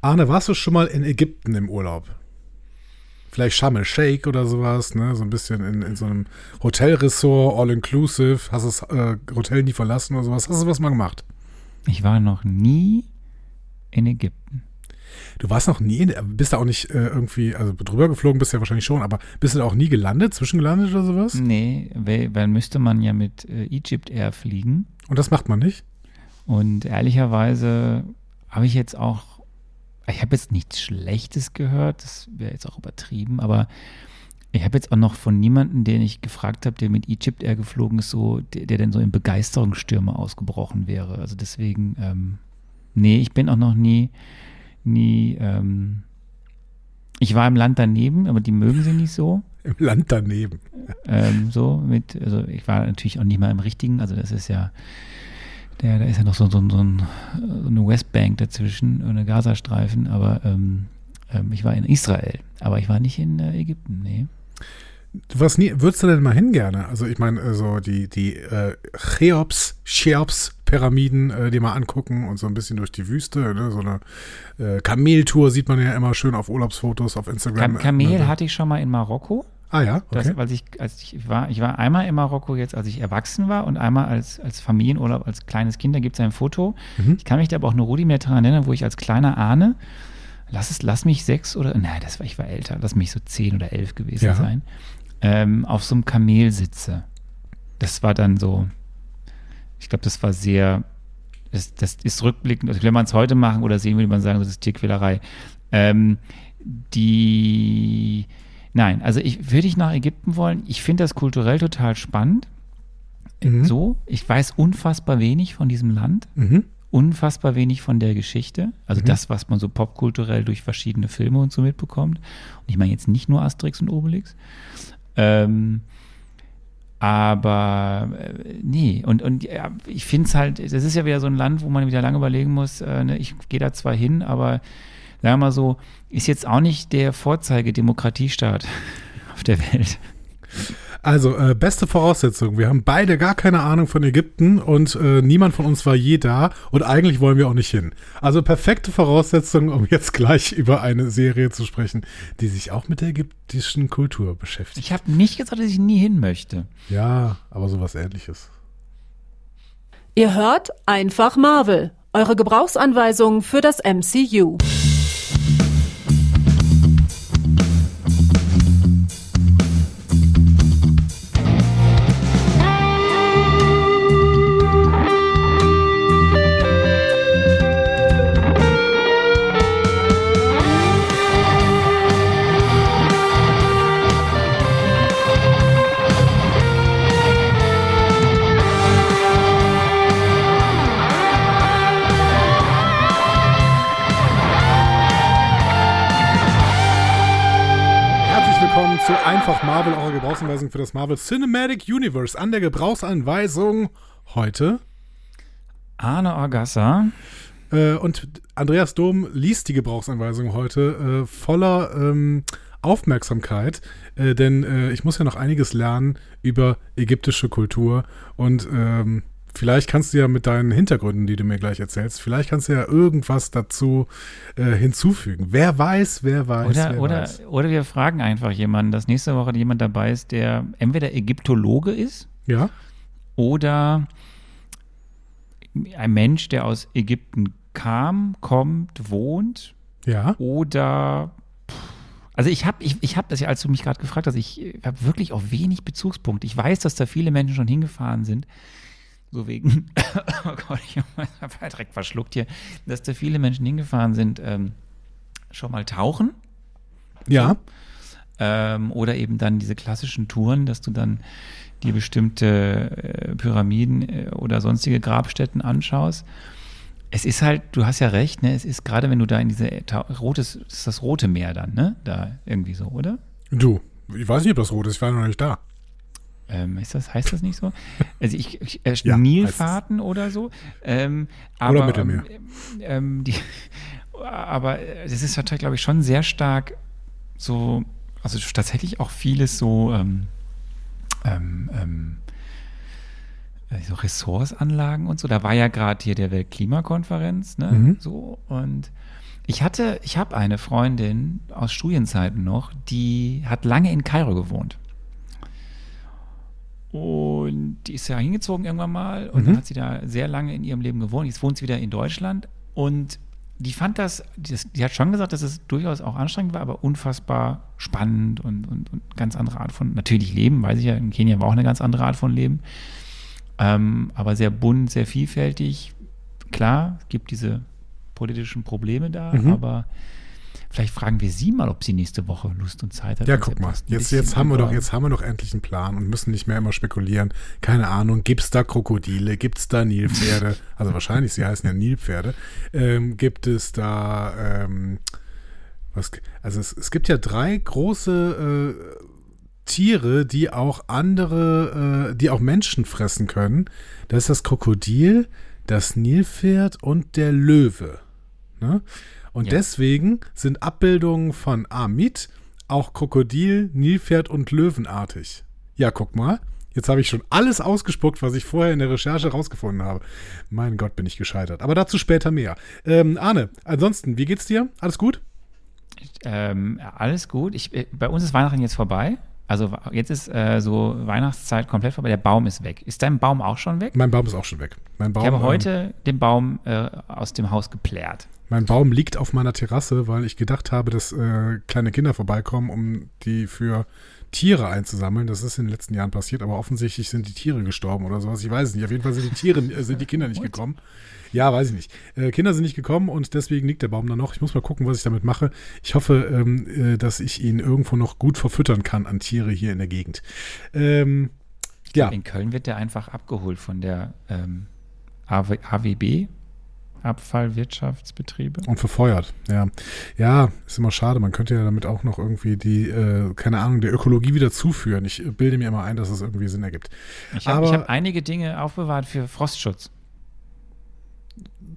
Arne, warst du schon mal in Ägypten im Urlaub? Vielleicht Sharm el-Sheikh oder sowas, ne? So ein bisschen in, in so einem Hotelressort, all-inclusive. Hast das äh, Hotel nie verlassen oder sowas? Hast du was mal gemacht? Ich war noch nie in Ägypten. Du warst noch nie, in, bist da auch nicht äh, irgendwie, also drüber geflogen bist du ja wahrscheinlich schon, aber bist du da auch nie gelandet, zwischengelandet oder sowas? Nee, weil, weil müsste man ja mit äh, Egypt Air fliegen. Und das macht man nicht? Und ehrlicherweise habe ich jetzt auch, ich habe jetzt nichts Schlechtes gehört, das wäre jetzt auch übertrieben, aber ich habe jetzt auch noch von niemandem, den ich gefragt habe, der mit Egypt Air geflogen ist, so, der, der denn so in Begeisterungsstürme ausgebrochen wäre. Also deswegen, ähm, nee, ich bin auch noch nie, nie, ähm, ich war im Land daneben, aber die mögen sie nicht so. Im Land daneben. Ähm, so mit, also ich war natürlich auch nicht mal im richtigen, also das ist ja, der, da ist ja noch so, so, so, ein, so eine Westbank dazwischen, eine Gazastreifen, aber ähm, ähm, ich war in Israel, aber ich war nicht in äh, Ägypten, nee. Du warst nie, würdest du denn mal hin gerne? Also ich meine, äh, so die, die äh, Cheops, Cheops Pyramiden, äh, die mal angucken und so ein bisschen durch die Wüste. Ne? So eine äh, Kameltour sieht man ja immer schön auf Urlaubsfotos auf Instagram. Kam Kamel hatte ich schon mal in Marokko. Ah ja, okay. Das, weil ich, als ich war, ich war einmal in Marokko jetzt, als ich erwachsen war und einmal als, als Familienurlaub, als kleines Kind, da gibt es ein Foto. Mhm. Ich kann mich da aber auch nur rudimentär daran erinnern, wo ich als kleiner Ahne, lass es, lass mich sechs oder, nein, das war, ich war älter, lass mich so zehn oder elf gewesen ja. sein, ähm, auf so einem Kamel sitze. Das war dann so, ich glaube, das war sehr, das, das ist rückblickend, also wenn man es heute machen oder sehen, würde man sagen, das ist Tierquälerei. Ähm, die Nein, also ich würde ich nach Ägypten wollen. Ich finde das kulturell total spannend. Mhm. So, ich weiß unfassbar wenig von diesem Land. Mhm. Unfassbar wenig von der Geschichte. Also mhm. das, was man so popkulturell durch verschiedene Filme und so mitbekommt. Und ich meine jetzt nicht nur Asterix und Obelix. Ähm, aber äh, nee, und, und ja, ich finde es halt, das ist ja wieder so ein Land, wo man wieder lange überlegen muss, äh, ne, ich gehe da zwar hin, aber sagen wir mal so, ist jetzt auch nicht der Vorzeigedemokratiestaat auf der Welt. Also, äh, beste Voraussetzung. Wir haben beide gar keine Ahnung von Ägypten und äh, niemand von uns war je da und eigentlich wollen wir auch nicht hin. Also perfekte Voraussetzung, um jetzt gleich über eine Serie zu sprechen, die sich auch mit der ägyptischen Kultur beschäftigt. Ich habe nicht gesagt, dass ich nie hin möchte. Ja, aber sowas ähnliches. Ihr hört einfach Marvel, eure Gebrauchsanweisung für das MCU. Gebrauchsanweisung für das Marvel Cinematic Universe. An der Gebrauchsanweisung heute Arne Orgassa. Äh, und Andreas Dom liest die Gebrauchsanweisung heute äh, voller ähm, Aufmerksamkeit, äh, denn äh, ich muss ja noch einiges lernen über ägyptische Kultur und ähm, Vielleicht kannst du ja mit deinen Hintergründen, die du mir gleich erzählst, vielleicht kannst du ja irgendwas dazu äh, hinzufügen. Wer weiß, wer weiß. Oder, wer oder, weiß. oder wir fragen einfach jemanden, dass nächste Woche jemand dabei ist, der entweder Ägyptologe ist. Ja. Oder ein Mensch, der aus Ägypten kam, kommt, wohnt. Ja. Oder also ich habe, ich, ich habe das ja, als du mich gerade gefragt hast, ich habe wirklich auch wenig Bezugspunkte. Ich weiß, dass da viele Menschen schon hingefahren sind. So wegen, oh Gott, ich habe direkt verschluckt hier, dass da viele Menschen hingefahren sind, ähm, schon mal tauchen. Ja. Ähm, oder eben dann diese klassischen Touren, dass du dann die bestimmte äh, Pyramiden äh, oder sonstige Grabstätten anschaust. Es ist halt, du hast ja recht, ne? Es ist gerade, wenn du da in diese rotes, ist das rote Meer dann, ne? Da irgendwie so, oder? Du, ich weiß nicht, ob das rot ist, ich war noch nicht da. Ähm, ist das, heißt das nicht so? Also ich, ich äh, ja, Nilfahrten oder so. Ähm, aber, oder Mittelmeer. Ähm, ähm die, aber es ist natürlich, glaube ich, schon sehr stark so, also tatsächlich auch vieles so, ähm, ähm, äh, so Ressortsanlagen und so. Da war ja gerade hier der Weltklimakonferenz, ne? Mhm. So und Ich hatte, ich habe eine Freundin aus Studienzeiten noch, die hat lange in Kairo gewohnt. Und die ist ja hingezogen irgendwann mal und Mhm. dann hat sie da sehr lange in ihrem Leben gewohnt. Jetzt wohnt sie wieder in Deutschland und die fand das, die, die hat schon gesagt, dass es durchaus auch anstrengend war, aber unfassbar spannend und, und, und ganz andere Art von, natürlich Leben, weiß ich ja, in Kenia war auch eine ganz andere Art von Leben. Ähm, aber sehr bunt, sehr vielfältig. Klar, es gibt diese politischen Probleme da, Mhm. aber vielleicht fragen wir sie mal, ob sie nächste Woche Lust und Zeit hat. Ja, guck mal, jetzt, jetzt haben wir doch, jetzt haben wir doch endlich einen Plan und müssen nicht mehr immer spekulieren. Keine Ahnung, gibt's da Krokodile, gibt's da Nilpferde? Also wahrscheinlich, sie heißen ja Nilpferde. Ähm, gibt es da, ähm, was, also es, es gibt ja drei große äh, Tiere, die auch andere, äh, die auch Menschen fressen können. Das ist das Krokodil, das Nilpferd und der Löwe. Ne? Und Ja. deswegen sind Abbildungen von Amit auch Krokodil, Nilpferd und Löwenartig. Ja, guck mal. Jetzt habe ich schon alles ausgespuckt, was ich vorher in der Recherche rausgefunden habe. Mein Gott, bin ich gescheitert. Aber dazu später mehr. Ähm, Arne, ansonsten, wie geht's dir? Alles gut? Ähm, alles gut. Ich, äh, bei uns ist Weihnachten jetzt vorbei. Also jetzt ist äh, so Weihnachtszeit komplett vorbei. Der Baum ist weg. Ist dein Baum auch schon weg? Mein Baum ist auch schon weg. Mein Baum, ich habe ähm, heute den Baum äh, aus dem Haus geplärt. Mein Baum liegt auf meiner Terrasse, weil ich gedacht habe, dass äh, kleine Kinder vorbeikommen, um die für Tiere einzusammeln. Das ist in den letzten Jahren passiert, aber offensichtlich sind die Tiere gestorben oder sowas. Ich weiß es nicht. Auf jeden Fall sind die Tiere, äh, sind die Kinder nicht gekommen. Ja, weiß ich nicht. Äh, Kinder sind nicht gekommen und deswegen liegt der Baum da noch. Ich muss mal gucken, was ich damit mache. Ich hoffe, ähm, äh, dass ich ihn irgendwo noch gut verfüttern kann an Tiere hier in der Gegend. Ähm, ja, In Köln wird der einfach abgeholt von der ähm, AW, AWB, Abfallwirtschaftsbetriebe. Und verfeuert, ja. Ja, ist immer schade. Man könnte ja damit auch noch irgendwie die, äh, keine Ahnung, der Ökologie wieder zuführen. Ich bilde mir immer ein, dass es irgendwie Sinn ergibt. Ich habe hab einige Dinge aufbewahrt für Frostschutz.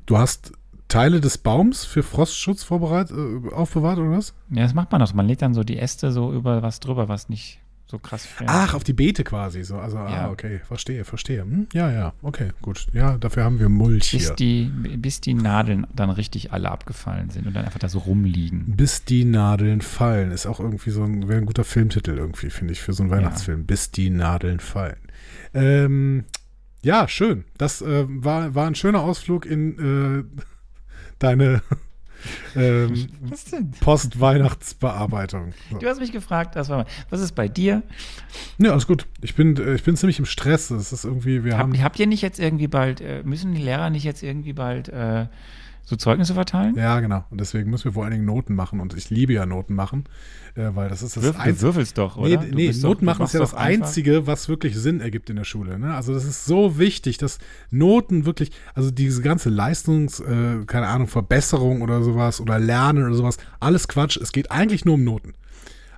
Du hast Teile des Baums für Frostschutz vorbereitet, äh, aufbewahrt oder was? Ja, das macht man doch. Man legt dann so die Äste so über was drüber, was nicht so krass friert. Ach, auf die Beete quasi. So. Also, Ja. ah, okay, verstehe, verstehe. Hm? Ja, ja, okay, gut. Ja, dafür haben wir Mulch bis hier. die, bis die Nadeln dann richtig alle abgefallen sind und dann einfach da so rumliegen. Bis die Nadeln fallen. Ist auch irgendwie so ein, wäre ein guter Filmtitel irgendwie, finde ich, für so einen Weihnachtsfilm. Bis die Nadeln fallen. Ähm, ja, schön. Das äh, war, war ein schöner Ausflug in äh, deine ähm, Was denn? Post-Weihnachtsbearbeitung. So. Du hast mich gefragt, das war, was ist bei dir? Ja, alles gut. Ich bin, äh, ich bin ziemlich im Stress. Es ist irgendwie, wir haben. Habt, habt ihr nicht jetzt irgendwie bald, äh, müssen die Lehrer nicht jetzt irgendwie bald äh, so Zeugnisse verteilen? Ja, genau. Und deswegen müssen wir vor allen Dingen Noten machen. Und ich liebe ja Noten machen, äh, weil das ist das Würf, du Einzige. würfelst doch, Nee, oder? Du nee doch- Noten du machen ist ja das doch einfach- Einzige, was wirklich Sinn ergibt in der Schule. Ne? Also das ist so wichtig, dass Noten wirklich, also diese ganze Leistungs, äh, keine Ahnung, Verbesserung oder sowas oder Lernen oder sowas, alles Quatsch. Es geht eigentlich nur um Noten.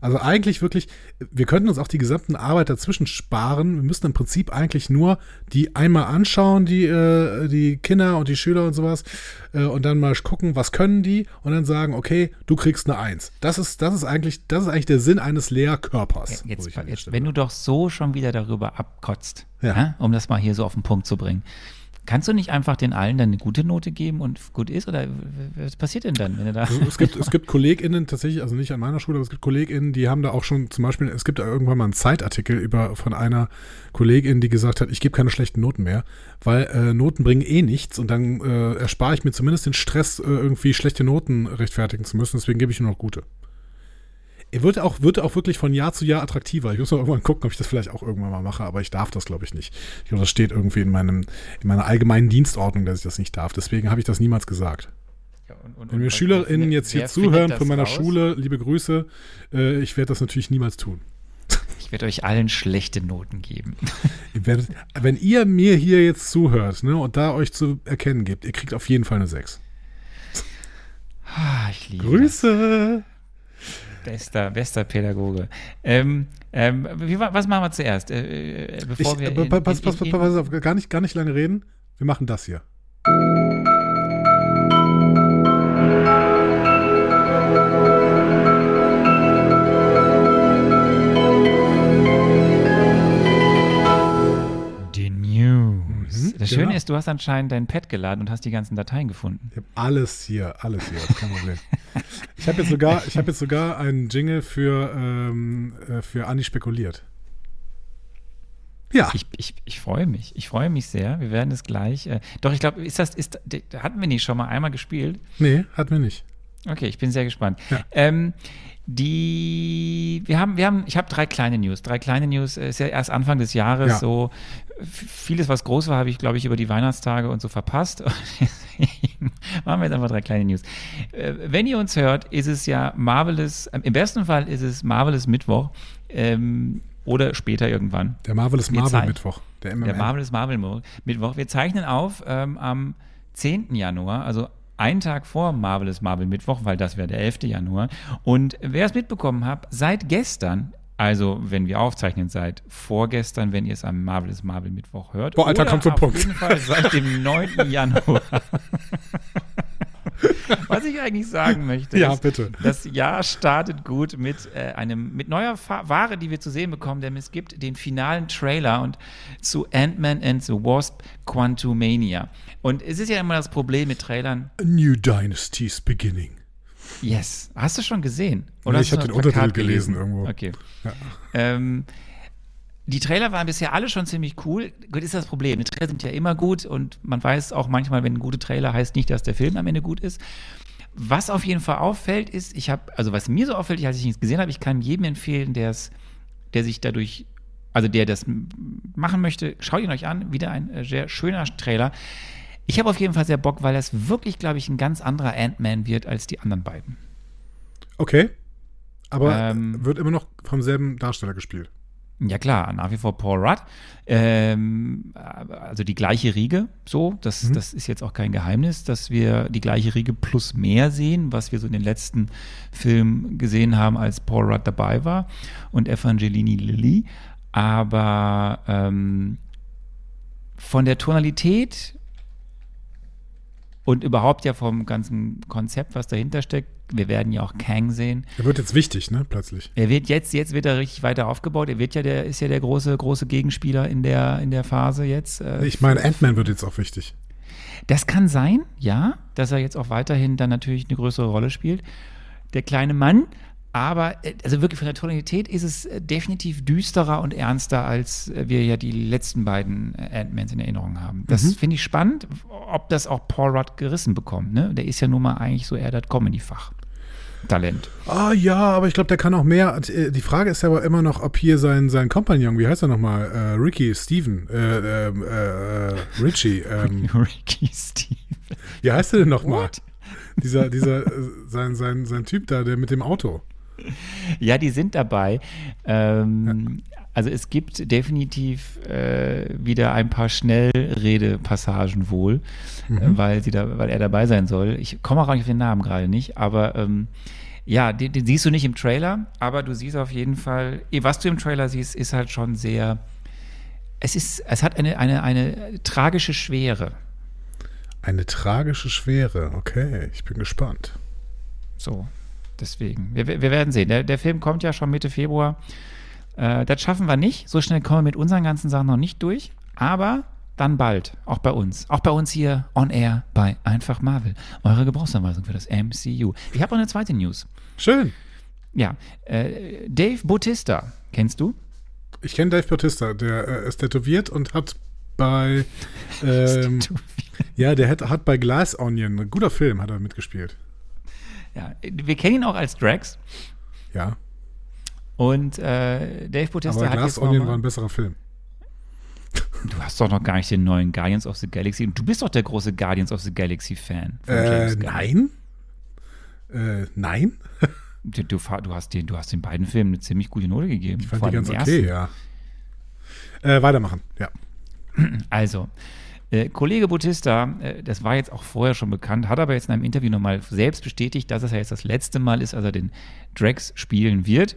Also eigentlich wirklich, wir könnten uns auch die gesamten Arbeit dazwischen sparen. Wir müssten im Prinzip eigentlich nur die einmal anschauen, die, äh, die Kinder und die Schüler und sowas, äh, und dann mal gucken, was können die, und dann sagen, okay, du kriegst eine Eins. Das ist, das ist eigentlich, das ist eigentlich der Sinn eines Lehrkörpers. Jetzt, jetzt, wenn du doch so schon wieder darüber abkotzt, Ja. ja. um das mal hier so auf den Punkt zu bringen, kannst du nicht einfach den allen dann eine gute Note geben und gut ist? Oder was passiert denn dann, wenn du da. Also es gibt, es gibt KollegInnen tatsächlich, also nicht an meiner Schule, aber es gibt KollegInnen, die haben da auch schon zum Beispiel, es gibt da irgendwann mal einen Zeitartikel über von einer Kollegin, die gesagt hat, ich gebe keine schlechten Noten mehr, weil äh, Noten bringen eh nichts und dann äh, erspare ich mir zumindest den Stress, äh, irgendwie schlechte Noten rechtfertigen zu müssen, deswegen gebe ich nur noch gute. Er wird auch, wird auch wirklich von Jahr zu Jahr attraktiver. Ich muss mal irgendwann gucken, ob ich das vielleicht auch irgendwann mal mache, aber ich darf das, glaube ich, nicht. Ich glaube, das steht irgendwie in meinem, in meiner allgemeinen Dienstordnung, dass ich das nicht darf. Deswegen habe ich das niemals gesagt. Ja, und- und- Wenn mir SchülerInnen jetzt hier zuhören von meiner raus? Schule, liebe Grüße, äh, ich werde das natürlich niemals tun. Ich werde euch allen schlechte Noten geben. Ihr werdet, wenn ihr mir hier jetzt zuhört ne, und da euch zu erkennen gebt, ihr kriegt auf jeden Fall eine 6. Ah, ich liebe Grüße! das. Bester, bester Pädagoge. Ähm, ähm, wie, was machen wir zuerst? Äh, äh, bevor Ich, wir äh, in- pass, pass, pass, pass auf, gar nicht, gar nicht lange reden. Wir machen das hier. Das Schöne Schöne ist, du hast anscheinend dein Pad geladen und hast die ganzen Dateien gefunden. Ich habe alles hier, alles hier, kein Problem. ich habe jetzt sogar, ich habe jetzt sogar einen Jingle für ähm, äh, für Andi spekuliert. Ja. Ich, ich, ich freue mich. Ich freue mich sehr. Wir werden es gleich. Äh, doch, ich glaube, ist das, ist, hatten wir nicht schon mal einmal gespielt? Nee, hatten wir nicht. Okay, ich bin sehr gespannt. Ja. Ähm, die, wir haben, wir haben, ich habe drei kleine News. Drei kleine News, ist ja erst Anfang des Jahres ja. so. Vieles, was groß war, habe ich, glaube ich, über die Weihnachtstage und so verpasst. machen wir jetzt einfach drei kleine News. Äh, wenn ihr uns hört, ist es ja Marvelous, äh, im besten Fall ist es Marvelous Mittwoch. Ähm, oder später irgendwann. Der Marvelous Marvel Mittwoch. Der, der Marvelous Marvel Mittwoch. Wir zeichnen auf ähm, am 10. Januar, also einen Tag vor Marvelous Marvel Mittwoch, weil das wäre der 11. Januar. Und wer es mitbekommen hat, seit gestern also, wenn wir aufzeichnen, seit vorgestern, wenn ihr es am Marvelous Marvel Mittwoch hört. Boah, Alter, kommt zum Punkt. Auf jeden Fall seit dem 9. Januar. Was ich eigentlich sagen möchte, ja, ist, bitte. das Jahr startet gut mit äh, einem mit neuer Fa Ware, die wir zu sehen bekommen, denn es gibt den finalen Trailer und zu Ant-Man and the Wasp Quantumania. Und es ist ja immer das Problem mit Trailern. A new dynasty is beginning. Yes. Hast du schon gesehen? Oder nee, ich habe den Untertitel gelesen? gelesen irgendwo. Okay. Ja. Ähm, die Trailer waren bisher alle schon ziemlich cool. Gut, ist das Problem. Die Trailer sind ja immer gut und man weiß auch manchmal, wenn ein guter Trailer heißt nicht, dass der Film am Ende gut ist. Was auf jeden Fall auffällt, ist, ich habe, also was mir so auffällt, als ich nichts gesehen habe, ich kann jedem empfehlen, der der sich dadurch, also der das machen möchte, schaut ihn euch an. Wieder ein äh, sehr schöner Trailer. Ich habe auf jeden Fall sehr Bock, weil das wirklich, glaube ich, ein ganz anderer Ant-Man wird als die anderen beiden. Okay. Aber ähm, wird immer noch vom selben Darsteller gespielt. Ja klar, nach wie vor Paul Rudd. Ähm, also die gleiche Riege, so, das, mhm. das ist jetzt auch kein Geheimnis, dass wir die gleiche Riege plus mehr sehen, was wir so in den letzten Filmen gesehen haben, als Paul Rudd dabei war und Evangelini Lilly. Aber ähm, von der Tonalität und überhaupt ja vom ganzen Konzept, was dahinter steckt, wir werden ja auch Kang sehen. Er wird jetzt wichtig, ne, plötzlich. Er wird jetzt, jetzt wird er richtig weiter aufgebaut. Er wird ja der, ist ja der große, große Gegenspieler in der, in der Phase jetzt. Äh, ich meine, Ant-Man wird jetzt auch wichtig. Das kann sein, ja, dass er jetzt auch weiterhin dann natürlich eine größere Rolle spielt. Der kleine Mann aber äh, also wirklich von der Tonalität ist es äh, definitiv düsterer und ernster, als wir ja die letzten beiden Ant-Mans in Erinnerung haben. Das mhm. finde ich spannend, ob das auch Paul Rudd gerissen bekommt. Ne? Der ist ja nun mal eigentlich so eher das Comedy-Fach. Talent. Ah ja, aber ich glaube, der kann auch mehr. Die Frage ist ja aber immer noch, ob hier sein, sein Kompagnon, wie heißt er nochmal? Äh, Ricky Steven. Äh, ähm, äh, Richie. Ähm, Ricky Steven. Wie heißt er denn nochmal? Dieser, dieser, sein, sein, sein Typ da, der mit dem Auto. ja, die sind dabei. Ähm, ja. Also es gibt definitiv äh, wieder ein paar Schnellredepassagen wohl, mhm. äh, weil, sie da, weil er dabei sein soll. Ich komme auch nicht auf den Namen gerade nicht, aber ähm, ja, den, den, siehst du nicht im Trailer, aber du siehst auf jeden Fall, was du im Trailer siehst, ist halt schon sehr, es ist, es hat eine, eine, eine tragische Schwere. Eine tragische Schwere, okay, ich bin gespannt. So, Deswegen, wir, wir werden sehen. Der, der Film kommt ja schon Mitte Februar. Äh, das schaffen wir nicht. So schnell kommen wir mit unseren ganzen Sachen noch nicht durch. Aber dann bald, auch bei uns. Auch bei uns hier on air bei Einfach Marvel. Eure Gebrauchsanweisung für das MCU. Ich habe noch eine zweite News. Schön. Ja, äh, Dave Bautista, kennst du? Ich kenne Dave Bautista, der äh, ist tätowiert und hat bei ähm, ja, der hat, hat bei Glass Onion, ein guter Film, hat er mitgespielt. Ja, wir kennen ihn auch als Drax. Ja. Und äh, Dave Bautista Aber hat Glass jetzt Onion war ein besserer Film. Du hast doch noch gar nicht den neuen Guardians of the Galaxy. Du bist doch der große Guardians of the Galaxy Fan. Äh, nein. Äh, nein. du, du, du, hast den, du hast den beiden Filmen eine ziemlich gute Note gegeben. Ich fand die ganz okay, ja. Äh, weitermachen, ja. Also, äh, Kollege Bautista, äh, das war jetzt auch vorher schon bekannt, hat aber jetzt in einem Interview nochmal selbst bestätigt, dass es ja jetzt das letzte Mal ist, als er den Drax spielen wird.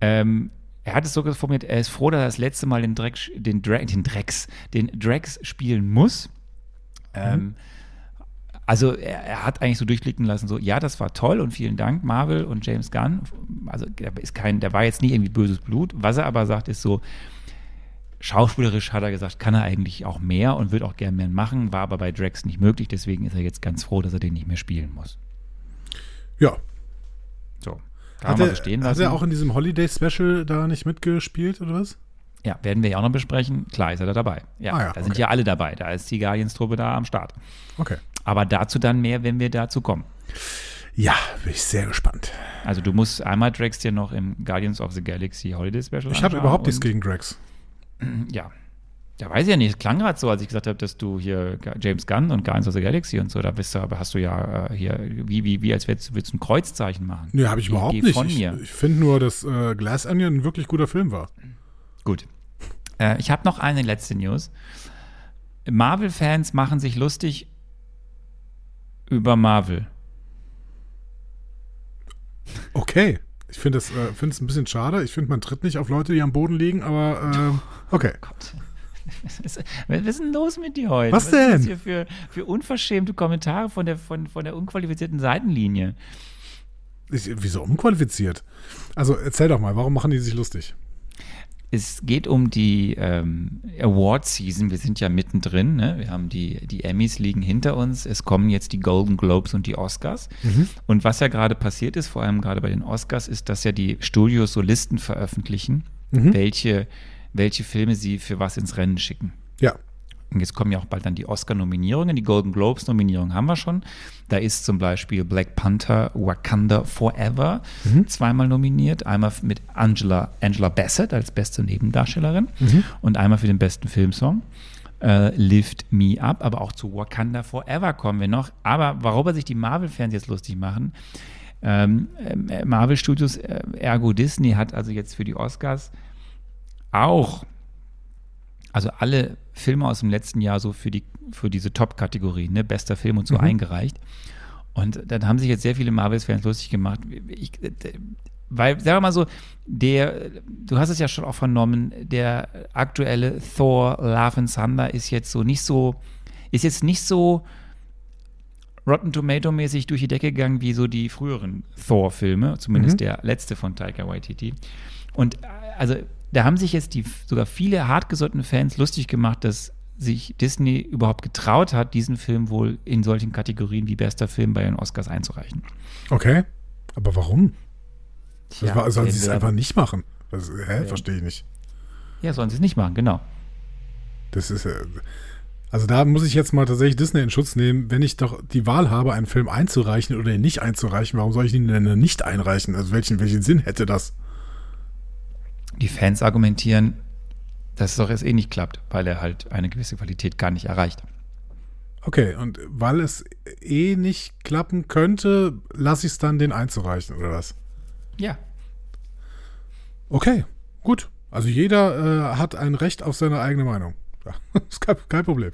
Ähm, er hat es so formuliert, er ist froh, dass er das letzte Mal den, Dreck, den, Dra den Drex, den Drax spielen muss. Mhm. Ähm, also er, er, hat eigentlich so durchblicken lassen, so, ja, das war toll und vielen Dank, Marvel und James Gunn. Also der ist kein, der war jetzt nie irgendwie böses Blut. Was er aber sagt, ist so, schauspielerisch hat er gesagt, kann er eigentlich auch mehr und wird auch gern mehr machen, war aber bei Drax nicht möglich, deswegen ist er jetzt ganz froh, dass er den nicht mehr spielen muss. Ja. So. Kann hat, man er, stehen lassen. hat er auch in diesem Holiday-Special da nicht mitgespielt oder was? Ja, werden wir ja auch noch besprechen. Klar ist er da dabei. Ja, ah ja da okay. sind ja alle dabei. Da ist die Guardians-Truppe da am Start. Okay. Aber dazu dann mehr, wenn wir dazu kommen. Ja, bin ich sehr gespannt. Also du musst einmal Drax dir noch im Guardians of the Galaxy Holiday Special Ich habe überhaupt nichts gegen Drax. Ja. Ja, weiß ich ja nicht. Es klang gerade so, als ich gesagt habe, dass du hier James Gunn und Guardians of the Galaxy und so, da bist du, aber hast du ja äh, hier, wie, wie, wie als würdest, würdest du ein Kreuzzeichen machen. Nee, habe ich die überhaupt nicht. Ich, ich finde nur, dass äh, Glass Onion ein wirklich guter Film war. Gut. Äh, ich habe noch eine letzte News. Marvel-Fans machen sich lustig über Marvel. Okay. Ich finde es äh, ein bisschen schade. Ich finde, man tritt nicht auf Leute, die am Boden liegen, aber äh, okay. Oh Gott. Was ist denn los mit dir heute? Was, Was denn? Was ist hier für, für unverschämte Kommentare von der, von, von der unqualifizierten Seitenlinie? Ich, wieso unqualifiziert? Also erzähl doch mal, warum machen die sich lustig? Es geht um die ähm, Award-Season. Wir sind ja mittendrin. Ne? Wir haben die, die Emmys liegen hinter uns. Es kommen jetzt die Golden Globes und die Oscars. Mhm. Und was ja gerade passiert ist, vor allem gerade bei den Oscars, ist, dass ja die Studios so Listen veröffentlichen, mhm. welche, welche Filme sie für was ins Rennen schicken. Ja. Und jetzt kommen ja auch bald dann die Oscar-Nominierungen. Die Golden Globes-Nominierung haben wir schon. Da ist zum Beispiel Black Panther Wakanda Forever mhm. zweimal nominiert. Einmal mit Angela, Angela Bassett als beste Nebendarstellerin mhm. und einmal für den besten Filmsong. Äh, Lift Me Up, aber auch zu Wakanda Forever kommen wir noch. Aber worüber sich die Marvel-Fans jetzt lustig machen, ähm, äh, Marvel Studios, äh, ergo Disney, hat also jetzt für die Oscars auch also alle Filme aus dem letzten Jahr so für, die, für diese Top-Kategorie, ne, bester Film und so mhm. eingereicht. Und dann haben sich jetzt sehr viele Marvels-Fans lustig gemacht. Ich, weil, sagen wir mal so, der, du hast es ja schon auch vernommen, der aktuelle Thor Love and Thunder ist jetzt so nicht so, ist jetzt nicht so Rotten Tomato-mäßig durch die Decke gegangen wie so die früheren Thor-Filme, zumindest mhm. der letzte von Taika Waititi. Und also da haben sich jetzt die sogar viele hartgesottene Fans lustig gemacht, dass sich Disney überhaupt getraut hat, diesen Film wohl in solchen Kategorien wie bester Film bei den Oscars einzureichen. Okay, aber warum? Tja, war, sollen sie es einfach nicht machen? Das, hä, ja. verstehe ich nicht. Ja, sollen sie es nicht machen, genau. Das ist also da muss ich jetzt mal tatsächlich Disney in Schutz nehmen. Wenn ich doch die Wahl habe, einen Film einzureichen oder ihn nicht einzureichen, warum soll ich ihn denn nicht einreichen? Also welchen, welchen Sinn hätte das? Die Fans argumentieren, dass es doch erst eh nicht klappt, weil er halt eine gewisse Qualität gar nicht erreicht. Okay, und weil es eh nicht klappen könnte, lasse ich es dann, den einzureichen, oder was? Ja. Okay, gut. Also jeder äh, hat ein Recht auf seine eigene Meinung. Ja, ist kein, kein Problem.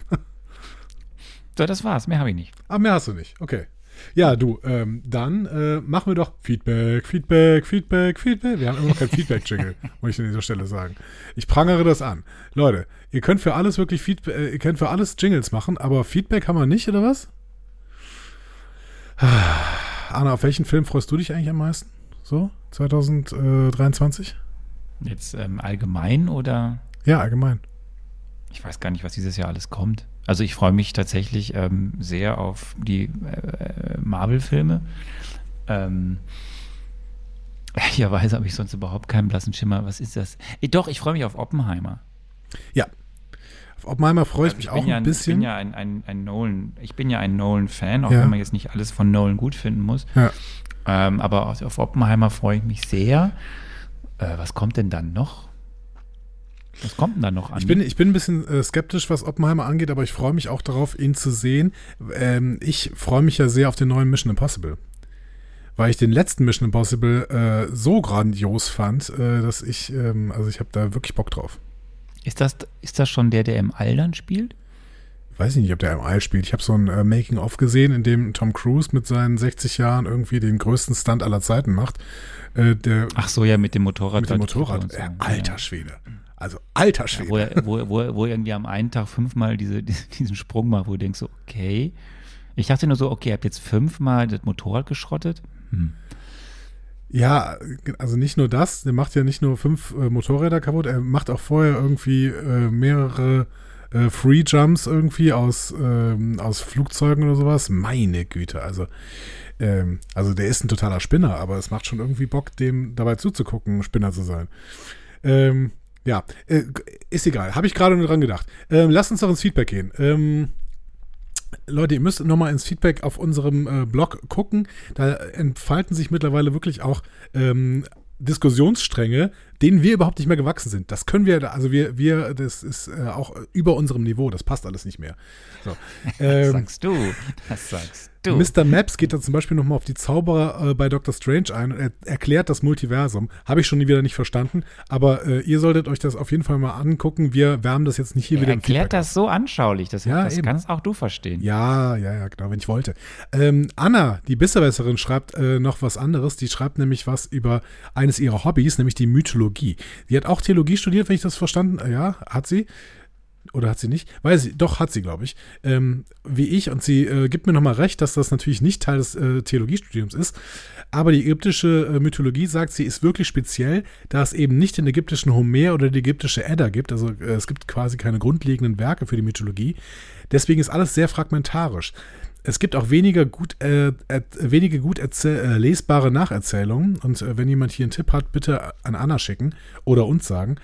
So, das war's. Mehr habe ich nicht. Ah, mehr hast du nicht. Okay. Ja, du, ähm, dann äh, machen wir doch Feedback, Feedback, Feedback, Feedback. Wir haben immer noch kein Feedback-Jingle, muss ich an dieser Stelle sagen. Ich prangere das an. Leute, ihr könnt für alles wirklich Feedback, äh, ihr könnt für alles Jingles machen, aber Feedback haben wir nicht, oder was? Anna, auf welchen Film freust du dich eigentlich am meisten? So, 2023? Jetzt ähm, allgemein oder? Ja, allgemein. Ich weiß gar nicht, was dieses Jahr alles kommt. Also ich freue mich tatsächlich ähm, sehr auf die äh, Marvel-Filme. Ähm, ehrlicherweise habe ich sonst überhaupt keinen blassen Schimmer. Was ist das? Ich, doch, ich freue mich auf Oppenheimer. Ja. Auf Oppenheimer freue ich also mich auch ja ein bisschen. Ich bin ja ein, ein, ein Nolan, ich bin ja ein Nolan-Fan, auch ja. wenn man jetzt nicht alles von Nolan gut finden muss. Ja. Ähm, aber auf, auf Oppenheimer freue ich mich sehr. Äh, was kommt denn dann noch? Was kommt denn da noch an? Ich bin, ich bin ein bisschen äh, skeptisch, was Oppenheimer angeht, aber ich freue mich auch darauf, ihn zu sehen. Ähm, ich freue mich ja sehr auf den neuen Mission Impossible. Weil ich den letzten Mission Impossible äh, so grandios fand, äh, dass ich, ähm, also ich habe da wirklich Bock drauf. Ist das, ist das schon der, der im All dann spielt? weiß ich nicht, ob der im All spielt. Ich habe so ein äh, Making-of gesehen, in dem Tom Cruise mit seinen 60 Jahren irgendwie den größten Stunt aller Zeiten macht. Äh, der, Ach so, ja, mit dem Motorrad. Mit dem Motorrad. So. Äh, alter Schwede. Also alter Schwede. Ja, wo, er, wo, wo, wo irgendwie am einen Tag fünfmal diese, diesen Sprung macht, wo du denkst, okay. Ich dachte nur so, okay, ihr habt jetzt fünfmal das Motorrad geschrottet. Hm. Ja, also nicht nur das, der macht ja nicht nur fünf äh, Motorräder kaputt, er macht auch vorher irgendwie äh, mehrere äh, Free Jumps irgendwie aus, ähm, aus Flugzeugen oder sowas. Meine Güte, also ähm, also der ist ein totaler Spinner, aber es macht schon irgendwie Bock, dem dabei zuzugucken, Spinner zu sein. Ähm, ja, äh, ist egal. Habe ich gerade nur dran gedacht. Ähm, lasst uns doch ins Feedback gehen. Ähm, Leute, ihr müsst nochmal ins Feedback auf unserem äh, Blog gucken. Da entfalten sich mittlerweile wirklich auch ähm, Diskussionsstränge, denen wir überhaupt nicht mehr gewachsen sind. Das können wir, also wir, wir, das ist äh, auch über unserem Niveau, das passt alles nicht mehr. So. Ähm, das sagst du, das sagst du. Mr. Maps geht da zum Beispiel nochmal auf die Zauberer äh, bei Doctor Strange ein und er erklärt das Multiversum. Habe ich schon wieder nicht verstanden, aber äh, ihr solltet euch das auf jeden Fall mal angucken. Wir wärmen das jetzt nicht hier er wieder. Er erklärt das so anschaulich, das, ja, das kannst auch du verstehen. Ja, ja, ja, genau, wenn ich wollte. Ähm, Anna, die Besserwisserin, schreibt äh, noch was anderes. Die schreibt nämlich was über eines ihrer Hobbys, nämlich die Mythologie. Die hat auch Theologie studiert, wenn ich das verstanden habe. Ja, hat sie. Oder hat sie nicht? Weiß sie, doch, hat sie, glaube ich. Ähm, wie ich. Und sie äh, gibt mir nochmal recht, dass das natürlich nicht Teil des äh, Theologiestudiums ist. Aber die ägyptische äh, Mythologie sagt, sie ist wirklich speziell, da es eben nicht den ägyptischen Homer oder die ägyptische Edda gibt. Also äh, es gibt quasi keine grundlegenden Werke für die Mythologie. Deswegen ist alles sehr fragmentarisch. Es gibt auch weniger gut, äh, äh, wenige gut äh, lesbare Nacherzählungen. Und äh, wenn jemand hier einen Tipp hat, bitte an Anna schicken oder uns sagen.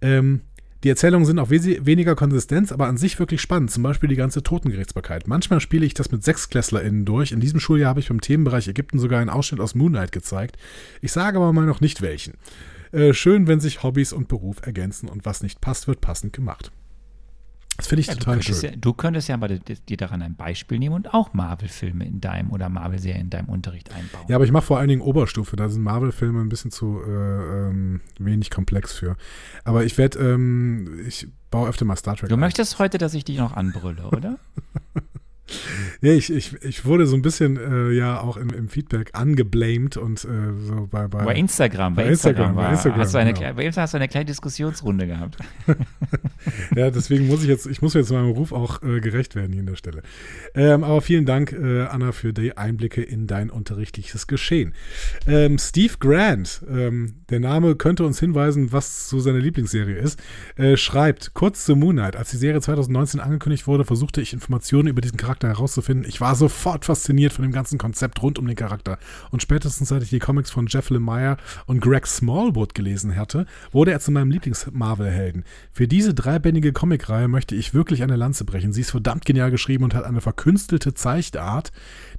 Ähm, die Erzählungen sind auch weniger Konsistenz, aber an sich wirklich spannend. Zum Beispiel die ganze Totengerichtsbarkeit. Manchmal spiele ich das mit SechsklässlerInnen durch. In diesem Schuljahr habe ich beim Themenbereich Ägypten sogar einen Ausschnitt aus Moonlight gezeigt. Ich sage aber mal noch nicht welchen. Äh, schön, wenn sich Hobbys und Beruf ergänzen und was nicht passt, wird passend gemacht. Das finde ich ja, total du schön. Ja, du könntest ja aber dir daran ein Beispiel nehmen und auch Marvel-Filme in deinem oder Marvel-Serien in deinem Unterricht einbauen. Ja, aber ich mache vor allen Dingen Oberstufe. Da sind Marvel-Filme ein bisschen zu äh, ähm, wenig komplex für. Aber ich werde, ähm, ich baue öfter mal Star Trek. Du ein. möchtest heute, dass ich dich noch anbrülle, oder? Ja, ich, ich, ich wurde so ein bisschen äh, ja auch im, im Feedback angeblamed und äh, so bei, bei, bei Instagram. Bei, Instagram, Instagram, war, bei Instagram hast du eine, genau. Bei Instagram hast du eine kleine Diskussionsrunde gehabt. ja, deswegen muss ich jetzt, ich muss jetzt meinem Ruf auch äh, gerecht werden hier an der Stelle. Ähm, aber vielen Dank, äh, Anna, für die Einblicke in dein unterrichtliches Geschehen. Ähm, Steve Grant, ähm, der Name könnte uns hinweisen, was so seine Lieblingsserie ist, äh, schreibt kurz zu Moon Knight. Als die Serie 2019 angekündigt wurde, versuchte ich Informationen über diesen Charakter herauszufinden. Ich war sofort fasziniert von dem ganzen Konzept rund um den Charakter. Und spätestens seit ich die Comics von Jeff Lemire und Greg Smallwood gelesen hatte, wurde er zu meinem Lieblings-Marvel-Helden. Für diese dreibändige Comicreihe möchte ich wirklich eine Lanze brechen. Sie ist verdammt genial geschrieben und hat eine verkünstelte Zeichnart,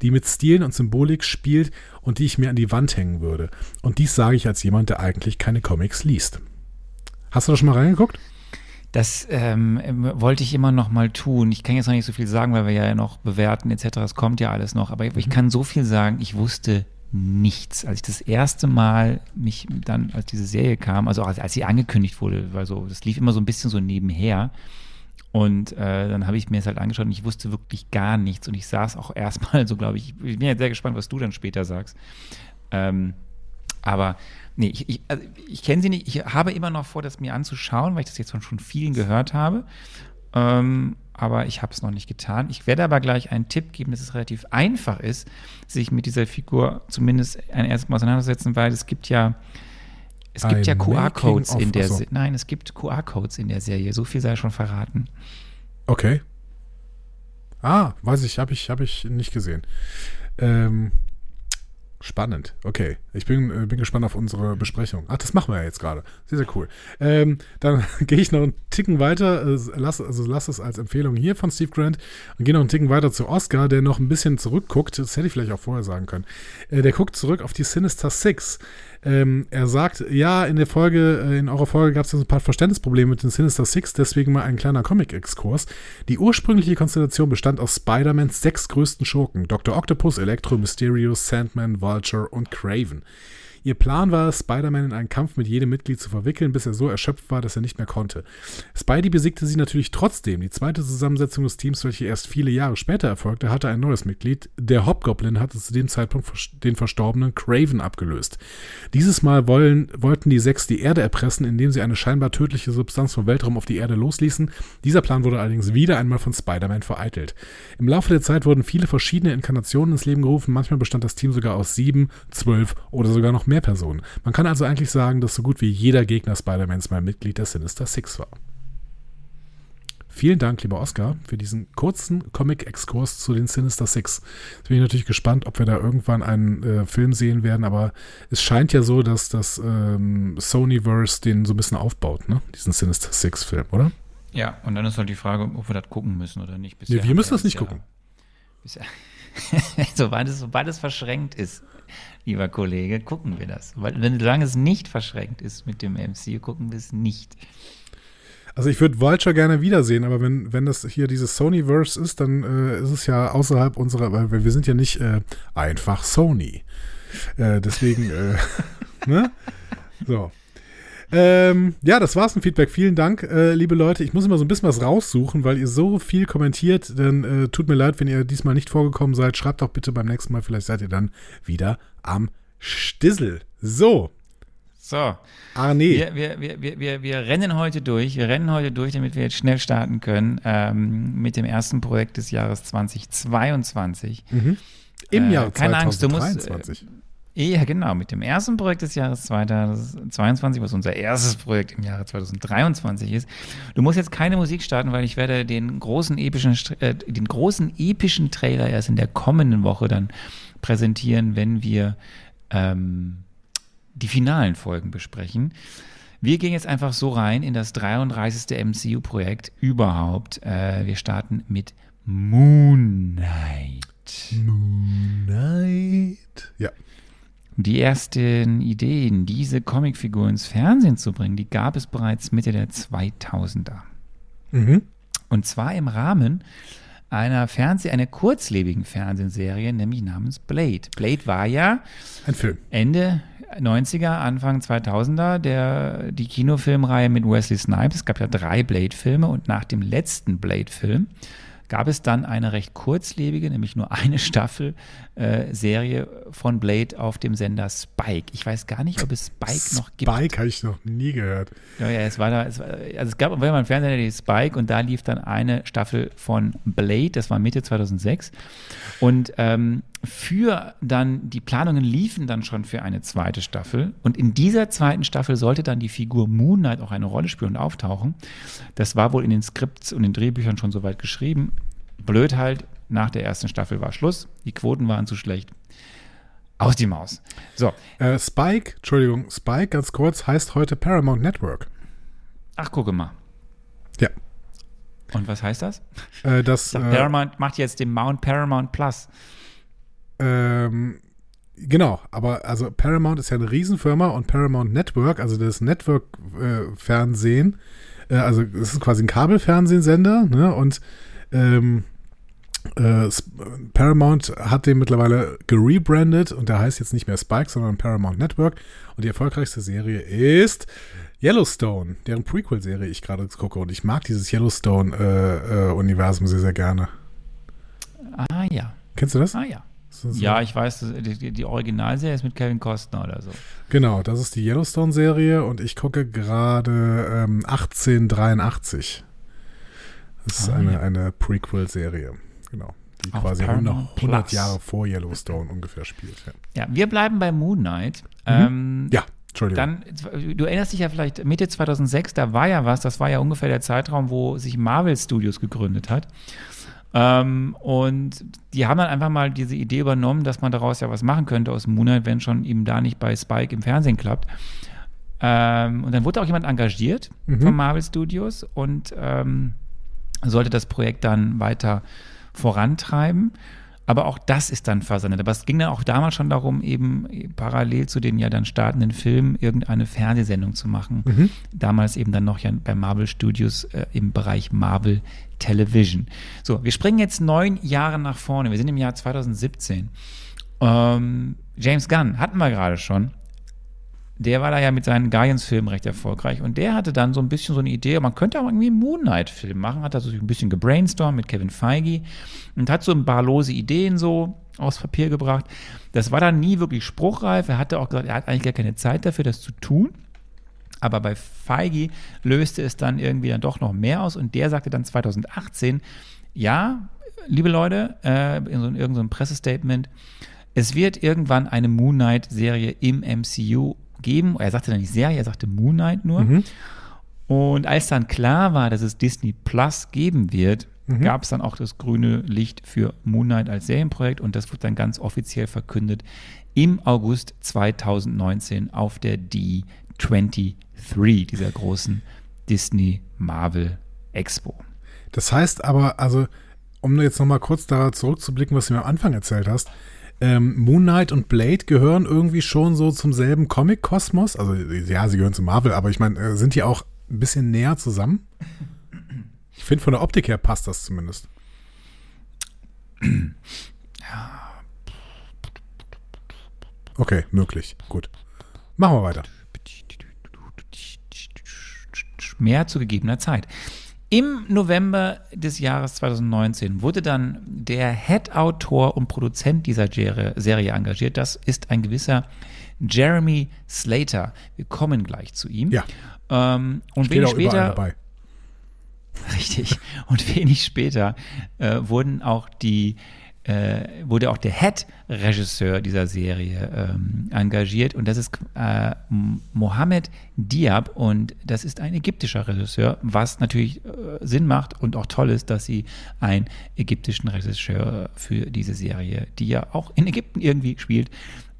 die mit Stilen und Symbolik spielt und die ich mir an die Wand hängen würde. Und dies sage ich als jemand, der eigentlich keine Comics liest. Hast du da schon mal reingeguckt? Das ähm, wollte ich immer noch mal tun. Ich kann jetzt noch nicht so viel sagen, weil wir ja noch bewerten etc. Es kommt ja alles noch. Aber ich mhm. kann so viel sagen. Ich wusste nichts. Als ich das erste Mal mich dann, als diese Serie kam, also als, als sie angekündigt wurde, weil so, das lief immer so ein bisschen so nebenher. Und äh, dann habe ich mir es halt angeschaut und ich wusste wirklich gar nichts. Und ich saß auch erstmal so, glaube ich, ich bin ja sehr gespannt, was du dann später sagst. Ähm, aber nee, ich, ich, also ich kenne sie nicht. Ich habe immer noch vor, das mir anzuschauen, weil ich das jetzt von schon vielen gehört habe. Ähm, aber ich habe es noch nicht getan. Ich werde aber gleich einen Tipp geben, dass es relativ einfach ist, sich mit dieser Figur zumindest ein erstes Mal auseinanderzusetzen, weil es gibt ja es gibt ja QR-Codes in der Serie. Nein, es gibt QR-Codes in der Serie. So viel sei schon verraten. Okay. Ah, weiß ich, habe ich, hab ich nicht gesehen. Ähm, Spannend. Okay. Ich bin, äh, bin gespannt auf unsere Besprechung. Ach, das machen wir ja jetzt gerade. Sehr, sehr cool. Ähm, dann gehe ich noch einen Ticken weiter. Äh, lass, also lass es als Empfehlung hier von Steve Grant und gehe noch einen Ticken weiter zu Oscar, der noch ein bisschen zurückguckt. Das hätte ich vielleicht auch vorher sagen können. Äh, der guckt zurück auf die Sinister Six. Ähm, er sagt, ja, in der Folge, äh, in eurer Folge gab es ein paar Verständnisprobleme mit den Sinister Six, deswegen mal ein kleiner Comic-Exkurs. Die ursprüngliche Konstellation bestand aus Spider-Mans sechs größten Schurken: Dr. Octopus, Electro, Mysterio, Sandman, Vulture und Craven. Ihr Plan war es, Spider-Man in einen Kampf mit jedem Mitglied zu verwickeln, bis er so erschöpft war, dass er nicht mehr konnte. Spidey besiegte sie natürlich trotzdem. Die zweite Zusammensetzung des Teams, welche erst viele Jahre später erfolgte, hatte ein neues Mitglied. Der Hobgoblin hatte zu dem Zeitpunkt den verstorbenen Craven abgelöst. Dieses Mal wollen, wollten die sechs die Erde erpressen, indem sie eine scheinbar tödliche Substanz vom Weltraum auf die Erde losließen. Dieser Plan wurde allerdings wieder einmal von Spider-Man vereitelt. Im Laufe der Zeit wurden viele verschiedene Inkarnationen ins Leben gerufen. Manchmal bestand das Team sogar aus sieben, zwölf oder sogar noch mehr mehr Personen. Man kann also eigentlich sagen, dass so gut wie jeder Gegner Spider-Mans mal Mitglied der Sinister Six war. Vielen Dank, lieber Oscar, für diesen kurzen Comic-Exkurs zu den Sinister Six. Jetzt bin ich natürlich gespannt, ob wir da irgendwann einen äh, Film sehen werden, aber es scheint ja so, dass das ähm, Sonyverse den so ein bisschen aufbaut, ne? Diesen Sinister Six-Film, oder? Ja, und dann ist halt die Frage, ob wir das gucken müssen oder nicht. Bisher nee, wir müssen das nicht ja, gucken. Bisher, sobald, es, sobald es verschränkt ist, lieber Kollege, gucken wir das. Weil, wenn, solange es nicht verschränkt ist mit dem MCU, gucken wir es nicht. Also ich würde Vulture gerne wiedersehen, aber wenn, wenn das hier dieses Sonyverse ist, dann äh, ist es ja außerhalb unserer, weil wir sind ja nicht äh, einfach Sony. Äh, deswegen, äh, ne? So. Ähm, ja, das war's ein Feedback. Vielen Dank, äh, liebe Leute. Ich muss immer so ein bisschen was raussuchen, weil ihr so viel kommentiert. Dann äh, tut mir leid, wenn ihr diesmal nicht vorgekommen seid. Schreibt doch bitte beim nächsten Mal. Vielleicht seid ihr dann wieder am Stissel. So, so. Arne. Wir, wir, wir, wir, wir rennen heute durch. Wir rennen heute durch, damit wir jetzt schnell starten können ähm, mit dem ersten Projekt des Jahres 2022. Mhm. Im äh, Jahr keine 2023. Angst, du musst. Äh, ja, genau. Mit dem ersten Projekt des Jahres 2022, was unser erstes Projekt im Jahre 2023 ist. Du musst jetzt keine Musik starten, weil ich werde den großen epischen, äh, den großen epischen Trailer erst in der kommenden Woche dann präsentieren, wenn wir ähm, die finalen Folgen besprechen. Wir gehen jetzt einfach so rein in das 33. MCU-Projekt überhaupt. Äh, wir starten mit Moon Knight. Moon Knight. Ja. Die ersten Ideen, diese Comicfigur ins Fernsehen zu bringen, die gab es bereits Mitte der 2000er. Mhm. Und zwar im Rahmen einer Fernseh-, einer kurzlebigen Fernsehserie, nämlich namens Blade. Blade war ja ein Film. Ende 90er, Anfang 2000er, der, die Kinofilmreihe mit Wesley Snipes. Es gab ja drei Blade-Filme und nach dem letzten Blade-Film gab es dann eine recht kurzlebige, nämlich nur eine Staffel äh, Serie von Blade auf dem Sender Spike. Ich weiß gar nicht, ob es Spike noch gibt. Spike habe ich noch nie gehört. Ja, ja, es war da, es war, also es gab wenn man Fernseher die Spike und da lief dann eine Staffel von Blade, das war Mitte 2006 und ähm, für dann, die Planungen liefen dann schon für eine zweite Staffel. Und in dieser zweiten Staffel sollte dann die Figur Moon Knight auch eine Rolle spielen und auftauchen. Das war wohl in den Skripts und den Drehbüchern schon soweit geschrieben. Blöd halt, nach der ersten Staffel war Schluss. Die Quoten waren zu schlecht. Aus die Maus. So. Äh, Spike, Entschuldigung, Spike, ganz kurz, heißt heute Paramount Network. Ach, gucke mal. Ja. Und was heißt das? Äh, das äh, Paramount macht jetzt den Mount Paramount Plus. Ähm, genau, aber also Paramount ist ja eine Riesenfirma und Paramount Network, also das Network-Fernsehen, äh, äh, also es ist quasi ein Kabelfernsehsender, ne? Und ähm, äh, Paramount hat den mittlerweile gerebrandet und der heißt jetzt nicht mehr Spike, sondern Paramount Network. Und die erfolgreichste Serie ist Yellowstone, deren Prequel-Serie ich gerade gucke. Und ich mag dieses Yellowstone-Universum äh, äh, sehr, sehr gerne. Ah ja. Kennst du das? Ah ja. So. Ja, ich weiß, die, die Originalserie ist mit Kevin Costner oder so. Genau, das ist die Yellowstone-Serie und ich gucke gerade ähm, 1883. Das ist ah, eine, ja. eine Prequel-Serie, genau. Die Auf quasi 100, 100 Jahre vor Yellowstone ungefähr spielt. Ja, ja wir bleiben bei Moon Knight. Mhm. Ähm, ja. Dann, du erinnerst dich ja vielleicht, Mitte 2006, da war ja was, das war ja ungefähr der Zeitraum, wo sich Marvel Studios gegründet hat. Ähm, und die haben dann einfach mal diese Idee übernommen, dass man daraus ja was machen könnte aus Moonlight, wenn schon eben da nicht bei Spike im Fernsehen klappt. Ähm, und dann wurde auch jemand engagiert mhm. von Marvel Studios und ähm, sollte das Projekt dann weiter vorantreiben. Aber auch das ist dann versandet. Aber es ging dann auch damals schon darum, eben parallel zu den ja dann startenden Filmen irgendeine Fernsehsendung zu machen. Mhm. Damals eben dann noch ja bei Marvel Studios äh, im Bereich Marvel Television. So, wir springen jetzt neun Jahre nach vorne. Wir sind im Jahr 2017. Ähm, James Gunn hatten wir gerade schon der war da ja mit seinen Guardians-Filmen recht erfolgreich und der hatte dann so ein bisschen so eine Idee, man könnte auch irgendwie einen Moon Knight-Film machen, hat also ein bisschen gebrainstormt mit Kevin Feige und hat so ein paar lose Ideen so aufs Papier gebracht. Das war dann nie wirklich spruchreif. Er hatte auch gesagt, er hat eigentlich gar keine Zeit dafür, das zu tun. Aber bei Feige löste es dann irgendwie dann doch noch mehr aus und der sagte dann 2018, ja, liebe Leute, äh, in so in irgendeinem Pressestatement, Es wird irgendwann eine Moon Knight-Serie im MCU geben. Er sagte dann nicht Serie, er sagte Moon Knight nur. Mhm. Und als dann klar war, dass es Disney Plus geben wird, Mhm. gab es dann auch das grüne Licht für Moon Knight als Serienprojekt und das wird dann ganz offiziell verkündet im August 2019 auf der D23, dieser großen Disney Marvel Expo. Das heißt aber, also, um jetzt nochmal kurz da zurückzublicken, was du mir am Anfang erzählt hast, ähm, Moon Knight und Blade gehören irgendwie schon so zum selben Comic-Kosmos. Also, ja, sie gehören zu Marvel, aber ich meine, äh, sind die auch ein bisschen näher zusammen? Ich finde, von der Optik her passt das zumindest. Okay, möglich. Gut. Machen wir weiter. Mehr zu gegebener Zeit. Im November des Jahres 2019 wurde dann der Head-Autor und Produzent dieser Serie engagiert. Das ist ein gewisser Jeremy Slater. Wir kommen gleich zu ihm. Ja. Ähm, und Steht wenig später, dabei. Richtig. Und wenig später äh, wurden auch die, äh, wurde auch der Head-Regisseur dieser Serie ähm, engagiert und das ist äh, M- Mohammed Diab und das ist ein ägyptischer Regisseur, was natürlich äh, Sinn macht und auch toll ist, dass sie einen ägyptischen Regisseur für diese Serie, die ja auch in Ägypten irgendwie spielt,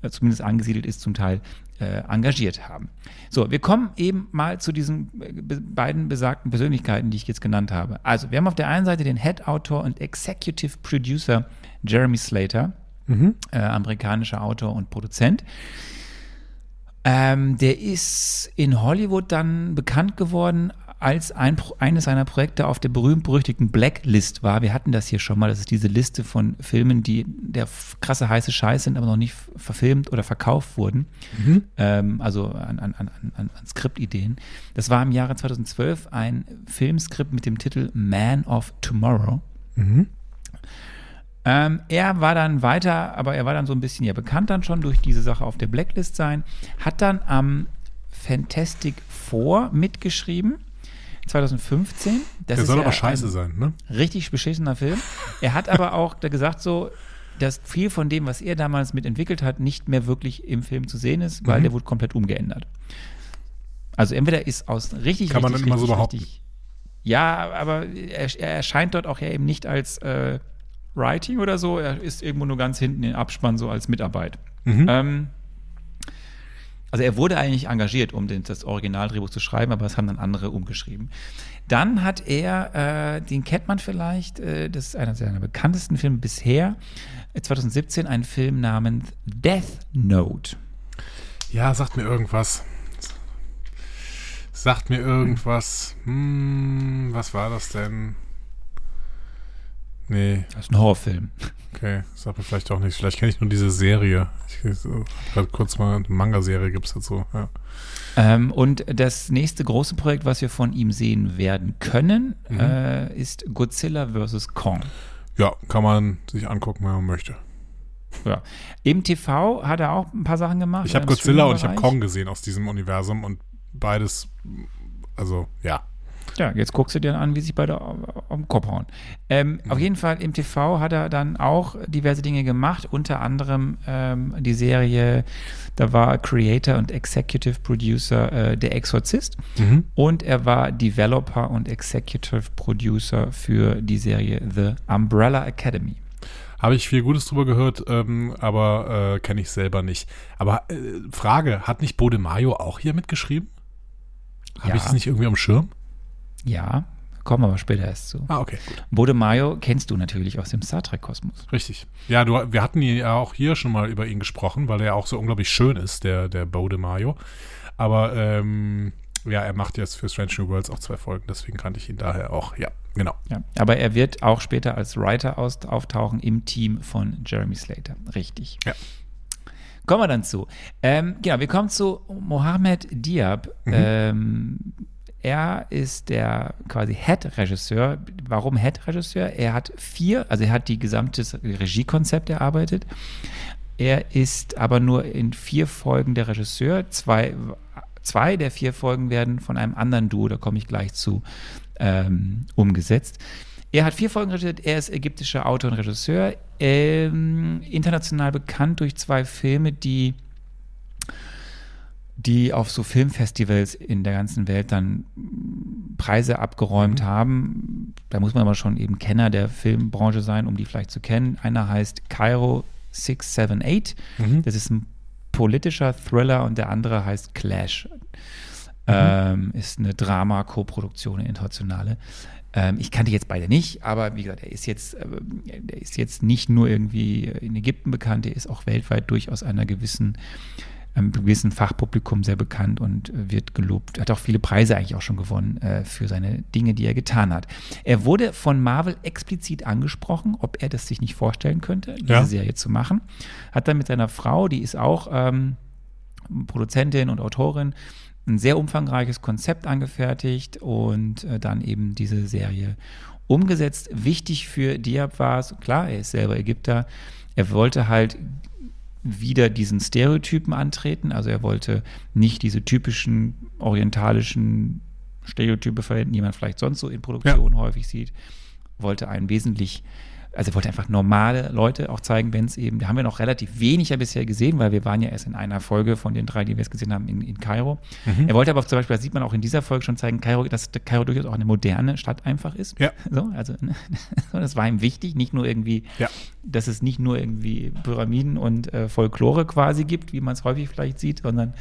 äh, zumindest angesiedelt ist zum Teil, äh, engagiert haben. So, wir kommen eben mal zu diesen äh, be beiden besagten Persönlichkeiten, die ich jetzt genannt habe. Also, wir haben auf der einen Seite den Head-Autor und Executive Producer Jeremy Slater, äh, amerikanischer Autor und Produzent. Ähm, der ist in Hollywood dann bekannt geworden, als ein, eines seiner Projekte auf der berühmt-berüchtigten Blacklist war. Wir hatten das hier schon mal. Das ist diese Liste von Filmen, die der krasse heiße Scheiß sind, aber noch nicht verfilmt oder verkauft wurden. Ähm, also an, an, an, an, an Skriptideen. Das war im Jahre 2012 ein Filmskript mit dem Titel Man of Tomorrow. Ähm, er war dann weiter, aber er war dann so ein bisschen ja bekannt dann schon durch diese Sache auf der Blacklist sein, hat dann am Fantastic Four mitgeschrieben, 2015. Das Der soll ja aber scheiße ein sein, ne? Richtig beschissener Film. Er hat aber auch gesagt so, dass viel von dem, was er damals mitentwickelt hat, nicht mehr wirklich im Film zu sehen ist, weil Mhm. der wurde komplett umgeändert. Also entweder ist aus richtig, Kann man richtig, dann immer so behaupten. richtig- Ja, aber er, er erscheint dort auch ja eben nicht als äh, Writing oder so, er ist irgendwo nur ganz hinten im Abspann so als Mitarbeit. Mhm. Ähm, also er wurde eigentlich engagiert, um den, das Originaldrehbuch zu schreiben, aber es haben dann andere umgeschrieben. Dann hat er, äh, den kennt man vielleicht, äh, das ist einer seiner bekanntesten Filme bisher, äh, 2017 einen Film namens Death Note. Ja, sagt mir irgendwas. Sagt mir irgendwas. Hm, was war das denn? Nee, Das ist ein Horrorfilm. okay. Sagt mir vielleicht auch nicht. Vielleicht kenne ich nur diese Serie. Ich gerade kurz mal eine Manga-Serie gibt es dazu. Ja. Ähm, und das nächste große Projekt, was wir von ihm sehen werden können, Mhm. äh, ist Godzilla vs. Kong. ja, kann man sich angucken, wenn man möchte. Ja. Im TV hat er auch ein paar Sachen gemacht. Ich habe Godzilla und ich habe. Kong gesehen aus diesem Universum und beides, also ja. Ja, jetzt guckst du dir an, wie sich beide den Kopf hauen. Ähm, Auf jeden Fall im TV hat er dann auch diverse Dinge gemacht, unter anderem ähm, die Serie, da war Creator und Executive Producer äh, Der Exorzist Mhm. und er war Developer und Executive Producer für die Serie The Umbrella Academy. Habe ich viel Gutes drüber gehört, ähm, aber äh, kenne ich selber nicht. Aber äh, Frage, hat nicht Bode Mayo auch hier mitgeschrieben? Habe Ja. ich das nicht irgendwie am Schirm? Ja, kommen wir aber später erst zu. Ah, okay, gut. Bode Mayo kennst du natürlich aus dem Star Trek-Kosmos. Richtig. Ja, du, wir hatten ja auch hier schon mal über ihn gesprochen, weil er auch so unglaublich schön ist, der, der Bode Mayo. Aber ähm, ja, er macht jetzt für Strange New Worlds auch zwei Folgen, deswegen kannte ich ihn daher auch. Ja, genau. Ja, aber er wird auch später als Writer aus, auftauchen im Team von Jeremy Slater. Richtig. Ja. Kommen wir dann zu. Ähm, genau, wir kommen zu Mohamed Diab. Mhm. Ähm, er ist der quasi Head-Regisseur. Warum Head-Regisseur? Er hat vier, also er hat die gesamte Regiekonzept erarbeitet. Er ist aber nur in vier Folgen der Regisseur. Zwei, zwei der vier Folgen werden von einem anderen Duo, da komme ich gleich zu, ähm, umgesetzt. Er hat vier Folgen regiert, er ist ägyptischer Autor und Regisseur, ähm, international bekannt durch zwei Filme, die die auf so Filmfestivals in der ganzen Welt dann Preise abgeräumt mhm. haben. Da muss man aber schon eben Kenner der Filmbranche sein, um die vielleicht zu kennen. Einer heißt Cairo 678. Mhm. Das ist ein politischer Thriller und der andere heißt Clash. Mhm. Ähm, ist eine Drama-Koproduktion, eine internationale. Ähm, ich kannte jetzt beide nicht, aber wie gesagt, er ist jetzt, äh, er ist jetzt nicht nur irgendwie in Ägypten bekannt, er ist auch weltweit durchaus einer gewissen einem gewissen Fachpublikum sehr bekannt und äh, wird gelobt. Er hat auch viele Preise eigentlich auch schon gewonnen äh, für seine Dinge, die er getan hat. Er wurde von Marvel explizit angesprochen, ob er das sich nicht vorstellen könnte, diese ja. Serie zu machen. Hat dann mit seiner Frau, die ist auch ähm, Produzentin und Autorin, ein sehr umfangreiches Konzept angefertigt und äh, dann eben diese Serie umgesetzt. Wichtig für Diab war es, klar, er ist selber Ägypter, er wollte halt wieder diesen Stereotypen antreten. Also er wollte nicht diese typischen orientalischen Stereotype verwenden, die man vielleicht sonst so in Produktion ja. häufig sieht. Wollte einen wesentlich also er wollte einfach normale Leute auch zeigen, wenn es eben, da haben wir noch relativ wenig ja bisher gesehen, weil wir waren ja erst in einer Folge von den drei, die wir jetzt gesehen haben, in, in Kairo. Mhm. Er wollte aber zum Beispiel, das sieht man auch in dieser Folge schon zeigen, Kairo, dass Kairo durchaus auch eine moderne Stadt einfach ist. Ja. So, also das war ihm wichtig, nicht nur irgendwie, ja. dass es nicht nur irgendwie Pyramiden und äh, Folklore quasi gibt, wie man es häufig vielleicht sieht, sondern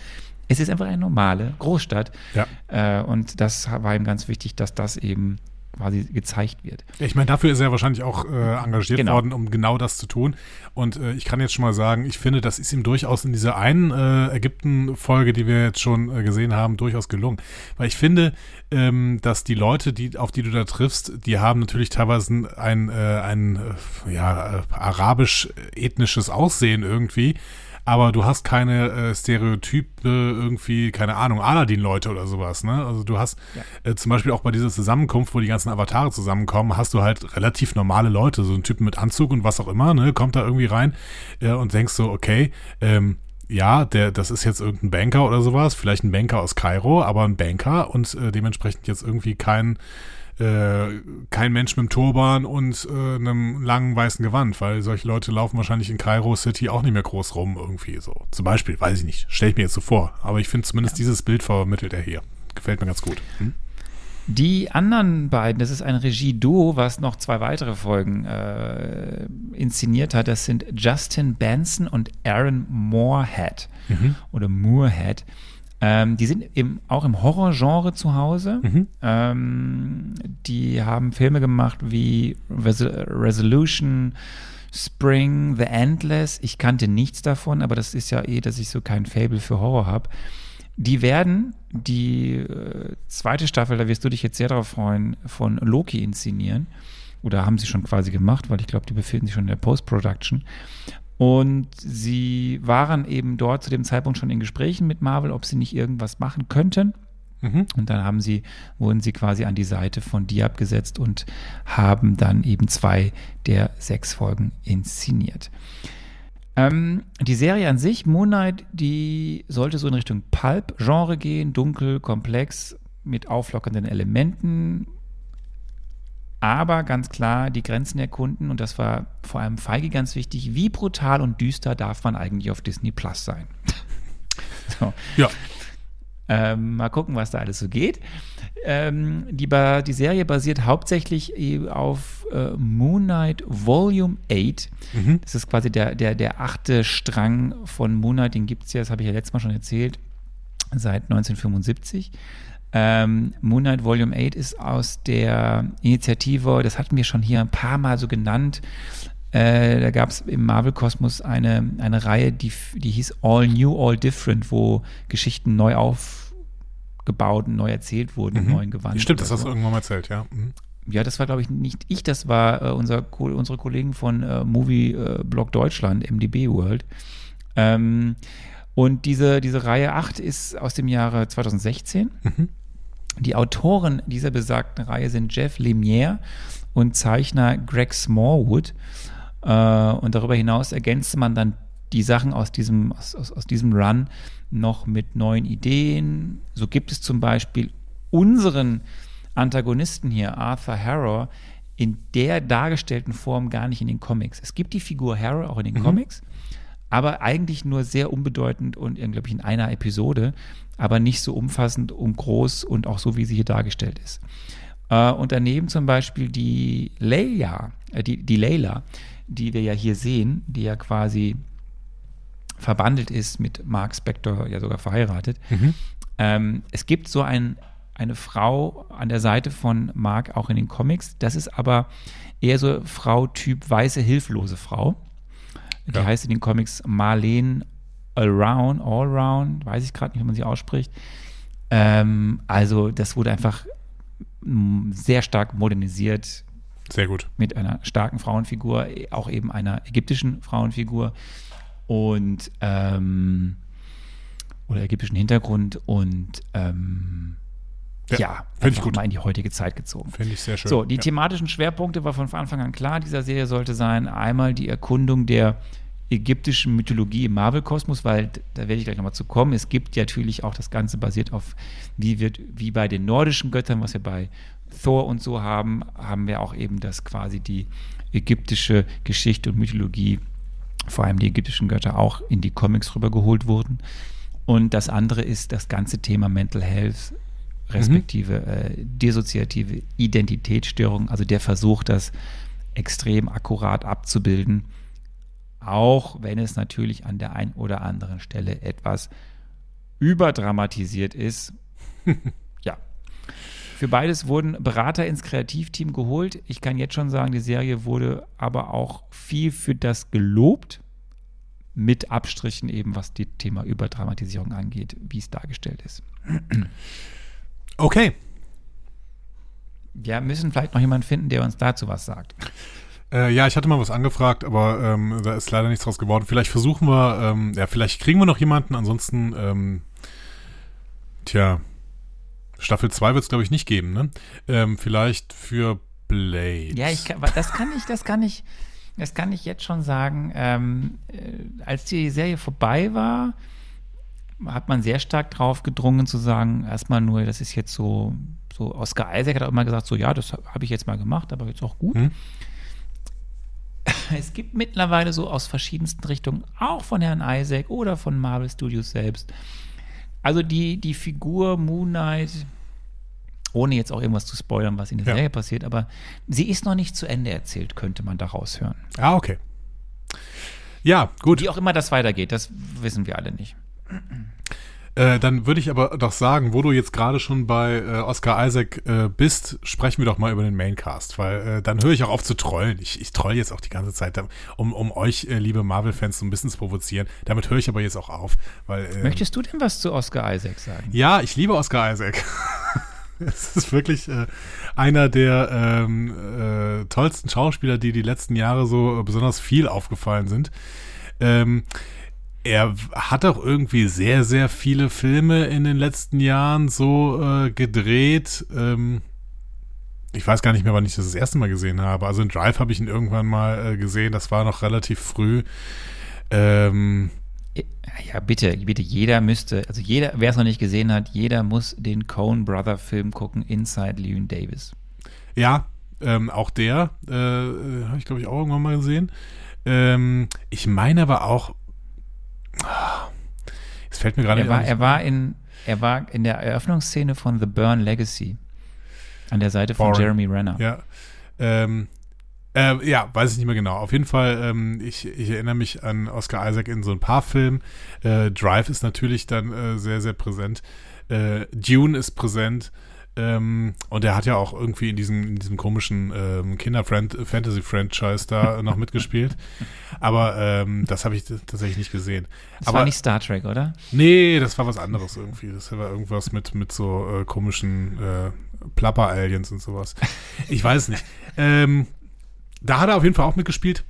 es ist einfach eine normale Großstadt. Ja. Äh, und das war ihm ganz wichtig, dass das eben quasi gezeigt wird. Ich meine, dafür ist er wahrscheinlich auch äh, engagiert genau. worden, um genau das zu tun. Und äh, ich kann jetzt schon mal sagen, ich finde, das ist ihm durchaus in dieser einen äh, Ägypten-Folge, die wir jetzt schon äh, gesehen haben, durchaus gelungen. Weil ich finde, ähm, dass die Leute, die, auf die du da triffst, die haben natürlich teilweise ein, äh, ein äh, ja, arabisch-ethnisches Aussehen irgendwie aber du hast keine äh, Stereotype, irgendwie, keine Ahnung, Aladdin-Leute oder sowas, ne? Also du hast ja. äh, zum Beispiel auch bei dieser Zusammenkunft, wo die ganzen Avatare zusammenkommen, hast du halt relativ normale Leute, so ein Typen mit Anzug und was auch immer, ne? Kommt da irgendwie rein äh, und denkst so, okay, ähm, ja, der, das ist jetzt irgendein Banker oder sowas, vielleicht ein Banker aus Kairo, aber ein Banker und äh, dementsprechend jetzt irgendwie kein äh, kein Mensch mit einem Turban und äh, einem langen weißen Gewand, weil solche Leute laufen wahrscheinlich in Cairo City auch nicht mehr groß rum irgendwie so. Zum Beispiel, weiß ich nicht, stelle ich mir jetzt so vor. Aber ich finde zumindest ja. dieses Bild vermittelt er hier. Gefällt mir ganz gut. Hm? Die anderen beiden, das ist ein Regie-Duo, was noch zwei weitere Folgen äh, inszeniert hat. Das sind Justin Benson und Aaron Moorhead mhm. oder Moorhead. Ähm, die sind eben auch im Horrorgenre zu Hause. Mhm. Ähm, die haben Filme gemacht wie Resol Resolution, Spring, The Endless. Ich kannte nichts davon, aber das ist ja eh, dass ich so kein Fable für Horror habe. Die werden die äh, zweite Staffel, da wirst du dich jetzt sehr darauf freuen, von Loki inszenieren. Oder haben sie schon quasi gemacht, weil ich glaube, die befinden sich schon in der Post-Production. Und sie waren eben dort zu dem Zeitpunkt schon in Gesprächen mit Marvel, ob sie nicht irgendwas machen könnten. Mhm. Und dann haben sie, wurden sie quasi an die Seite von Diab gesetzt und haben dann eben zwei der sechs Folgen inszeniert. Ähm, die Serie an sich, Moon Knight, die sollte so in Richtung Pulp-Genre gehen, dunkel, komplex, mit auflockernden Elementen, aber ganz klar die Grenzen erkunden und das war vor allem Feige ganz wichtig. Wie brutal und düster darf man eigentlich auf Disney Plus sein? so. Ja. Ähm, mal gucken, was da alles so geht. Ähm, die, die, Serie basiert hauptsächlich auf äh, Moon Knight Volume 8. Mhm. Das ist quasi der, der, der achte Strang von Moon Knight, den gibt es ja, das habe ich ja letztes Mal schon erzählt, seit 1975. Ähm, Moonlight Volume 8 ist aus der Initiative, das hatten wir schon hier ein paar Mal so genannt. Äh, da gab es im Marvel-Kosmos eine, eine Reihe, die, die hieß All New, All Different, wo Geschichten neu aufgebaut und neu erzählt wurden, mhm. neuen Gewand. Stimmt, das hast du irgendwann mal erzählt, ja. Mhm. Ja, das war, glaube ich, nicht ich, das war äh, unser, unsere Kollegen von äh, Movie äh, Blog Deutschland, MDB World. Ähm, und diese, diese Reihe 8 ist aus dem Jahre 2016. Mhm. Die Autoren dieser besagten Reihe sind Jeff Lemire und Zeichner Greg Smallwood. Äh, und darüber hinaus ergänzte man dann die Sachen aus diesem, aus, aus, aus diesem Run noch mit neuen Ideen. So gibt es zum Beispiel unseren Antagonisten hier, Arthur Harrow, in der dargestellten Form gar nicht in den Comics. Es gibt die Figur Harrow auch in den Mhm. Comics, aber eigentlich nur sehr unbedeutend und, glaube ich, in einer Episode, aber nicht so umfassend und groß und auch so, wie sie hier dargestellt ist. Äh, und daneben zum Beispiel die Leia, äh, die, die Layla, die wir ja hier sehen, die ja quasi verbandelt ist mit Mark Spector, ja sogar verheiratet. Ähm, es gibt so ein, eine Frau an der Seite von Mark auch in den Comics. Das ist aber eher so Frau-Typ weiße, hilflose Frau. Die Ja. heißt in den Comics Marlene Allround, Allround, weiß ich gerade nicht, wie man sie ausspricht. Ähm, also das wurde einfach sehr stark modernisiert Sehr gut. mit einer starken Frauenfigur, auch eben einer ägyptischen Frauenfigur und ähm, oder ägyptischen Hintergrund und ähm, Ja, ja, ich gut. mal in die heutige Zeit gezogen. Finde ich sehr schön. So, die ja. thematischen Schwerpunkte war von Anfang an klar. Dieser Serie sollte sein einmal die Erkundung der ägyptischen Mythologie im Marvel-Kosmos, weil da werde ich gleich nochmal zu kommen. Es gibt ja natürlich auch das Ganze basiert auf, wie wird, wie bei den nordischen Göttern, was wir bei Thor und so haben, haben wir auch eben das quasi die ägyptische Geschichte und Mythologie, vor allem die ägyptischen Götter, auch in die Comics rübergeholt wurden. Und das andere ist das ganze Thema Mental Health, respektive äh, dissoziative Identitätsstörung, also der Versuch, das extrem akkurat abzubilden, auch wenn es natürlich an der einen oder anderen Stelle etwas überdramatisiert ist. ja. Für beides wurden Berater ins Kreativteam geholt. Ich kann jetzt schon sagen, die Serie wurde aber auch viel für das gelobt, mit Abstrichen eben, was das Thema Überdramatisierung angeht, wie es dargestellt ist. Okay. Wir müssen vielleicht noch jemanden finden, der uns dazu was sagt. Äh, ja, ich hatte mal was angefragt, aber ähm, da ist leider nichts draus geworden. Vielleicht versuchen wir, ähm, ja, vielleicht kriegen wir noch jemanden. Ansonsten, ähm, tja, Staffel 2 wird es, glaube ich, nicht geben, ne? Ähm, vielleicht für Blade. Ja, ich kann, das kann ich, das kann ich, das kann ich jetzt schon sagen. Ähm, äh, als die Serie vorbei war, hat man sehr stark drauf gedrungen zu sagen, erstmal nur, das ist jetzt so, so Oscar Isaac hat auch immer gesagt, so ja, das habe ich jetzt mal gemacht, aber jetzt auch gut. Hm? Es gibt mittlerweile so aus verschiedensten Richtungen, auch von Herrn Isaac oder von Marvel Studios selbst. Also die, die Figur Moon Knight, ohne jetzt auch irgendwas zu spoilern, was in der Ja. Serie passiert, aber sie ist noch nicht zu Ende erzählt, könnte man daraus hören. Ah, okay. Ja, gut. Wie auch immer das weitergeht, das wissen wir alle nicht. Äh, dann würde ich aber doch sagen, wo du jetzt gerade schon bei äh, Oscar Isaac äh, bist, sprechen wir doch mal über den Maincast, weil äh, dann höre ich auch auf zu trollen. Ich, ich troll jetzt auch die ganze Zeit, um, um euch, äh, liebe Marvel-Fans, so ein bisschen zu provozieren. Damit höre ich aber jetzt auch auf, weil äh, Möchtest du denn was zu Oscar Isaac sagen? ja, ich liebe Oscar Isaac. Es ist wirklich äh, einer der ähm, äh, tollsten Schauspieler, die die letzten Jahre so besonders viel aufgefallen sind. Ähm, er hat auch irgendwie sehr, sehr viele Filme in den letzten Jahren so äh, gedreht. Ähm, ich weiß gar nicht mehr, wann ich das das erste Mal gesehen habe. Also in Drive habe ich ihn irgendwann mal äh, gesehen. Das war noch relativ früh. Ähm, Ja, bitte, bitte, jeder müsste, also jeder, wer es noch nicht gesehen hat, jeder muss den Coen Brother Film gucken, Inside Llewyn Davis. Ja, ähm, auch der äh, habe ich, glaube ich, auch irgendwann mal gesehen. Ähm, ich meine aber auch, ah, es fällt mir gerade Er nicht war, er war in, er war in der Eröffnungsszene von The Burn Legacy an der Seite von. Jeremy Renner. Ja, ähm, äh, ja, weiß ich nicht mehr genau. Auf jeden Fall, ähm, ich, ich erinnere mich an Oscar Isaac in so ein paar Filmen. Äh, Drive ist natürlich dann äh, sehr, sehr präsent. Äh, Dune ist präsent. Ähm, und er hat ja auch irgendwie in diesem, in diesem komischen ähm, Kinder-Fantasy-Franchise da noch mitgespielt. Aber ähm, das habe ich tatsächlich nicht gesehen. Das Aber war nicht Star Trek, oder? Nee, das war was anderes irgendwie. Das war irgendwas mit, mit so äh, komischen äh, Plapper-Aliens und sowas. Ich weiß es nicht. Ähm, da hat er auf jeden Fall auch mitgespielt.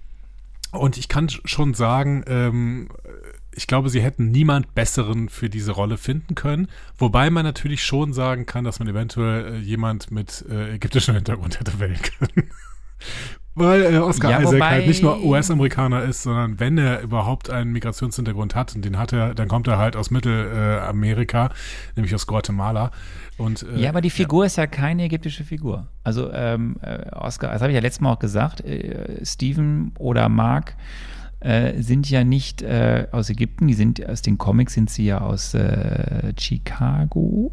Und ich kann sch- schon sagen, ähm, ich glaube, sie hätten niemand Besseren für diese Rolle finden können. Wobei man natürlich schon sagen kann, dass man eventuell äh, jemand mit äh, ägyptischem Hintergrund hätte wählen können. Weil äh, Oscar Ja, Isaac wobei- halt nicht nur US-Amerikaner ist, sondern wenn er überhaupt einen Migrationshintergrund hat, und den hat er, dann kommt er halt aus Mittelamerika, Amerika, nämlich aus Guatemala. Und, äh, Ja, aber die Figur ist ja keine ägyptische Figur. Also ähm, äh, Oscar, das habe ich ja letztes Mal auch gesagt, äh, Steven oder Mark äh, sind ja nicht äh, aus Ägypten, die sind aus den Comics sind sie ja aus äh, Chicago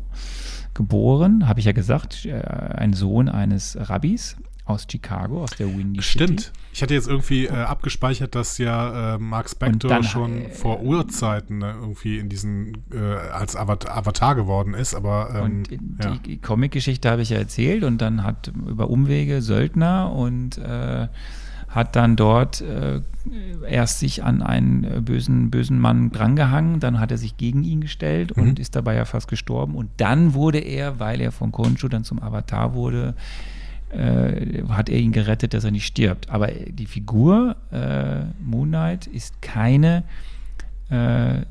geboren, habe ich ja gesagt, äh, ein Sohn eines Rabbis aus Chicago, aus der Windy City. Stimmt. Ich hatte jetzt irgendwie äh, abgespeichert, dass ja äh, Mark Spector dann, schon äh, vor Urzeiten äh, irgendwie in diesen äh, als Avatar, Avatar geworden ist, aber ähm, Und die ja. die Comic-Geschichte habe ich ja erzählt und dann hat über Umwege Söldner und äh, hat dann dort äh, erst sich an einen äh, bösen, bösen Mann drangehangen, dann hat er sich gegen ihn gestellt Mhm. und ist dabei ja fast gestorben. Und dann wurde er, weil er von Khonshu dann zum Avatar wurde, äh, hat er ihn gerettet, dass er nicht stirbt. Aber die Figur äh, Moon Knight ist keine, äh,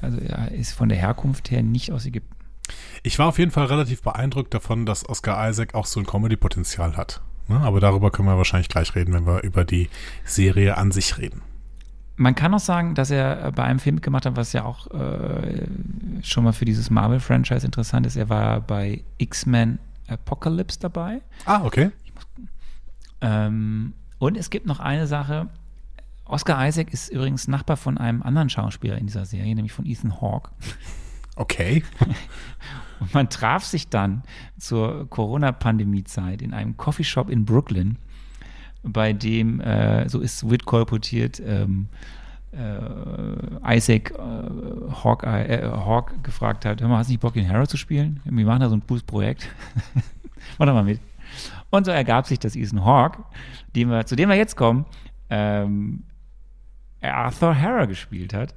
also er ist von der Herkunft her nicht aus Ägypten. Ich war auf jeden Fall relativ beeindruckt davon, dass Oscar Isaac auch so ein Comedy-Potenzial hat. Ne? Aber darüber können wir wahrscheinlich gleich reden, wenn wir über die Serie an sich reden. Man kann auch sagen, dass er bei einem Film mitgemacht hat, was ja auch äh, schon mal für dieses Marvel-Franchise interessant ist. Er war bei X-Men Apocalypse dabei. Ah, okay. Ähm, und es gibt noch eine Sache. Oscar Isaac ist übrigens Nachbar von einem anderen Schauspieler in dieser Serie, nämlich von Ethan Hawke. Okay. Und man traf sich dann zur Corona-Pandemie-Zeit in einem Coffeeshop in Brooklyn, bei dem, äh, so ist Witt kolportiert, ähm, äh, Isaac äh, Hawkeye, äh, Hawk gefragt hat, hör mal, hast du nicht Bock, in Harrow zu spielen? Wir machen da so ein cooles Projekt. Mach doch mal mit. Und so ergab sich, dass Ethan Hawke, dem wir, zu dem wir jetzt kommen, ähm, Arthur Harrow gespielt hat.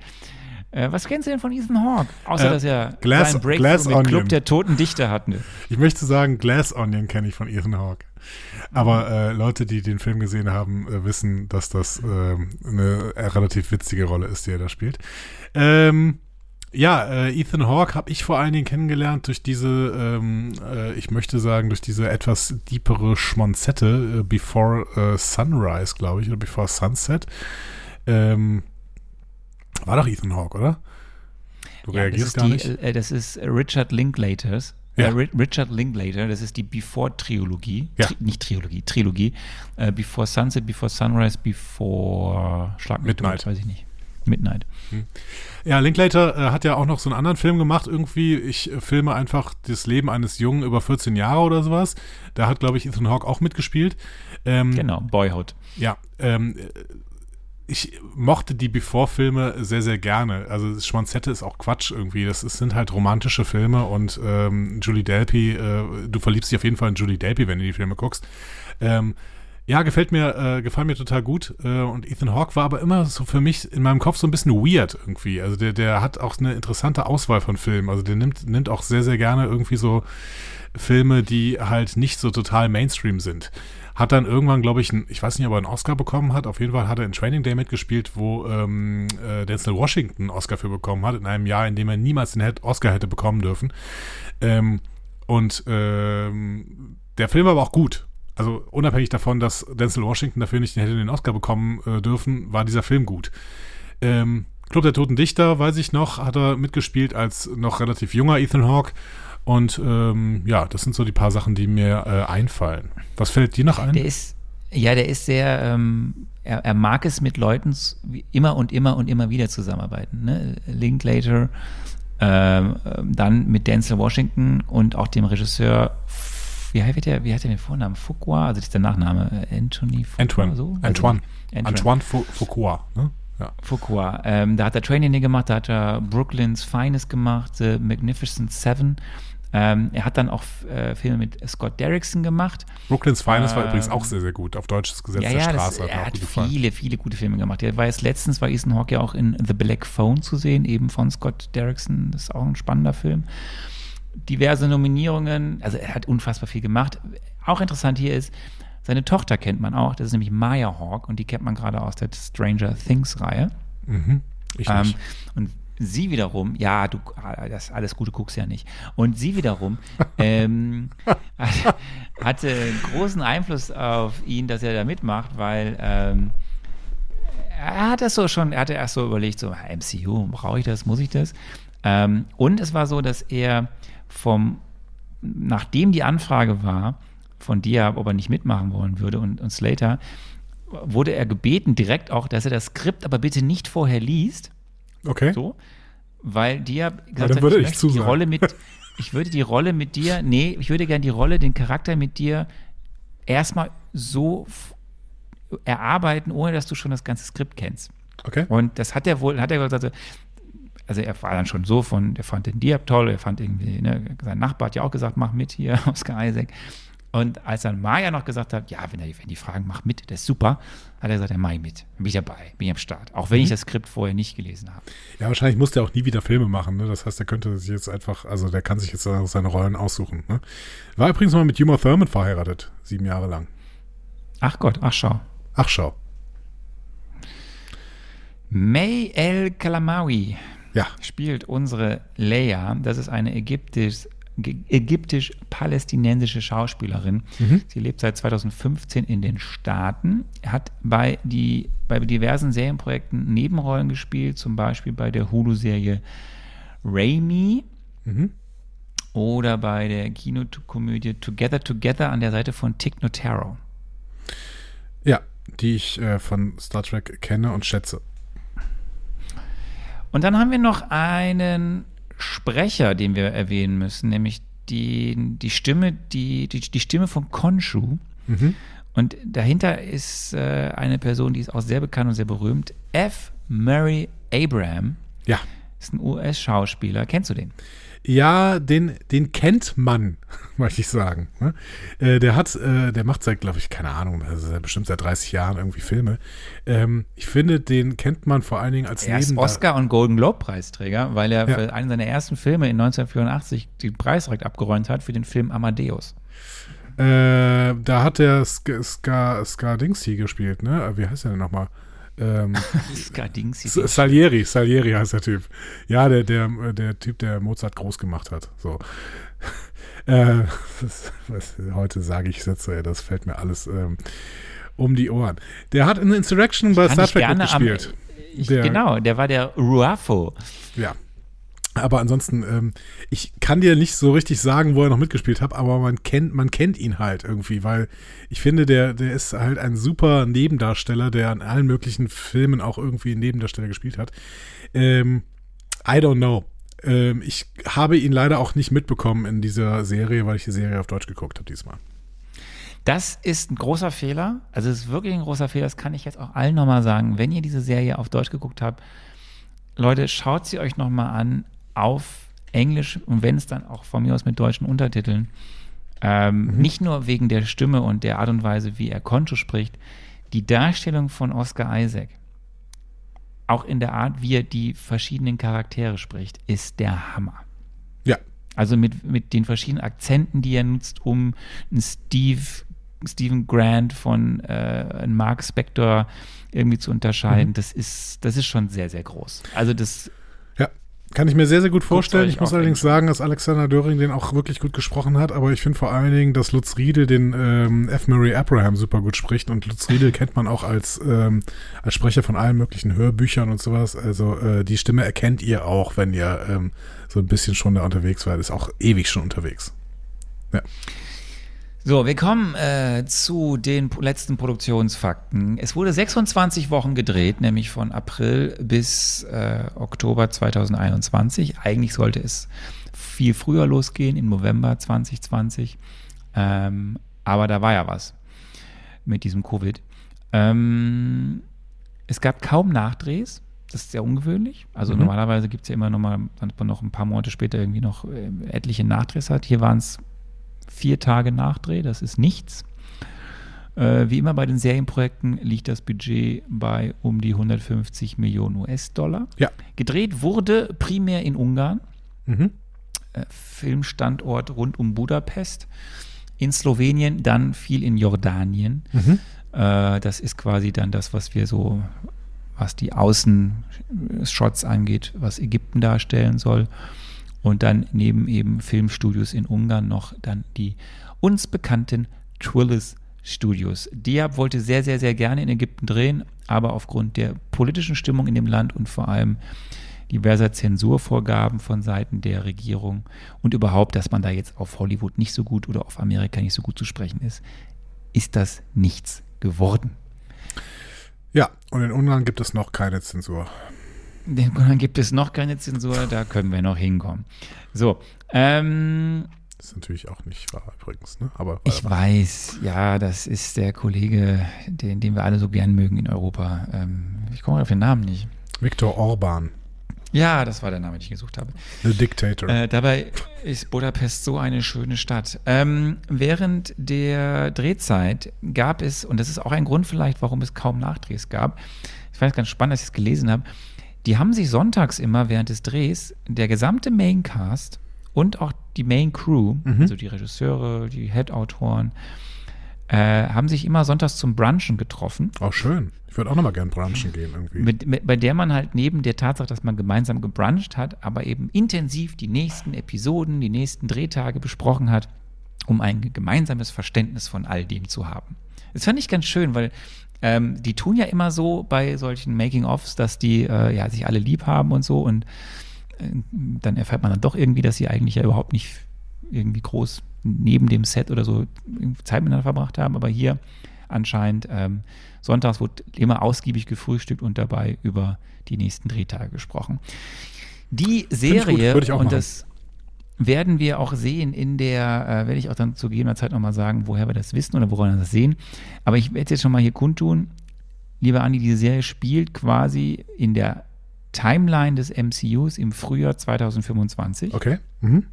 Äh, was kennst du denn von Ethan Hawke? Außer, Äh, dass er Glass- seinen Breakthrough Glass mit Onion. Club der Toten Dichter hatte. Ich möchte sagen, Glass Onion kenne ich von Ethan Hawke. Aber äh, Leute, die den Film gesehen haben, äh, wissen, dass das ähm, eine relativ witzige Rolle ist, die er da spielt. Ähm, ja, äh, Ethan Hawke habe ich vor allen Dingen kennengelernt durch diese, ähm, äh, ich möchte sagen, durch diese etwas diepere Schmonzette, äh, Before äh, Sunrise, glaube ich, oder Before Sunset. Ähm, war doch Ethan Hawke, oder? Du Ja, reagierst gar die, nicht. äh, das ist Richard Linklaters. Ja. Äh, Ri- Richard Linklater, das ist die Before-Trilogie. Ja. Tri nicht Trilogie, Trilogie. Äh, Before Sunset, Before Sunrise, Before Schlag Midnight. tot, weiß ich nicht. Midnight. Ja, Linklater äh, hat ja auch noch so einen anderen Film gemacht irgendwie. Ich äh, filme einfach das Leben eines Jungen über 14 Jahre oder sowas. Da hat, glaube ich, Ethan Hawke auch mitgespielt. Ähm, Genau, Boyhood. Ja, ähm, äh, ich mochte die Before-Filme sehr, sehr gerne. Also Schmonzette ist auch Quatsch irgendwie. Das ist, sind halt romantische Filme und ähm, Julie Delpy, äh, du verliebst dich auf jeden Fall in Julie Delpy, wenn du die Filme guckst. Ähm, ja, gefällt mir, äh, gefallen mir total gut. Äh, und Ethan Hawke war aber immer so für mich in meinem Kopf so ein bisschen weird irgendwie. Also der, der hat auch eine interessante Auswahl von Filmen. Also der nimmt, nimmt auch sehr, sehr gerne irgendwie so Filme, die halt nicht so total Mainstream sind. Hat dann irgendwann, glaube ich, einen, ich weiß nicht, ob er einen Oscar bekommen hat. Auf jeden Fall hat er in Training Day mitgespielt, wo ähm, äh, Denzel Washington einen Oscar für bekommen hat, in einem Jahr, in dem er niemals den Oscar hätte bekommen dürfen. Ähm, und ähm, der Film war aber auch gut. Also unabhängig davon, dass Denzel Washington dafür nicht hätte den Oscar bekommen äh, dürfen, war dieser Film gut. Ähm, Club der Toten Dichter, weiß ich noch, hat er mitgespielt als noch relativ junger Ethan Hawke. Und ähm, ja, das sind so die paar Sachen, die mir äh, einfallen. Was fällt dir noch ein? Der ist, ja, der ist sehr, ähm, er, er mag es mit Leuten immer und immer und immer wieder zusammenarbeiten. Ne? Linklater, ähm, ähm, dann mit Denzel Washington und auch dem Regisseur, wie hat der, wie hat der den Vornamen? Fuqua, also das ist der Nachname, äh, Anthony Fuqua, Antoine. so? Antoine. Antoine Fou- Foucault. Ne? Ja. Fuqua. Ähm, da hat er Training gemacht, da hat er Brooklyn's Finest gemacht, The Magnificent Seven. Ähm, er hat dann auch äh, Filme mit Scott Derrickson gemacht. Brooklyn's Finest war Ähm, übrigens auch sehr, sehr gut. Auf deutsches Gesetz Ja, der ja, Straße das, er hat viele, viele gute Filme gemacht. Er war jetzt letztens, war Ethan Hawke ja auch in The Black Phone zu sehen, eben von Scott Derrickson. Das ist auch ein spannender Film. Diverse Nominierungen, also er hat unfassbar viel gemacht. Auch interessant hier ist, seine Tochter kennt man auch, das ist nämlich Maya Hawke und die kennt man gerade aus der Stranger Things Reihe. Mhm. Ich Ähm, nicht. und sie wiederum, ja, du, das alles Gute guckst ja nicht. Und sie wiederum ähm, hatte einen großen Einfluss auf ihn, dass er da mitmacht, weil ähm, er hat das so schon, er hatte erst so überlegt, so MCU, brauche ich das, muss ich das? Ähm, und es war so, dass er vom, nachdem die Anfrage war, von dir, ob er nicht mitmachen wollen würde und, und Slater, wurde er gebeten direkt auch, dass er das Skript aber bitte nicht vorher liest. Okay. So, weil dir gesagt hat, ich, ich die Rolle mit, ich würde die Rolle mit dir, nee, ich würde gerne die Rolle, den Charakter mit dir erstmal so erarbeiten, ohne dass du schon das ganze Skript kennst. Okay. Und das hat er wohl, hat er gesagt, also er war dann schon so von, er fand den Diab toll, er fand irgendwie, ne, sein Nachbar hat ja auch gesagt, mach mit hier, Oscar Isaac. Und als dann Maya noch gesagt hat, ja, wenn, er, wenn die fragen, mach mit, das ist super, hat er gesagt, ja, mach ich mit, bin ich dabei, bin ich am Start. Auch wenn mhm. ich das Skript vorher nicht gelesen habe. Ja, wahrscheinlich muss der auch nie wieder Filme machen, ne? Das heißt, der könnte sich jetzt einfach, also der kann sich jetzt seine Rollen aussuchen. Ne? War übrigens mal mit Uma Thurman verheiratet, sieben Jahre lang. Ach Gott, ach schau. Ach schau. May El Kalamawi ja. spielt unsere Leia. Das ist eine ägyptisch, ägyptisch-palästinensische Schauspielerin. Mhm. Sie lebt seit 2015 in den Staaten, hat bei, die, bei diversen Serienprojekten Nebenrollen gespielt, zum Beispiel bei der Hulu-Serie Raimi mhm. oder bei der Kinokomödie Together Together an der Seite von Tick Notaro. Ja, die ich äh, von Star Trek kenne und schätze. Und dann haben wir noch einen Sprecher, den wir erwähnen müssen, nämlich die, die Stimme, die, die, die Stimme von Konshu. Mhm. Und dahinter ist äh, eine Person, die ist auch sehr bekannt und sehr berühmt. F. Murray Abraham. Ja. Ist ein US-Schauspieler. Kennst du den? Ja, den, den kennt man, möchte ich sagen. Ne? Äh, der hat, äh, der macht seit, glaube ich, keine Ahnung, also bestimmt seit 30 Jahren irgendwie Filme. Ähm, ich finde, den kennt man vor allen Dingen als Er ist Oscar- und Golden Globe-Preisträger, weil er ja. für einen seiner ersten Filme in 1984 den Preis direkt abgeräumt hat für den Film Amadeus. Äh, da hat der Ska, Ska, Ska Dingsy gespielt, ne? Wie heißt der denn nochmal? Ähm, Salieri, Salieri heißt der Typ. Ja, der, der, der Typ, der Mozart groß gemacht hat. So. äh, das, was, heute sage ich Sätze, das fällt mir alles ähm, um die Ohren. Der hat in Insurrection bei Star Trek gespielt. der, genau, der war der Ruafo. Ja. Aber ansonsten, ähm, ich kann dir nicht so richtig sagen, wo er noch mitgespielt hat, aber man kennt, man kennt ihn halt irgendwie, weil ich finde, der, der ist halt ein super Nebendarsteller, der an allen möglichen Filmen auch irgendwie Nebendarsteller gespielt hat. Ähm, I don't know. Ähm, ich habe ihn leider auch nicht mitbekommen in dieser Serie, weil ich die Serie auf Deutsch geguckt habe diesmal. Das ist ein großer Fehler. Also es ist wirklich ein großer Fehler. Das kann ich jetzt auch allen nochmal sagen. Wenn ihr diese Serie auf Deutsch geguckt habt, Leute, schaut sie euch nochmal an auf Englisch und wenn es dann auch von mir aus mit deutschen Untertiteln. Ähm, mhm. Nicht nur wegen der Stimme und der Art und Weise, wie er Konto spricht, die Darstellung von Oscar Isaac, auch in der Art, wie er die verschiedenen Charaktere spricht, ist der Hammer. Ja. Also mit, mit den verschiedenen Akzenten, die er nutzt, um einen Steve, Stephen Grant von äh, Mark Spector irgendwie zu unterscheiden, mhm. das, ist, das ist schon sehr, sehr groß. Also das kann ich mir sehr, sehr gut vorstellen. Ich muss allerdings sagen, dass Alexander Döring den auch wirklich gut gesprochen hat, aber ich finde vor allen Dingen, dass Lutz Riedel den ähm, F. Murray Abraham super gut spricht und Lutz Riedel kennt man auch als, ähm, als Sprecher von allen möglichen Hörbüchern und sowas. Also äh, die Stimme erkennt ihr auch, wenn ihr ähm, so ein bisschen schon da unterwegs seid. Ist auch ewig schon unterwegs. Ja. So, wir kommen äh, zu den letzten Produktionsfakten. Es wurde 26 Wochen gedreht, nämlich von April bis äh, Oktober 2021. Eigentlich sollte es viel früher losgehen, im November 2020. Ähm, aber da war ja was mit diesem Covid. Ähm, es gab kaum Nachdrehs. Das ist sehr ungewöhnlich. Also mhm. normalerweise gibt es ja immer noch mal, dass man noch ein paar Monate später irgendwie noch äh, etliche Nachdrehs hat. Hier waren es vier Tage Nachdreh, das ist nichts. Äh, wie immer bei den Serienprojekten liegt das Budget bei um die 150 Millionen US-Dollar. Ja. Gedreht wurde primär in Ungarn. Mhm. Äh, Filmstandort rund um Budapest. In Slowenien, dann viel in Jordanien. Mhm. Äh, das ist quasi dann das, was wir so was die Außenshots angeht, was Ägypten darstellen soll. Und dann neben eben Filmstudios in Ungarn noch dann die uns bekannten Trillis Studios. Diab wollte sehr, sehr, sehr gerne in Ägypten drehen, aber aufgrund der politischen Stimmung in dem Land und vor allem diverser Zensurvorgaben von Seiten der Regierung und überhaupt, dass man da jetzt auf Hollywood nicht so gut oder auf Amerika nicht so gut zu sprechen ist, ist das nichts geworden. Ja, und in Ungarn gibt es noch keine Zensur. Ungarn gibt es noch keine Zensur, da können wir noch hinkommen. So, ähm, das ist natürlich auch nicht wahr übrigens, ne? Aber ich weiß, ja, das ist der Kollege, den, den wir alle so gern mögen in Europa. Ähm, ich komme auf den Namen nicht. Viktor Orban. Ja, das war der Name, den ich gesucht habe. The Dictator. Äh, dabei ist Budapest so eine schöne Stadt. Ähm, während der Drehzeit gab es, und das ist auch ein Grund vielleicht, warum es kaum Nachdrehs gab, ich fand es ganz spannend, dass ich es gelesen habe, die haben sich sonntags immer während des Drehs, der gesamte Maincast und auch die Main Crew, mhm. also die Regisseure, die Head-Autoren, äh, haben sich immer sonntags zum Brunchen getroffen. Auch schön. Ich würde auch nochmal gern brunchen gehen irgendwie. Mit, mit, bei der man halt neben der Tatsache, dass man gemeinsam gebruncht hat, aber eben intensiv die nächsten Episoden, die nächsten Drehtage besprochen hat, um ein gemeinsames Verständnis von all dem zu haben. Das fand ich ganz schön, weil ähm, die tun ja immer so bei solchen Making-ofs, dass die äh, ja, sich alle lieb haben und so und äh, dann erfährt man dann doch irgendwie, dass sie eigentlich ja überhaupt nicht irgendwie groß neben dem Set oder so Zeit miteinander verbracht haben, aber hier anscheinend ähm, sonntags wurde immer ausgiebig gefrühstückt und dabei über die nächsten Drehtage gesprochen. Die Serie, und machen. das werden wir auch sehen in der, äh, werde ich auch dann zu gegebener Zeit nochmal sagen, woher wir das wissen oder woran wir das sehen. Aber ich werde jetzt schon mal hier kundtun, lieber Andi, diese Serie spielt quasi in der Timeline des MCUs im Frühjahr 2025. Okay. Mhm.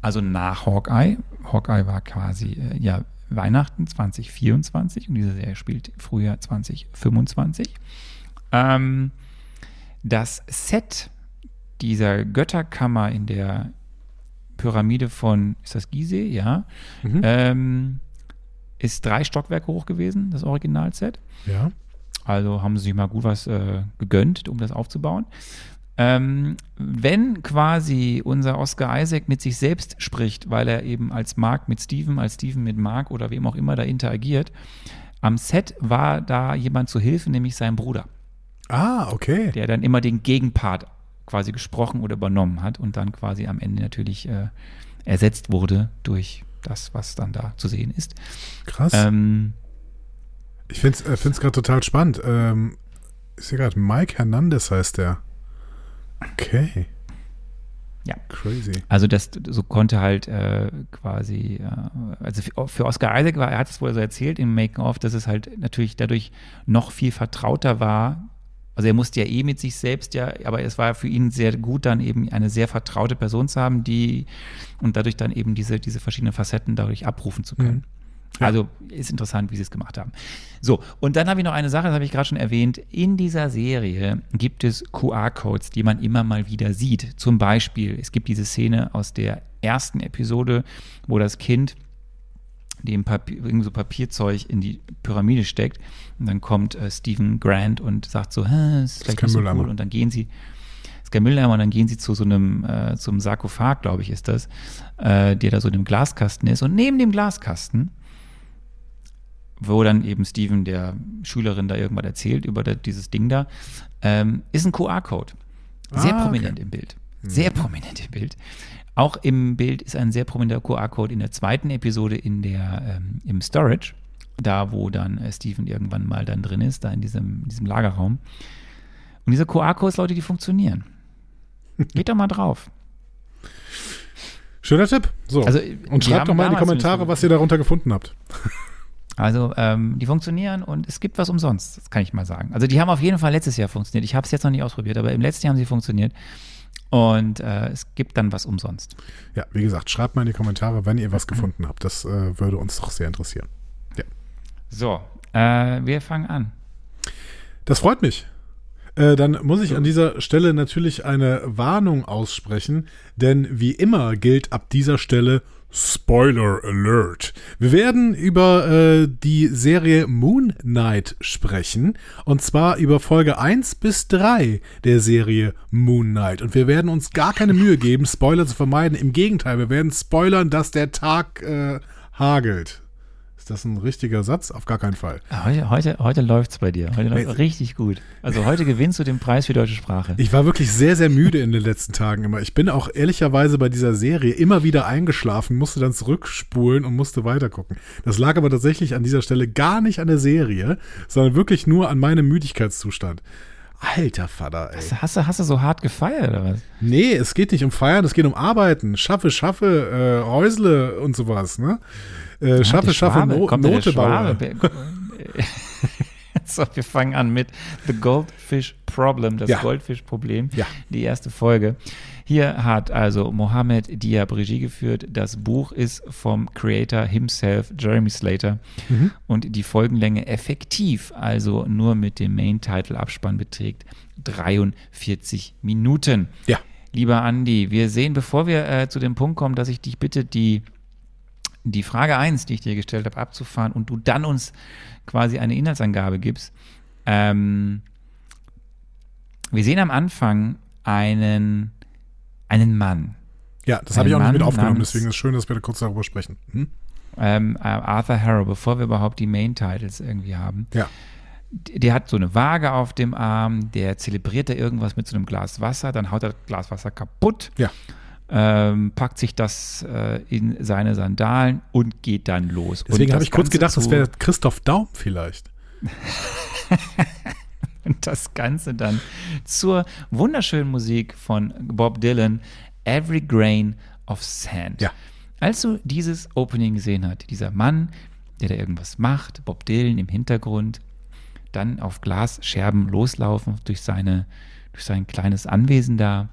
Also nach Hawkeye. Hawkeye war quasi äh, ja Weihnachten 2024 und diese Serie spielt Frühjahr 2025. Ähm, das Set dieser Götterkammer in der Pyramide von, ist das Gizeh? Ja. Mhm. Ähm, ist drei Stockwerke hoch gewesen, das Originalset. Ja. Also haben sie sich mal gut was äh, gegönnt, um das aufzubauen. Ähm, wenn quasi unser Oscar Isaac mit sich selbst spricht, weil er eben als Mark mit Steven, als Steven mit Mark oder wem auch immer da interagiert, am Set war da jemand zu Hilfe, nämlich sein Bruder. Ah, okay. Der dann immer den Gegenpart quasi gesprochen oder übernommen hat und dann quasi am Ende natürlich äh, ersetzt wurde durch das, was dann da zu sehen ist. Krass. Ähm, ich finde es äh, gerade total spannend. Ähm, ist hier gerade Mike Hernandez heißt der. Okay. Ja. Crazy. Also das so konnte halt äh, quasi, äh, also für, für, Oscar Isaac war, er hat es wohl so erzählt im Making-of, dass es halt natürlich dadurch noch viel vertrauter war. Also er musste ja eh mit sich selbst ja, aber es war für ihn sehr gut, dann eben eine sehr vertraute Person zu haben, die und dadurch dann eben diese, diese verschiedenen Facetten dadurch abrufen zu können. Mhm. Ja. Also ist interessant, wie sie es gemacht haben. So, und dann habe ich noch eine Sache, das habe ich gerade schon erwähnt. In dieser Serie gibt es QR-Codes, die man immer mal wieder sieht. Zum Beispiel, es gibt diese Szene aus der ersten Episode, wo das Kind dem Papier, so Papierzeug in die Pyramide steckt. Und dann kommt äh, Stephen Grant und sagt so, das ist vielleicht nicht so cool. Und dann gehen sie, ist kein Mülleimer, und dann gehen sie zu so einem, äh, zum Sarkophag, glaube ich, ist das, äh, der da so in einem Glaskasten ist. Und neben dem Glaskasten wo dann eben Steven der Schülerin da irgendwas erzählt über das, dieses Ding da, ähm, ist ein QR-Code. Sehr ah, prominent okay. im Bild. Sehr mhm. prominent im Bild. Auch im Bild ist ein sehr prominenter QR-Code in der zweiten Episode in der, ähm, im Storage, da wo dann äh, Steven irgendwann mal dann drin ist, da in diesem, in diesem Lagerraum. Und diese QR-Codes, Leute, die funktionieren. Geht doch mal drauf. Schöner Tipp. So. Also, und schreibt doch mal in die Kommentare, was ihr darunter gefunden habt. Also ähm, die funktionieren und es gibt was umsonst, das kann ich mal sagen. Also die haben auf jeden Fall letztes Jahr funktioniert. Ich habe es jetzt noch nicht ausprobiert, aber im letzten Jahr haben sie funktioniert. Und äh, es gibt dann was umsonst. Ja, wie gesagt, schreibt mal in die Kommentare, wenn ihr was gefunden habt. Das äh, würde uns doch sehr interessieren. Ja. So, äh, wir fangen an. Das freut mich. Äh, dann muss ich an dieser Stelle natürlich eine Warnung aussprechen, denn wie immer gilt ab dieser Stelle Spoiler Alert. Wir werden über äh, die Serie Moon Knight sprechen. Und zwar über Folge 1 bis 3 der Serie Moon Knight. Und wir werden uns gar keine Mühe geben, Spoiler zu vermeiden. Im Gegenteil, wir werden spoilern, dass der Tag äh, hagelt. Ist das ein richtiger Satz? Auf gar keinen Fall. Heute, heute, heute läuft es bei dir. Heute läuft richtig gut. Also heute gewinnst du den Preis für deutsche Sprache. Ich war wirklich sehr, sehr müde in den letzten Tagen immer. Ich bin auch ehrlicherweise bei dieser Serie immer wieder eingeschlafen, musste dann zurückspulen und musste weitergucken. Das lag aber tatsächlich an dieser Stelle gar nicht an der Serie, sondern wirklich nur an meinem Müdigkeitszustand. Alter Vater, ey. Hast, hast, du, hast du so hart gefeiert oder was? Nee, es geht nicht um Feiern, es geht um Arbeiten. Schaffe, schaffe, äh, Häusle und sowas, ne? Äh, schaffe, schaffe, no Kommt Note so, wir fangen an mit The Goldfish Problem, das Ja. Goldfischproblem, Ja. die erste Folge. Hier hat also Mohammed Diab Regie geführt. Das Buch ist vom Creator himself, Jeremy Slater. Mhm. Und die Folgenlänge effektiv, also nur mit dem Main-Title-Abspann beträgt 43 Minuten. Ja. Lieber Andi, wir sehen, bevor wir äh, zu dem Punkt kommen, dass ich dich bitte, die, die Frage 1, die ich dir gestellt habe, abzufahren und du dann uns quasi eine Inhaltsangabe gibst. Ähm, wir sehen am Anfang einen, einen Mann, Ja, das habe ich auch nicht mit aufgenommen, deswegen ist es schön, dass wir da kurz darüber sprechen. Hm? ähm, äh, Arthur Harrow, bevor wir überhaupt die Main-Titles irgendwie haben. Ja. Der hat so eine Waage auf dem Arm, der zelebriert da irgendwas mit so einem Glas Wasser, dann haut er das Glas Wasser kaputt, Ja. Ähm, packt sich das äh, in seine Sandalen und geht dann los. Deswegen habe ich kurz Ganze gedacht, das wäre Christoph Daum vielleicht. Und das Ganze dann zur wunderschönen Musik von Bob Dylan, Every Grain of Sand. Ja. Als du dieses Opening gesehen hast, dieser Mann, der da irgendwas macht, Bob Dylan im Hintergrund, dann auf Glasscherben loslaufen durch, seine, durch sein kleines Anwesen da.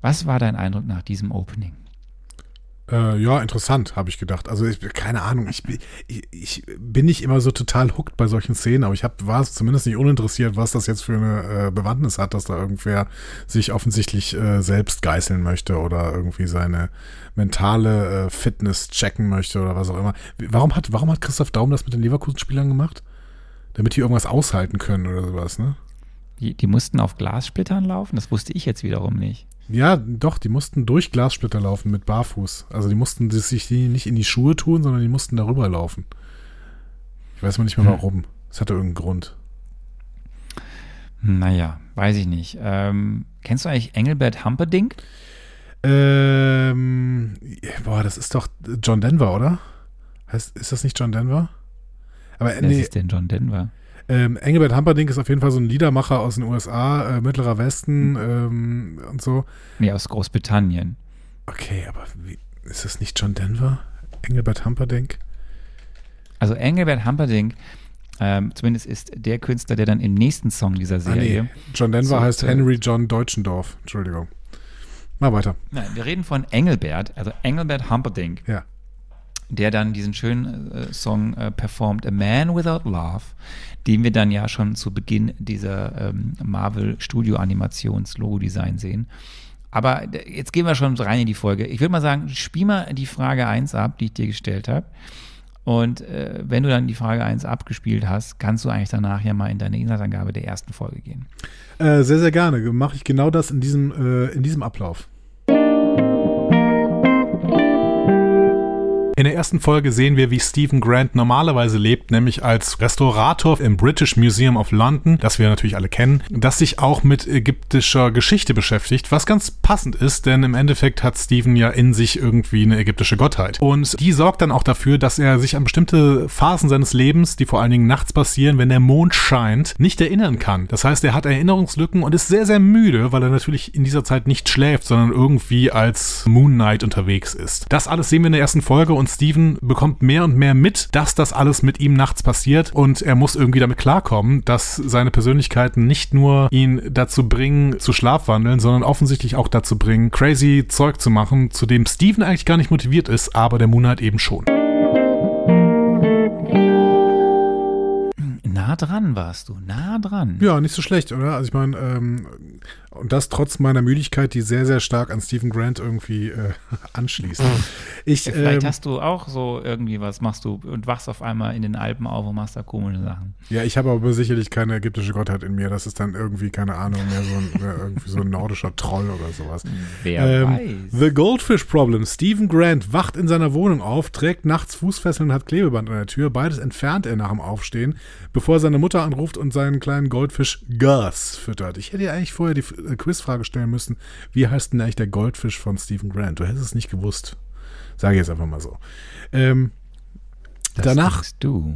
Was war dein Eindruck nach diesem Opening? Äh, ja, interessant, habe ich gedacht. Also ich, keine Ahnung, ich, bin- ich, ich bin nicht immer so total hooked bei solchen Szenen, aber ich hab, war zumindest nicht uninteressiert, was das jetzt für eine äh, Bewandtnis hat, dass da irgendwer sich offensichtlich äh, selbst geißeln möchte oder irgendwie seine mentale äh, Fitness checken möchte oder was auch immer. Warum hat, warum hat Christoph Daum das mit den Leverkusen-Spielern gemacht? Damit die irgendwas aushalten können oder sowas, ne? Die, die mussten auf Glassplittern laufen? Das wusste ich jetzt wiederum nicht. Ja, doch, die mussten durch Glassplitter laufen mit Barfuß. Also die mussten sich die nicht in die Schuhe tun, sondern die mussten darüber laufen. Ich weiß mal nicht mehr Hm. warum. Es hatte irgendeinen Grund. Naja, weiß ich nicht. Ähm, kennst du eigentlich Engelbert Humperdinck? Ähm, boah, das ist doch John Denver, oder? Heißt, ist das nicht John Denver? Aber Wer nee, ist denn John Denver? Ähm, Engelbert Humperdinck ist auf jeden Fall so ein Liedermacher aus den USA, äh, Mittlerer Westen ähm, und so. Nee, aus Großbritannien. Okay, aber wie, ist das nicht John Denver? Engelbert Humperdinck? Also Engelbert Humperdinck, ähm, zumindest ist der Künstler, der dann im nächsten Song dieser Ah, Serie. nee. John Denver So, heißt äh, Henry John Deutschendorf. Entschuldigung. Mal weiter. Nein, wir reden von Engelbert, also Engelbert Humperdinck, Ja. Der dann diesen schönen äh, Song äh, performt, A Man Without Love, den wir dann ja schon zu Beginn dieser ähm, Marvel Studio Animations Logo-Design sehen. Aber d- jetzt gehen wir schon rein in die Folge. Ich würde mal sagen, spiel mal die Frage 1 ab, die ich dir gestellt habe. Und äh, wenn du dann die Frage 1 abgespielt hast, kannst du eigentlich danach ja mal in deine Inhaltsangabe der ersten Folge gehen. Äh, sehr, sehr gerne. Mache ich genau das in diesem, äh, in diesem Ablauf. In der ersten Folge sehen wir, wie Stephen Grant normalerweise lebt, nämlich als Restaurator im British Museum of London, das wir natürlich alle kennen, das sich auch mit ägyptischer Geschichte beschäftigt, was ganz passend ist, denn im Endeffekt hat Stephen ja in sich irgendwie eine ägyptische Gottheit. Und die sorgt dann auch dafür, dass er sich an bestimmte Phasen seines Lebens, die vor allen Dingen nachts passieren, wenn der Mond scheint, nicht erinnern kann. Das heißt, er hat Erinnerungslücken und ist sehr, sehr müde, weil er natürlich in dieser Zeit nicht schläft, sondern irgendwie als Moon Knight unterwegs ist. Das alles sehen wir in der ersten Folge und Steven bekommt mehr und mehr mit, dass das alles mit ihm nachts passiert und er muss irgendwie damit klarkommen, dass seine Persönlichkeiten nicht nur ihn dazu bringen, zu schlafwandeln, sondern offensichtlich auch dazu bringen, crazy Zeug zu machen, zu dem Steven eigentlich gar nicht motiviert ist, aber der Moon Knight eben schon. Na, nah dran warst du, nah dran. Ja, nicht so schlecht, oder? Also ich meine, ähm, und das trotz meiner Müdigkeit, die sehr, sehr stark an Stephen Grant irgendwie äh, anschließt. Ich, ja, vielleicht ähm, hast du auch so irgendwie was, machst du und wachst auf einmal in den Alpen auf und machst da komische Sachen. Ja, ich habe aber sicherlich keine ägyptische Gottheit in mir. Das ist dann irgendwie, keine Ahnung, mehr so ein, mehr irgendwie so ein nordischer Troll oder sowas. Wer ähm, weiß. The Goldfish Problem. Stephen Grant wacht in seiner Wohnung auf, trägt nachts Fußfesseln und hat Klebeband an der Tür. Beides entfernt er nach dem Aufstehen, bevor seine Mutter anruft und seinen kleinen Goldfisch Gus füttert. Ich hätte ja eigentlich vorher die Quizfrage stellen müssen, wie heißt denn eigentlich der Goldfisch von Stephen Grant? Du hättest es nicht gewusst. Sage ich jetzt einfach mal so. Ähm, danach,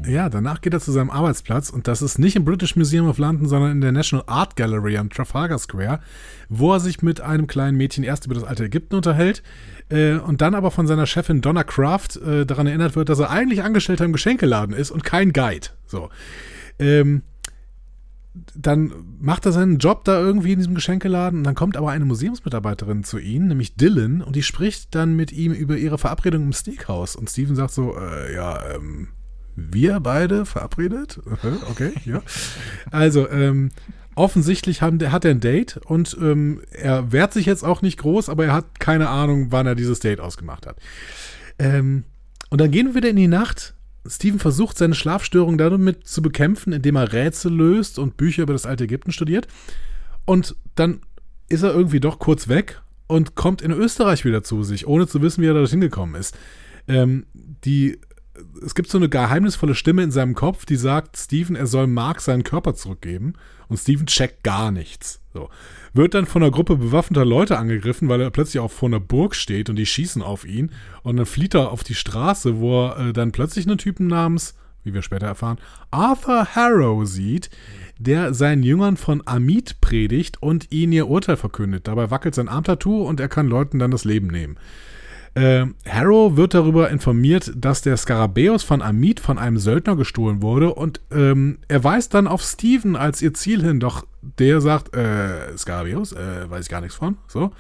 ja, danach geht er zu seinem Arbeitsplatz und das ist nicht im British Museum of London, sondern in der National Art Gallery am Trafalgar Square, wo er sich mit einem kleinen Mädchen erst über das alte Ägypten unterhält äh, und dann aber von seiner Chefin Donna Kraft äh, daran erinnert wird, dass er eigentlich Angestellter im Geschenkeladen ist und kein Guide. So. Ähm, dann macht er seinen Job da irgendwie in diesem Geschenkeladen und dann kommt aber eine Museumsmitarbeiterin zu ihm, nämlich Dylan, und die spricht dann mit ihm über ihre Verabredung im Steakhouse. Und Steven sagt so, äh, ja, ähm, wir beide verabredet? Okay, ja. Also, ähm, offensichtlich haben, hat er ein Date und ähm, er wehrt sich jetzt auch nicht groß, aber er hat keine Ahnung, wann er dieses Date ausgemacht hat. Ähm, und dann gehen wir wieder in die Nacht Steven versucht, seine Schlafstörung damit zu bekämpfen, indem er Rätsel löst und Bücher über das alte Ägypten studiert. Und dann ist er irgendwie doch kurz weg und kommt in Österreich wieder zu sich, ohne zu wissen, wie er da hingekommen ist. Ähm, die, es gibt so eine geheimnisvolle Stimme in seinem Kopf, die sagt, Steven, er soll Mark seinen Körper zurückgeben. Und Steven checkt gar nichts. So. Wird dann von einer Gruppe bewaffneter Leute angegriffen, weil er plötzlich auch vor einer Burg steht und die schießen auf ihn. Und dann flieht er auf die Straße, wo er äh, dann plötzlich einen Typen namens, wie wir später erfahren, Arthur Harrow sieht, der seinen Jüngern von Amit predigt und ihnen ihr Urteil verkündet. Dabei wackelt sein Armtattoo und er kann Leuten dann das Leben nehmen. Äh, Harrow wird darüber informiert, dass der Skarabäus von Amit von einem Söldner gestohlen wurde und ähm, er weist dann auf Steven als ihr Ziel hin, doch der sagt, äh, Skarabäus, äh, weiß ich gar nichts von, so.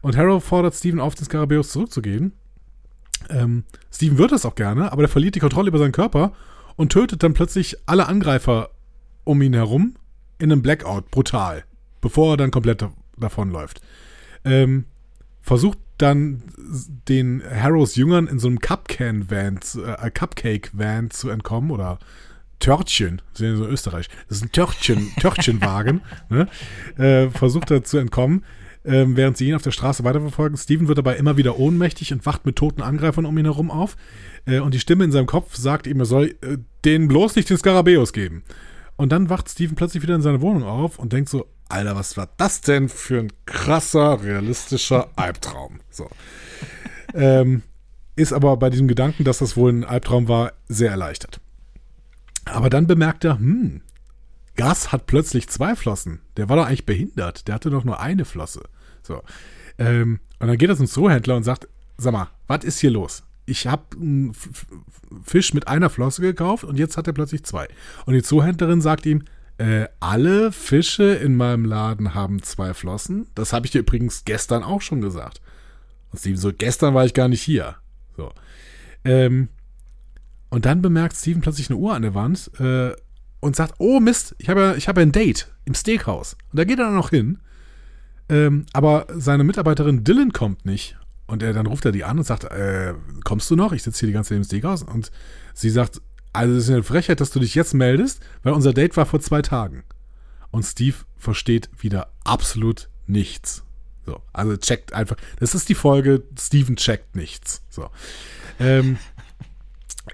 Und Harrow fordert Steven auf, den Skarabäus zurückzugeben. Ähm, Steven wird das auch gerne, aber er verliert die Kontrolle über seinen Körper und tötet dann plötzlich alle Angreifer um ihn herum in einem Blackout, brutal, bevor er dann komplett davonläuft. Ähm, versucht dann den Harrows Jüngern in so einem Cupcan-Van, äh, Cupcake-Van zu entkommen oder Törtchen, ja so Österreich, das ist ein Törtchen, Törtchenwagen, ne? äh, versucht er zu entkommen, äh, während sie ihn auf der Straße weiterverfolgen. Steven wird dabei immer wieder ohnmächtig und wacht mit toten Angreifern um ihn herum auf. Äh, und die Stimme in seinem Kopf sagt ihm, er soll äh, denen bloß nicht den Skarabäus geben. Und dann wacht Steven plötzlich wieder in seiner Wohnung auf und denkt so, Alter, was war das denn für ein krasser, realistischer Albtraum? So. ähm, ist aber bei diesem Gedanken, dass das wohl ein Albtraum war, sehr erleichtert. Aber dann bemerkt er, hm, Gas hat plötzlich zwei Flossen. Der war doch eigentlich behindert. Der hatte doch nur eine Flosse. So. Ähm, und dann geht er zum Zoohändler und sagt, sag mal, was ist hier los? Ich habe einen Fisch mit einer Flosse gekauft und jetzt hat er plötzlich zwei. Und die Zoohändlerin sagt ihm, äh, alle Fische in meinem Laden haben zwei Flossen. Das habe ich dir übrigens gestern auch schon gesagt. Und Steven so, gestern war ich gar nicht hier. So. Ähm, und dann bemerkt Steven plötzlich eine Uhr an der Wand äh, und sagt, oh Mist, ich habe ich hab ein Date im Steakhouse. Und da geht er dann noch hin. Ähm, aber seine Mitarbeiterin Dylan kommt nicht. Und er, dann ruft er die an und sagt, äh, kommst du noch? Ich sitze hier die ganze Zeit im Steakhouse. Und sie sagt, also es ist eine Frechheit, dass du dich jetzt meldest, weil unser Date war vor zwei Tagen. Und Steve versteht wieder absolut nichts. So, also checkt einfach. Das ist die Folge, Steven checkt nichts. So. Ähm,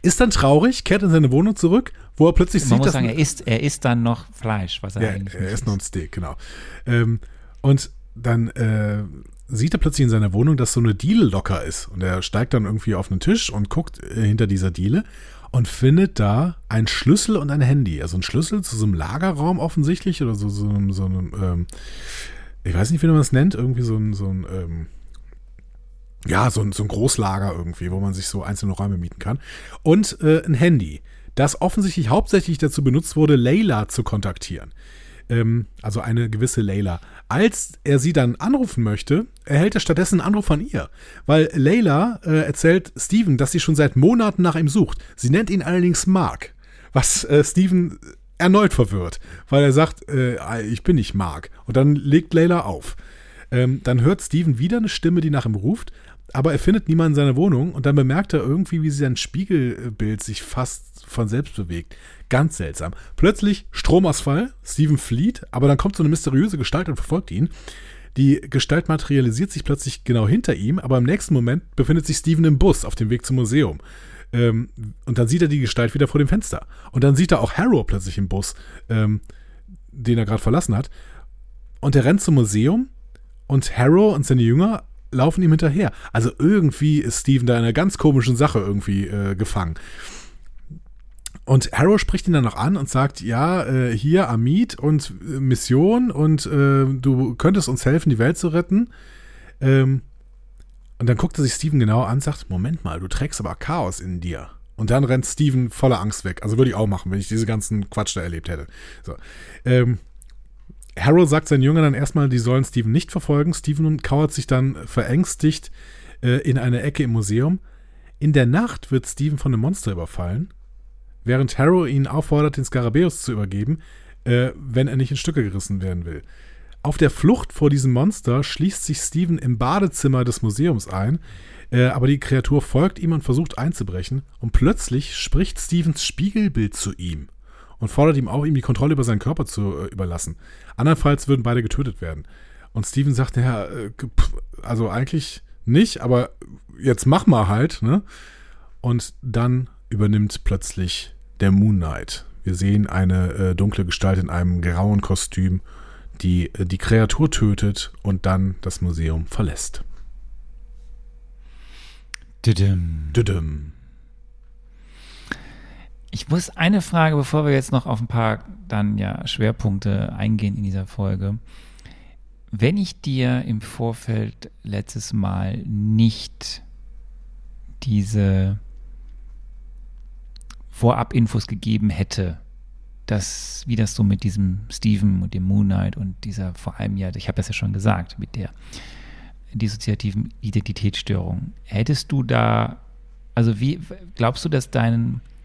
ist dann traurig, kehrt in seine Wohnung zurück, wo er plötzlich Man sieht, muss dass. sagen, er isst, er isst dann noch Fleisch, was er ja, eigentlich Er isst noch ein Steak, genau. Ähm, und dann äh, sieht er plötzlich in seiner Wohnung, dass so eine Diele locker ist. Und er steigt dann irgendwie auf einen Tisch und guckt äh, hinter dieser Diele und findet da einen Schlüssel und ein Handy. Also ein Schlüssel zu so einem Lagerraum offensichtlich oder so, so einem, so einem ähm, ich weiß nicht, wie man es nennt, irgendwie so ein, so ein ähm, ja, so ein, so ein Großlager irgendwie, wo man sich so einzelne Räume mieten kann. Und äh, ein Handy, das offensichtlich hauptsächlich dazu benutzt wurde, Layla zu kontaktieren ähm, also eine gewisse Layla. Als er sie dann anrufen möchte, erhält er stattdessen einen Anruf von ihr, weil Layla äh, erzählt Steven, dass sie schon seit Monaten nach ihm sucht. Sie nennt ihn allerdings Mark, was äh, Steven erneut verwirrt, weil er sagt, äh, ich bin nicht Mark. Und dann legt Layla auf. Ähm, dann hört Steven wieder eine Stimme, die nach ihm ruft, aber er findet niemanden in seiner Wohnung und dann bemerkt er irgendwie, wie sein Spiegelbild sich fast von selbst bewegt. Ganz seltsam. Plötzlich Stromausfall, Steven flieht, aber dann kommt so eine mysteriöse Gestalt und verfolgt ihn. Die Gestalt materialisiert sich plötzlich genau hinter ihm, aber im nächsten Moment befindet sich Steven im Bus auf dem Weg zum Museum. Ähm, und dann sieht er die Gestalt wieder vor dem Fenster. Und dann sieht er auch Harrow plötzlich im Bus, ähm, den er gerade verlassen hat. Und er rennt zum Museum und Harrow und seine Jünger laufen ihm hinterher. Also irgendwie ist Steven da in einer ganz komischen Sache irgendwie äh, gefangen. Und Harrow spricht ihn dann noch an und sagt, ja, äh, hier Amit und äh, Mission und äh, du könntest uns helfen, die Welt zu retten. Ähm, und dann guckt er sich Steven genau an und sagt, Moment mal, du trägst aber Chaos in dir. Und dann rennt Steven voller Angst weg. Also würde ich auch machen, wenn ich diese ganzen Quatsch da erlebt hätte. So. Ähm, Harrow sagt seinen Jüngern dann erstmal, die sollen Steven nicht verfolgen. Steven kauert sich dann verängstigt äh, in eine Ecke im Museum. In der Nacht wird Steven von einem Monster überfallen während Harrow ihn auffordert, den Skarabäus zu übergeben, äh, wenn er nicht in Stücke gerissen werden will. Auf der Flucht vor diesem Monster schließt sich Steven im Badezimmer des Museums ein, äh, aber die Kreatur folgt ihm und versucht einzubrechen, und plötzlich spricht Stevens Spiegelbild zu ihm und fordert ihm auch, ihm die Kontrolle über seinen Körper zu äh, überlassen. Andernfalls würden beide getötet werden. Und Steven sagt, ja, äh, also eigentlich nicht, aber jetzt mach mal halt, ne? Und dann übernimmt plötzlich der Moon Knight. Wir sehen eine äh, dunkle Gestalt in einem grauen Kostüm, die äh, die Kreatur tötet und dann das Museum verlässt. Düdüm. Düdüm. Ich muss eine Frage, bevor wir jetzt noch auf ein paar dann ja Schwerpunkte eingehen in dieser Folge. Wenn ich dir im Vorfeld letztes Mal nicht diese Vorab-Infos gegeben hätte, dass, wie das so mit diesem Steven und dem Moon Knight und dieser vor allem ja, ich habe das ja schon gesagt, mit der dissoziativen Identitätsstörung. Hättest du da, also wie, glaubst du, dass dein, Ver, da, da,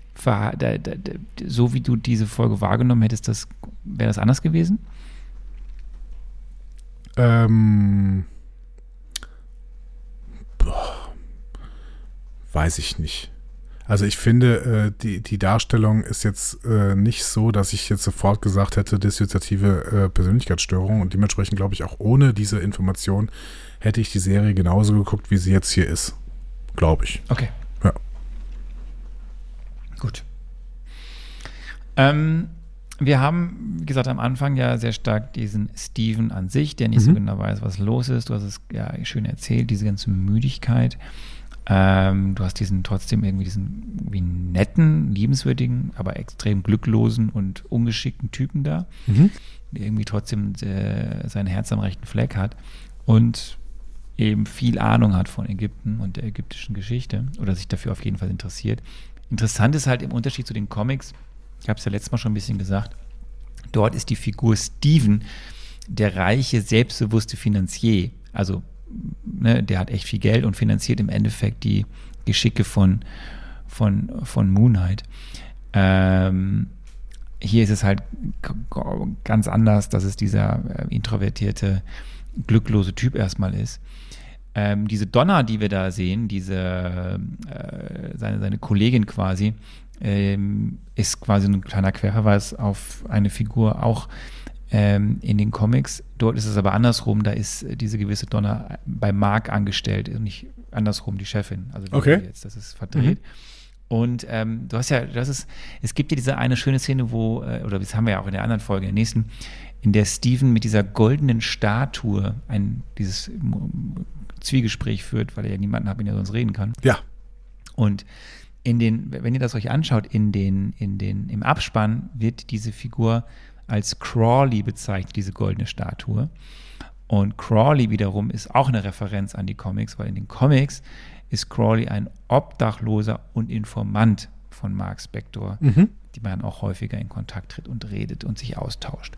so wie du diese Folge wahrgenommen hättest, das, wäre das anders gewesen? Ähm, boah, weiß ich nicht. Also ich finde, äh, die, die Darstellung ist jetzt äh, nicht so, dass ich jetzt sofort gesagt hätte, dissoziative äh, Persönlichkeitsstörung und dementsprechend glaube ich auch ohne diese Information hätte ich die Serie genauso geguckt, wie sie jetzt hier ist. Glaube ich. Okay. Gut. Ähm, wir haben, wie gesagt, am Anfang ja sehr stark diesen Steven an sich, der nicht mhm. so genau weiß, was los ist. Du hast es ja schön erzählt, diese ganze Müdigkeit. Ähm, du hast diesen trotzdem irgendwie diesen wie netten, liebenswürdigen, aber extrem glücklosen und ungeschickten Typen da, mhm. der irgendwie trotzdem äh, sein Herz am rechten Fleck hat und eben viel Ahnung hat von Ägypten und der ägyptischen Geschichte oder sich dafür auf jeden Fall interessiert. Interessant ist halt im Unterschied zu den Comics, ich habe es ja letztes Mal schon ein bisschen gesagt, dort ist die Figur Steven der reiche, selbstbewusste Finanzier. Also ne, der hat echt viel Geld und finanziert im Endeffekt die Geschicke von, von, von Moonlight. Ähm, hier ist es halt ganz anders, dass es dieser äh, introvertierte, glücklose Typ erstmal ist. Ähm, diese Donna, die wir da sehen, diese äh, seine, seine Kollegin quasi, ähm, ist quasi ein kleiner Querverweis auf eine Figur auch ähm, in den Comics. Dort ist es aber andersrum, da ist diese gewisse Donna bei Mark angestellt und nicht andersrum die Chefin. Also okay. jetzt, das ist verdreht. Mhm. Und ähm, du hast ja, das ist, es gibt ja diese eine schöne Szene, wo, äh, oder das haben wir ja auch in der anderen Folge, in der nächsten, in der Steven mit dieser goldenen Statue ein, dieses Zwiegespräch führt, weil er ja niemanden hat, mit dem er sonst reden kann. Ja. Und in den, wenn ihr das euch anschaut, in den, in den, im Abspann wird diese Figur als Crawley bezeichnet, diese goldene Statue. Und Crawley wiederum ist auch eine Referenz an die Comics, weil in den Comics ist Crawley ein Obdachloser und Informant von Mark Spector, mhm. die man auch häufiger in Kontakt tritt und redet und sich austauscht.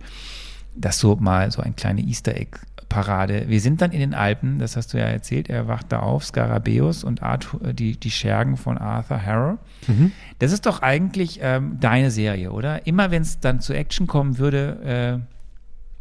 Das so mal so ein kleine Easter Egg Parade. Wir sind dann in den Alpen, das hast du ja erzählt, er wacht da auf, Skarabäus und Arthur, äh, die, die Schergen von Arthur Harrow. Mhm. Das ist doch eigentlich ähm, deine Serie, oder? Immer wenn es dann zu Action kommen würde, äh,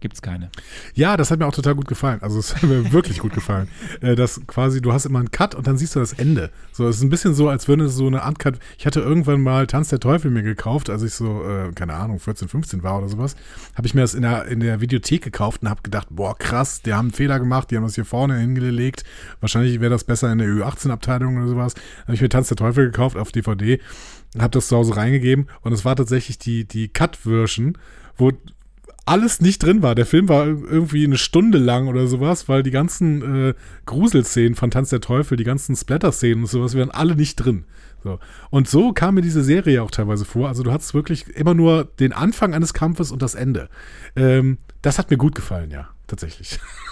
gibt es keine. Ja, das hat mir auch total gut gefallen. Also es hat mir wirklich gut gefallen. Äh, dass quasi, du hast immer einen Cut und dann siehst du das Ende. So, es ist ein bisschen so, als würde es so eine Uncut. Ich hatte irgendwann mal Tanz der Teufel mir gekauft, als ich so, äh, keine Ahnung, 14, 15 war oder sowas. Habe ich mir das in der, in der Videothek gekauft und habe gedacht, boah, krass, die haben einen Fehler gemacht, die haben das hier vorne hingelegt. Wahrscheinlich wäre das besser in der Ü18-Abteilung oder sowas. Habe ich mir Tanz der Teufel gekauft auf DVD, habe das zu Hause reingegeben und es war tatsächlich die, die Cut-Version, wo alles nicht drin war. Der Film war irgendwie eine Stunde lang oder sowas, weil die ganzen äh, Gruselszenen von Tanz der Teufel, die ganzen Splatter-Szenen und sowas, wären alle nicht drin. So. Und so kam mir diese Serie auch teilweise vor. Also du hattest wirklich immer nur den Anfang eines Kampfes und das Ende. Ähm, das hat mir gut gefallen, ja, tatsächlich.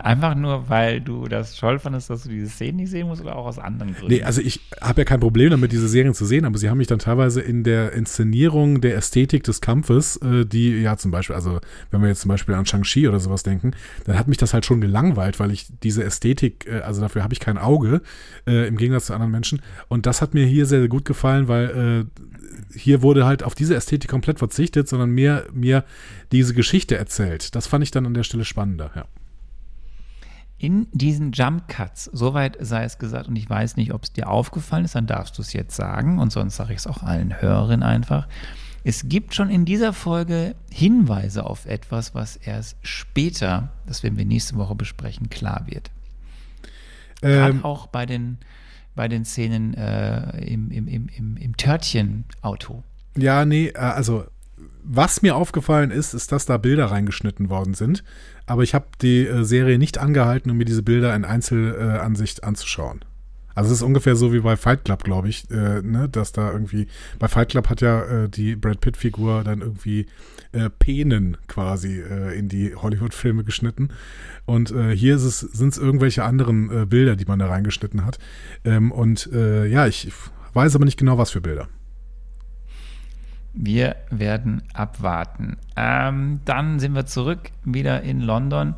Einfach nur, weil du das toll fandest, dass du diese Szenen nicht sehen musst oder auch aus anderen Gründen? Nee, also ich habe ja kein Problem damit, diese Serien zu sehen, aber sie haben mich dann teilweise in der Inszenierung der Ästhetik des Kampfes, äh, die ja zum Beispiel, also wenn wir jetzt zum Beispiel an Shang-Chi oder sowas denken, dann hat mich das halt schon gelangweilt, weil ich diese Ästhetik, äh, also dafür habe ich kein Auge, äh, im Gegensatz zu anderen Menschen. Und das hat mir hier sehr, sehr gut gefallen, weil äh, hier wurde halt auf diese Ästhetik komplett verzichtet, sondern mehr mir diese Geschichte erzählt. Das fand ich dann an der Stelle spannender, ja in diesen Jump Cuts, soweit sei es gesagt, und ich weiß nicht, ob es dir aufgefallen ist, dann darfst du es jetzt sagen, und sonst sage ich es auch allen Hörerinnen einfach. Es gibt schon in dieser Folge Hinweise auf etwas, was erst später, das werden wir nächste Woche besprechen, klar wird. Ähm, Gerade auch bei den, bei den Szenen äh, im, im, im, im, im Törtchen-Auto. Ja, nee, äh, also was mir aufgefallen ist, ist, dass da Bilder reingeschnitten worden sind. Aber ich habe die äh, Serie nicht angehalten, um mir diese Bilder in Einzelansicht äh, anzuschauen. Also es ist ungefähr so wie bei Fight Club, glaube ich, äh, ne, dass da irgendwie, bei Fight Club hat ja äh, die Brad Pitt-Figur dann irgendwie äh, Penen quasi äh, in die Hollywood-Filme geschnitten. Und hier sind es irgendwelche anderen Bilder, die man da reingeschnitten hat. Ähm, und ja, ich weiß aber nicht genau, was für Bilder. Wir werden abwarten. Ähm, dann sind wir zurück wieder in London.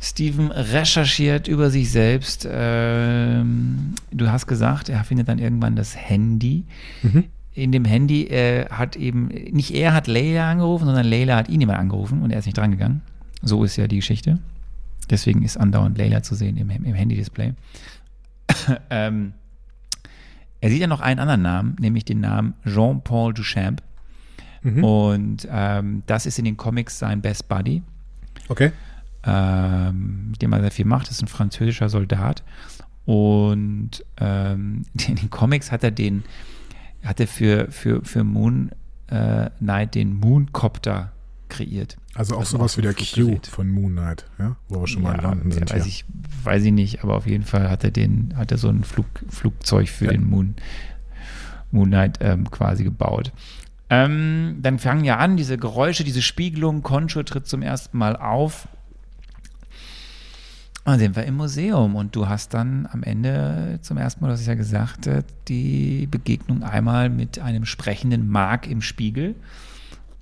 Steven recherchiert über sich selbst. Ähm, du hast gesagt, er findet dann irgendwann das Handy. Mhm. In dem Handy äh, hat eben, nicht er hat Leila angerufen, sondern Leila hat ihn immer angerufen und er ist nicht drangegangen. So ist ja die Geschichte. Deswegen ist andauernd Leila zu sehen im, im Handy-Display. ähm, er sieht ja noch einen anderen Namen, nämlich den Namen Jean-Paul Duchamp. Mhm. Und ähm, das ist in den Comics sein Best Buddy. Okay. Ähm, mit dem er sehr viel macht. Das ist ein französischer Soldat. Und ähm, in den Comics hat er den, hat er für, für, für Moon äh, Knight den Mooncopter kreiert. Also auch sowas wie der Q von Moon Knight, ja? wo wir schon ja, mal landen sind. Weiß, ja. ich, weiß ich nicht, aber auf jeden Fall hat er den, hat er so ein Flug, Flugzeug für ja. den Moon, Moon Knight ähm, quasi gebaut. Ähm, dann fangen ja an, diese Geräusche, diese Spiegelung, Concho tritt zum ersten Mal auf. Und dann sind wir im Museum und du hast dann am Ende zum ersten Mal, das ist ja gesagt, die Begegnung einmal mit einem sprechenden Mark im Spiegel.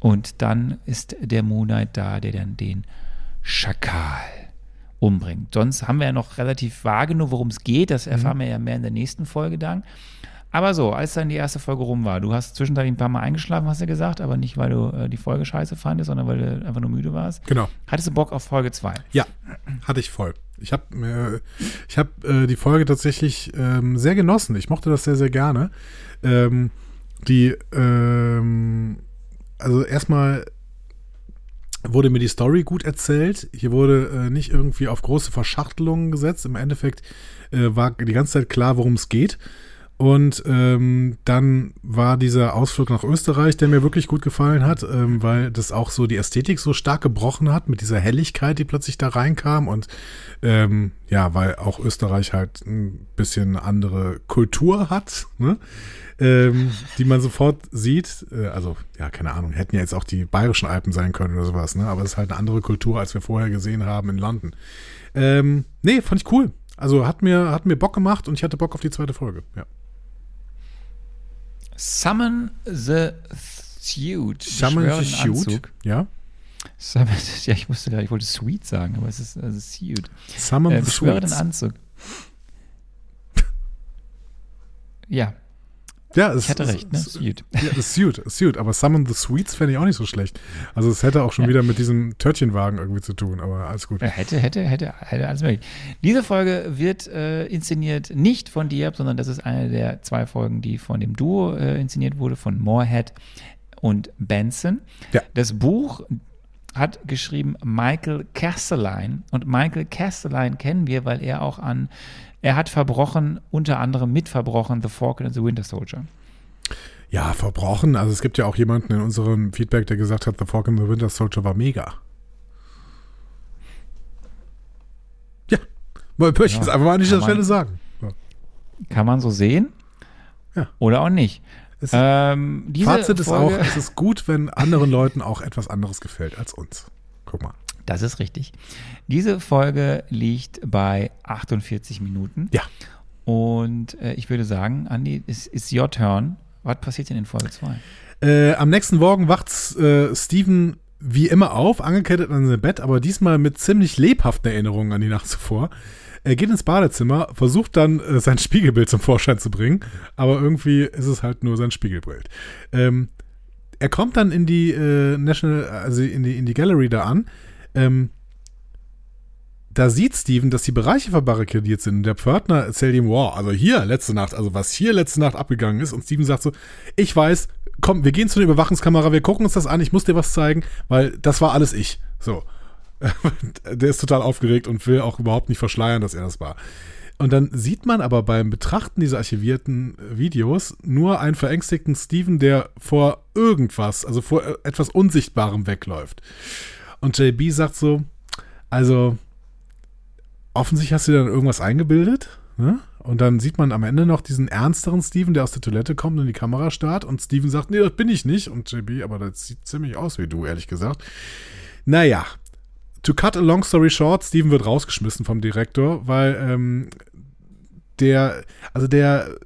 Und dann ist der Moonlight da, der dann den Schakal umbringt. Sonst haben wir ja noch relativ vage nur, worum es geht. Das erfahren mhm. wir ja mehr in der nächsten Folge dann. Aber so, als dann die erste Folge rum war, du hast zwischendurch ein paar Mal eingeschlafen, hast du gesagt, aber nicht, weil du äh, die Folge scheiße fandest, sondern weil du einfach nur müde warst. Genau. Hattest du Bock auf Folge 2? Ja, hatte ich voll. Ich habe äh, ich hab, äh, die Folge tatsächlich ähm, sehr genossen. Ich mochte das sehr, sehr gerne. Ähm, die, ähm, also erstmal wurde mir die Story gut erzählt. Hier wurde äh, nicht irgendwie auf große Verschachtelungen gesetzt. Im Endeffekt äh, war die ganze Zeit klar, worum es geht. Und ähm, dann war dieser Ausflug nach Österreich, der mir wirklich gut gefallen hat, ähm, weil das auch so die Ästhetik so stark gebrochen hat mit dieser Helligkeit, die plötzlich da reinkam. Und ähm, ja, weil auch Österreich halt ein bisschen andere Kultur hat. Ne? ähm, die man sofort sieht. Äh, also, ja, keine Ahnung, hätten ja jetzt auch die bayerischen Alpen sein können oder sowas, ne? Aber es ist halt eine andere Kultur, als wir vorher gesehen haben in London. Ähm, nee, fand ich cool. Also hat mir, hat mir Bock gemacht und ich hatte Bock auf die zweite Folge, ja. Summon the Suit. Summon the Suit. Ja. Summon, ja, ich musste gerade, ich wollte Sweet sagen, aber es ist also Suit. Summon Äh, the Suits. Anzug. Ja, Ja, es, ich hatte es- recht, ne? Suit. Ja, Suit, Suit. Aber Summon the Sweets fände ich auch nicht so schlecht. Also es hätte auch schon Ja. wieder mit diesem Törtchenwagen irgendwie zu tun, aber alles gut. Hätte, hätte, hätte, hätte alles möglich. Diese Folge wird äh, inszeniert nicht von Diab, sondern das ist eine der zwei Folgen, die von dem Duo äh, inszeniert wurde, von Moorhead und Benson. Ja. Das Buch hat geschrieben Michael Castelline und Michael Castelline kennen wir, weil er auch an, er hat verbrochen, unter anderem mit verbrochen, The Falcon and the Winter Soldier. Ja, verbrochen. Also es gibt ja auch jemanden in unserem Feedback, der gesagt hat, The Falcon and the Winter Soldier war mega. Ja, möchte ich Ja, es einfach mal an dieser Stelle sagen. So. Kann man so sehen? Ja. Oder auch nicht. Es- Ähm, Fazit ist Folge, auch, es ist gut, wenn anderen Leuten auch etwas anderes gefällt als uns. Guck mal. Das ist richtig. Diese Folge liegt bei 48 Minuten. Ja. Und äh, ich würde sagen, Andi, es ist your turn. Was passiert denn in Folge 2? Äh, am nächsten Morgen wacht äh, Steven wie immer auf, angekettet an sein Bett, aber diesmal mit ziemlich lebhaften Erinnerungen an die Nacht zuvor. Er geht ins Badezimmer, versucht dann äh, sein Spiegelbild zum Vorschein zu bringen, aber irgendwie ist es halt nur sein Spiegelbild. Ähm, er kommt dann in die äh, National, also in die, in die Gallery da an. Ähm, da sieht Steven, dass die Bereiche verbarrikadiert sind. Und der Pförtner erzählt ihm, wow, also hier letzte Nacht, also was hier letzte Nacht abgegangen ist. Und Steven sagt so, ich weiß, komm, wir gehen zu der Überwachungskamera, wir gucken uns das an, ich muss dir was zeigen, weil das war alles ich. So. der ist total aufgeregt und will auch überhaupt nicht verschleiern, dass er das war. Und dann sieht man aber beim Betrachten dieser archivierten Videos nur einen verängstigten Steven, der vor irgendwas, also vor äh, etwas Unsichtbarem wegläuft. Und JB sagt so, also offensichtlich hast du dir dann irgendwas eingebildet. Ne? Und dann sieht man am Ende noch diesen ernsteren Steven, der aus der Toilette kommt und in die Kamera starrt. Und Steven sagt, nee, das bin ich nicht. Und JB, aber das sieht ziemlich aus wie du, ehrlich gesagt. Naja, to cut a long story short, Steven wird rausgeschmissen vom Direktor, weil ähm, der, also der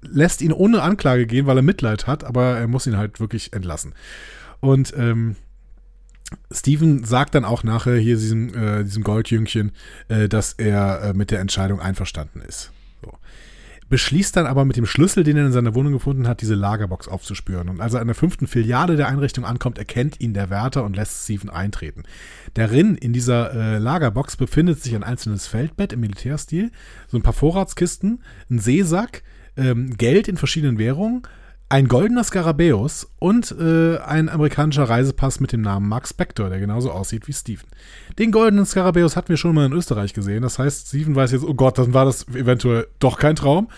lässt ihn ohne Anklage gehen, weil er Mitleid hat, aber er muss ihn halt wirklich entlassen. Und ähm, Steven sagt dann auch nachher hier diesem, äh, diesem Goldjüngchen, äh, dass er äh, mit der Entscheidung einverstanden ist. So. Beschließt dann aber mit dem Schlüssel, den er in seiner Wohnung gefunden hat, diese Lagerbox aufzuspüren. Und als er an der fünften Filiale der Einrichtung ankommt, erkennt ihn der Wärter und lässt Steven eintreten. Darin, in dieser äh, Lagerbox, befindet sich ein einzelnes Feldbett im Militärstil, so ein paar Vorratskisten, ein Seesack, ähm, Geld in verschiedenen Währungen, ein goldener Skarabäus und äh, ein amerikanischer Reisepass mit dem Namen Mark Spector, der genauso aussieht wie Steven. Den goldenen Skarabäus hatten wir schon mal in Österreich gesehen. Das heißt, Steven weiß jetzt, oh Gott, dann war das eventuell doch kein Traum.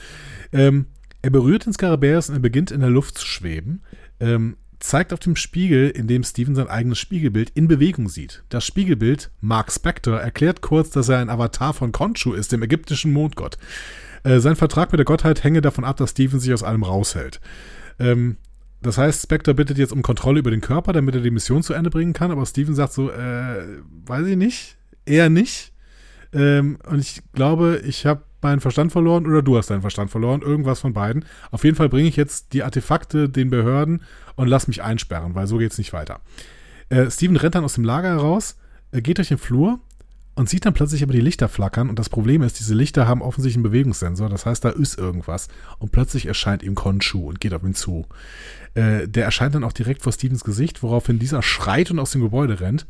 Ähm, er berührt den Skarabäus und er beginnt in der Luft zu schweben. Ähm, zeigt auf dem Spiegel, in dem Steven sein eigenes Spiegelbild in Bewegung sieht. Das Spiegelbild, Mark Spector, erklärt kurz, dass er ein Avatar von Khonshu ist, dem ägyptischen Mondgott. Äh, sein Vertrag mit der Gottheit hänge davon ab, dass Steven sich aus allem raushält. Ähm, das heißt, Spectre bittet jetzt um Kontrolle über den Körper, damit er die Mission zu Ende bringen kann, aber Steven sagt so, äh, weiß ich nicht, eher nicht. Ähm, und ich glaube, ich habe meinen Verstand verloren oder du hast deinen Verstand verloren, irgendwas von beiden. Auf jeden Fall bringe ich jetzt die Artefakte den Behörden und lass mich einsperren, weil so geht's nicht weiter. Äh, Steven rennt dann aus dem Lager heraus, äh, geht durch den Flur und sieht dann plötzlich aber die Lichter flackern. Und das Problem ist, diese Lichter haben offensichtlich einen Bewegungssensor. Das heißt, da ist irgendwas. Und plötzlich erscheint ihm Khonshu und geht auf ihn zu. Äh, der erscheint dann auch direkt vor Stevens Gesicht, woraufhin dieser schreit und aus dem Gebäude rennt.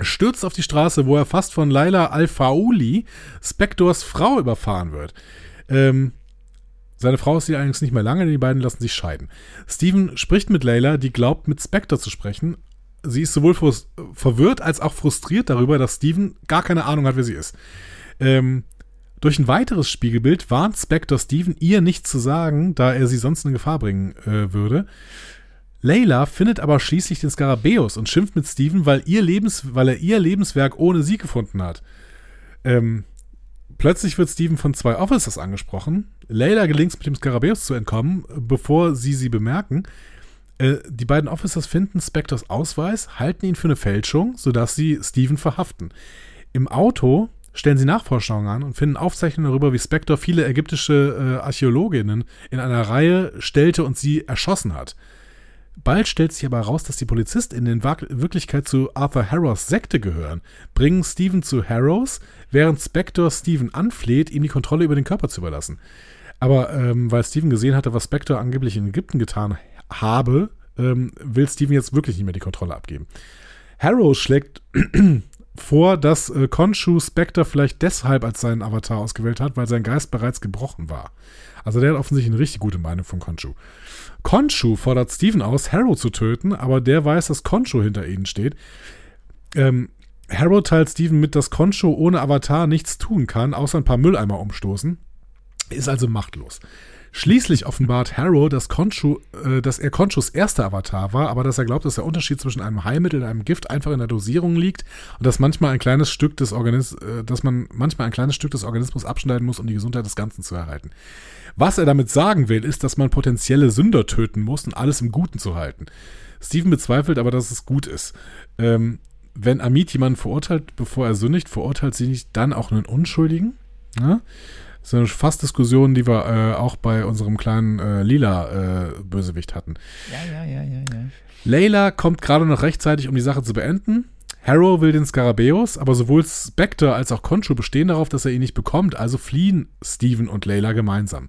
Stürzt auf die Straße, wo er fast von Laila Al-Fauli, Spectors Frau, überfahren wird. Ähm, seine Frau ist sie allerdings nicht mehr lange, denn die beiden lassen sich scheiden. Steven spricht mit Layla, die glaubt, mit Spectre zu sprechen. Sie ist sowohl verwirrt als auch frustriert darüber, dass Steven gar keine Ahnung hat, wer sie ist. Ähm, durch ein weiteres Spiegelbild warnt Spectre Steven, ihr nichts zu sagen, da er sie sonst in Gefahr bringen äh, würde. Layla findet aber schließlich den Skarabäus und schimpft mit Steven, weil, ihr Lebens, weil er ihr Lebenswerk ohne sie gefunden hat. Ähm, plötzlich wird Steven von zwei Officers angesprochen. Layla gelingt es, mit dem Skarabäus zu entkommen, bevor sie sie bemerken. Äh, die beiden Officers finden Spectors Ausweis, halten ihn für eine Fälschung, sodass sie Steven verhaften. Im Auto stellen sie Nachforschungen an und finden Aufzeichnungen darüber, wie Spector viele ägyptische äh, Archäologinnen in einer Reihe stellte und sie erschossen hat. Bald stellt sich aber heraus, dass die Polizisten in Wirklichkeit zu Arthur Harrows Sekte gehören, bringen Steven zu Harrows, während Spector Steven anfleht, ihm die Kontrolle über den Körper zu überlassen. Aber ähm, weil Steven gesehen hatte, was Spector angeblich in Ägypten getan habe, ähm, will Steven jetzt wirklich nicht mehr die Kontrolle abgeben. Harrows schlägt vor, dass äh, Khonshu Spectre vielleicht deshalb als seinen Avatar ausgewählt hat, weil sein Geist bereits gebrochen war. Also der hat offensichtlich eine richtig gute Meinung von Khonshu. Khonshu fordert Steven aus, Harrow zu töten, aber der weiß, dass Khonshu hinter ihnen steht. Ähm, Harrow teilt Steven mit, dass Khonshu ohne Avatar nichts tun kann, außer ein paar Mülleimer umstoßen. Ist also machtlos. Schließlich offenbart Harrow, dass, Khonshu, äh, dass er Khonshus erster Avatar war, aber dass er glaubt, dass der Unterschied zwischen einem Heilmittel und einem Gift einfach in der Dosierung liegt und dass manchmal ein kleines Stück des Organismus, äh, dass man manchmal ein kleines Stück des Organismus abschneiden muss, um die Gesundheit des Ganzen zu erhalten. Was er damit sagen will, ist, dass man potenzielle Sünder töten muss, um alles im Guten zu halten. Steven bezweifelt aber, dass es gut ist. Ähm, wenn Amit jemanden verurteilt, bevor er sündigt, verurteilt sie nicht dann auch einen Unschuldigen? Ja? Das ist eine Fassdiskussion, die wir äh, auch bei unserem kleinen äh, lila äh, Bösewicht hatten. Ja, ja, ja, ja, ja. Layla kommt gerade noch rechtzeitig, um die Sache zu beenden. Harrow will den Skarabäus, aber sowohl Spectre als auch Concho bestehen darauf, dass er ihn nicht bekommt, also fliehen Steven und Layla gemeinsam.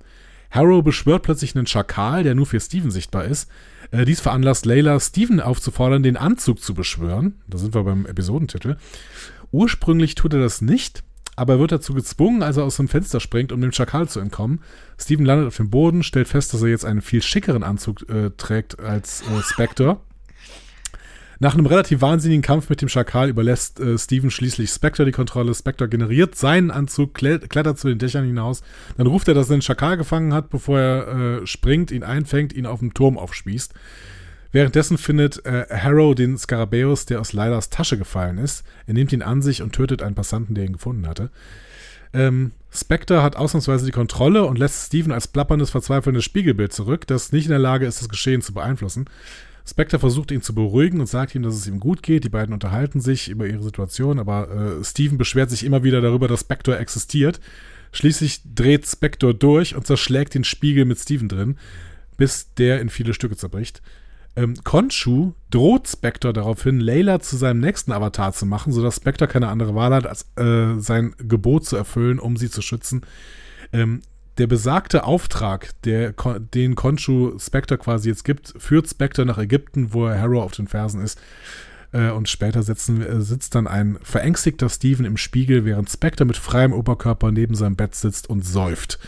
Harrow beschwört plötzlich einen Schakal, der nur für Steven sichtbar ist. Äh, dies veranlasst Layla, Steven aufzufordern, den Anzug zu beschwören. Da sind wir beim Episodentitel. Ursprünglich tut er das nicht, aber er wird dazu gezwungen, als er aus dem Fenster springt, um dem Schakal zu entkommen. Steven landet auf dem Boden, stellt fest, dass er jetzt einen viel schickeren Anzug äh, trägt als äh, Spectre. Nach einem relativ wahnsinnigen Kampf mit dem Schakal überlässt äh, Steven schließlich Spectre die Kontrolle. Spectre generiert seinen Anzug, klettert zu den Dächern hinaus. Dann ruft er, dass er den Schakal gefangen hat, bevor er äh, springt, ihn einfängt, ihn auf dem Turm aufspießt. Währenddessen findet äh, Harrow den Skarabäus, der aus Lylas Tasche gefallen ist. Er nimmt ihn an sich und tötet einen Passanten, der ihn gefunden hatte. Ähm, Spectre hat ausnahmsweise die Kontrolle und lässt Steven als plapperndes, verzweifelndes Spiegelbild zurück, das nicht in der Lage ist, das Geschehen zu beeinflussen. Spectre versucht ihn zu beruhigen und sagt ihm, dass es ihm gut geht. Die beiden unterhalten sich über ihre Situation, aber äh, Steven beschwert sich immer wieder darüber, dass Spectre existiert. Schließlich dreht Spectre durch und zerschlägt den Spiegel mit Steven drin, bis der in viele Stücke zerbricht. Ähm, Khonshu droht Spectre daraufhin, Layla zu seinem nächsten Avatar zu machen, sodass Spectre keine andere Wahl hat, als äh, sein Gebot zu erfüllen, um sie zu schützen. Ähm, der besagte Auftrag, der, den Khonshu Spectre quasi jetzt gibt, führt Spectre nach Ägypten, wo er Harrow auf den Fersen ist. Äh, und später sitzen, äh, sitzt dann ein verängstigter Steven im Spiegel, während Spectre mit freiem Oberkörper neben seinem Bett sitzt und säuft.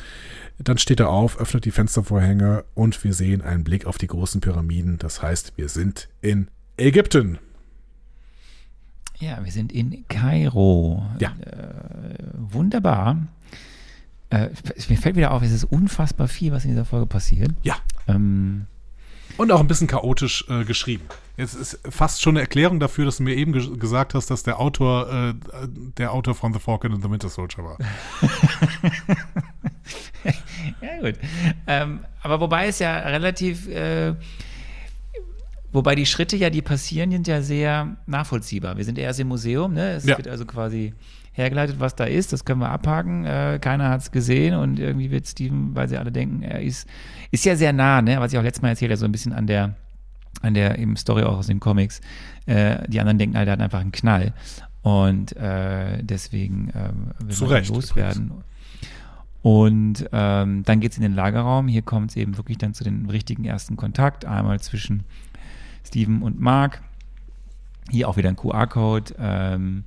Dann steht er auf, öffnet die Fenstervorhänge und wir sehen einen Blick auf die großen Pyramiden. Das heißt, wir sind in Ägypten. Ja, wir sind in Kairo. Ja. Äh, wunderbar. Äh, mir fällt wieder auf, es ist unfassbar viel, was in dieser Folge passiert. Ja. Ähm, und auch ein bisschen chaotisch äh, geschrieben. Jetzt ist fast schon eine Erklärung dafür, dass du mir eben ge gesagt hast, dass der Autor äh, der Autor von The Falcon and the Winter Soldier war. ja, gut. Ähm, aber wobei es ja relativ, äh, wobei die Schritte ja, die passieren, sind ja sehr nachvollziehbar. Wir sind erst im Museum, ne? Es Ja. wird also quasi hergeleitet, was da ist. Das können wir abhaken. Äh, keiner hat es gesehen und irgendwie wird Steven, weil sie alle denken, er ist, ist ja sehr nah, ne? Was ich auch letztes Mal erzählt habe, so ein bisschen an der, an der eben Story auch aus den Comics. Äh, die anderen denken halt, er hat einfach einen Knall. Und äh, deswegen äh, will Zu man Recht, loswerden. Und ähm, dann geht es in den Lagerraum. Hier kommt es eben wirklich dann zu dem richtigen ersten Kontakt. Einmal zwischen Steven und Mark. Hier auch wieder ein QR-Code. Ähm,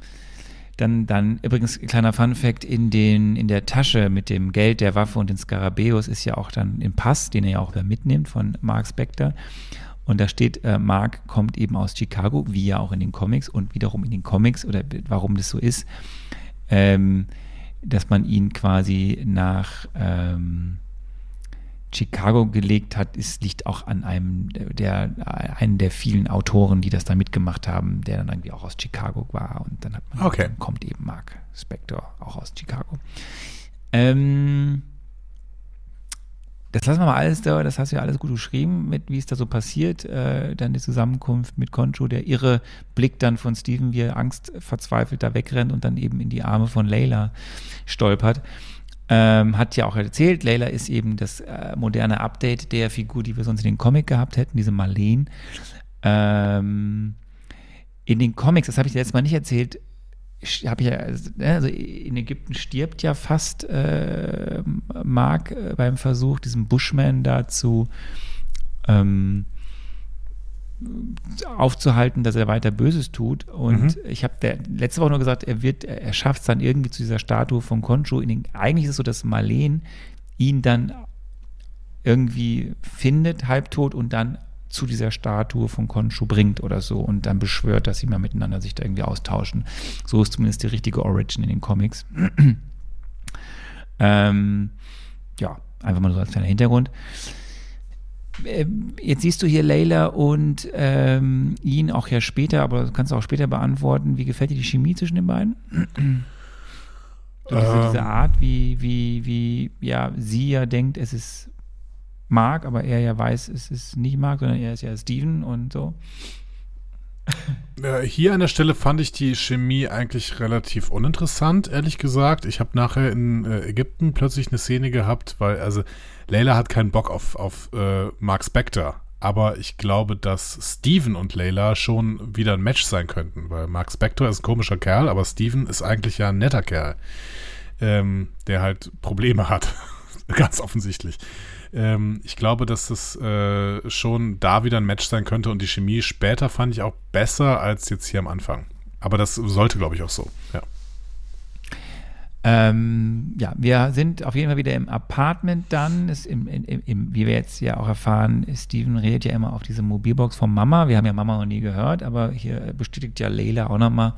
dann, dann übrigens kleiner Fun-Fact: in, den, in der Tasche mit dem Geld, der Waffe und den Skarabäus ist ja auch dann ein Pass, den er ja auch wieder mitnimmt von Mark Spector. Und da steht, äh, Mark kommt eben aus Chicago, wie ja auch in den Comics und wiederum in den Comics oder warum das so ist, ähm, dass man ihn quasi nach ähm, Chicago gelegt hat, ist, liegt auch an einem der, einen der vielen Autoren, die das da mitgemacht haben, der dann irgendwie auch aus Chicago war. Und dann hat man Okay. dann kommt eben Mark Spector auch aus Chicago. Ähm, das lassen wir mal alles da, das hast du ja alles gut geschrieben, mit wie es da so passiert. Äh, dann die Zusammenkunft mit Concho, der irre Blick dann von Steven, wie er Angst verzweifelt da wegrennt und dann eben in die Arme von Layla stolpert. Ähm, hat ja auch erzählt, Layla ist eben das äh, moderne Update der Figur, die wir sonst in den Comic gehabt hätten, diese Marlene. Ähm, in den Comics, das habe ich letztes Mal nicht erzählt, habe ich ja, ne, also in Ägypten stirbt ja fast äh, Mark äh, beim Versuch, diesen Bushman da zu ähm, aufzuhalten, dass er weiter Böses tut. Und mhm. ich habe letzte Woche nur gesagt, er wird, er schafft es dann irgendwie zu dieser Statue von Konchu. Den, eigentlich ist es so, dass Marleen ihn dann irgendwie findet, halbtot, und dann zu dieser Statue von Konshu bringt oder so und dann beschwört, dass sie mal miteinander sich da irgendwie austauschen. So ist zumindest die richtige Origin in den Comics. ähm, ja, einfach mal so als kleiner Hintergrund. Ähm, jetzt siehst du hier Layla und ähm, ihn auch ja später, aber du kannst auch später beantworten. Wie gefällt dir die Chemie zwischen den beiden? so diese, ähm. diese Art, wie, wie, wie ja, sie ja denkt, es ist Mark, aber er ja weiß, es ist nicht Mark, sondern er ist ja Steven und so. Äh, hier an der Stelle fand ich die Chemie eigentlich relativ uninteressant, ehrlich gesagt. Ich habe nachher in äh, Ägypten plötzlich eine Szene gehabt, weil, also, Layla hat keinen Bock auf, auf äh, Mark Spector. Aber ich glaube, dass Steven und Layla schon wieder ein Match sein könnten, weil Mark Spector ist ein komischer Kerl, aber Steven ist eigentlich ja ein netter Kerl, ähm, der halt Probleme hat. Ganz offensichtlich. Ähm, ich glaube, dass das äh, schon da wieder ein Match sein könnte und die Chemie später fand ich auch besser als jetzt hier am Anfang. Aber das sollte, glaube ich, auch so, ja. Ähm, ja, wir sind auf jeden Fall wieder im Apartment dann. Ist im, im, im, wie wir jetzt ja auch erfahren, Steven redet ja immer auf diese Mobilbox von Mama. Wir haben ja Mama noch nie gehört, aber hier bestätigt ja Leila auch nochmal,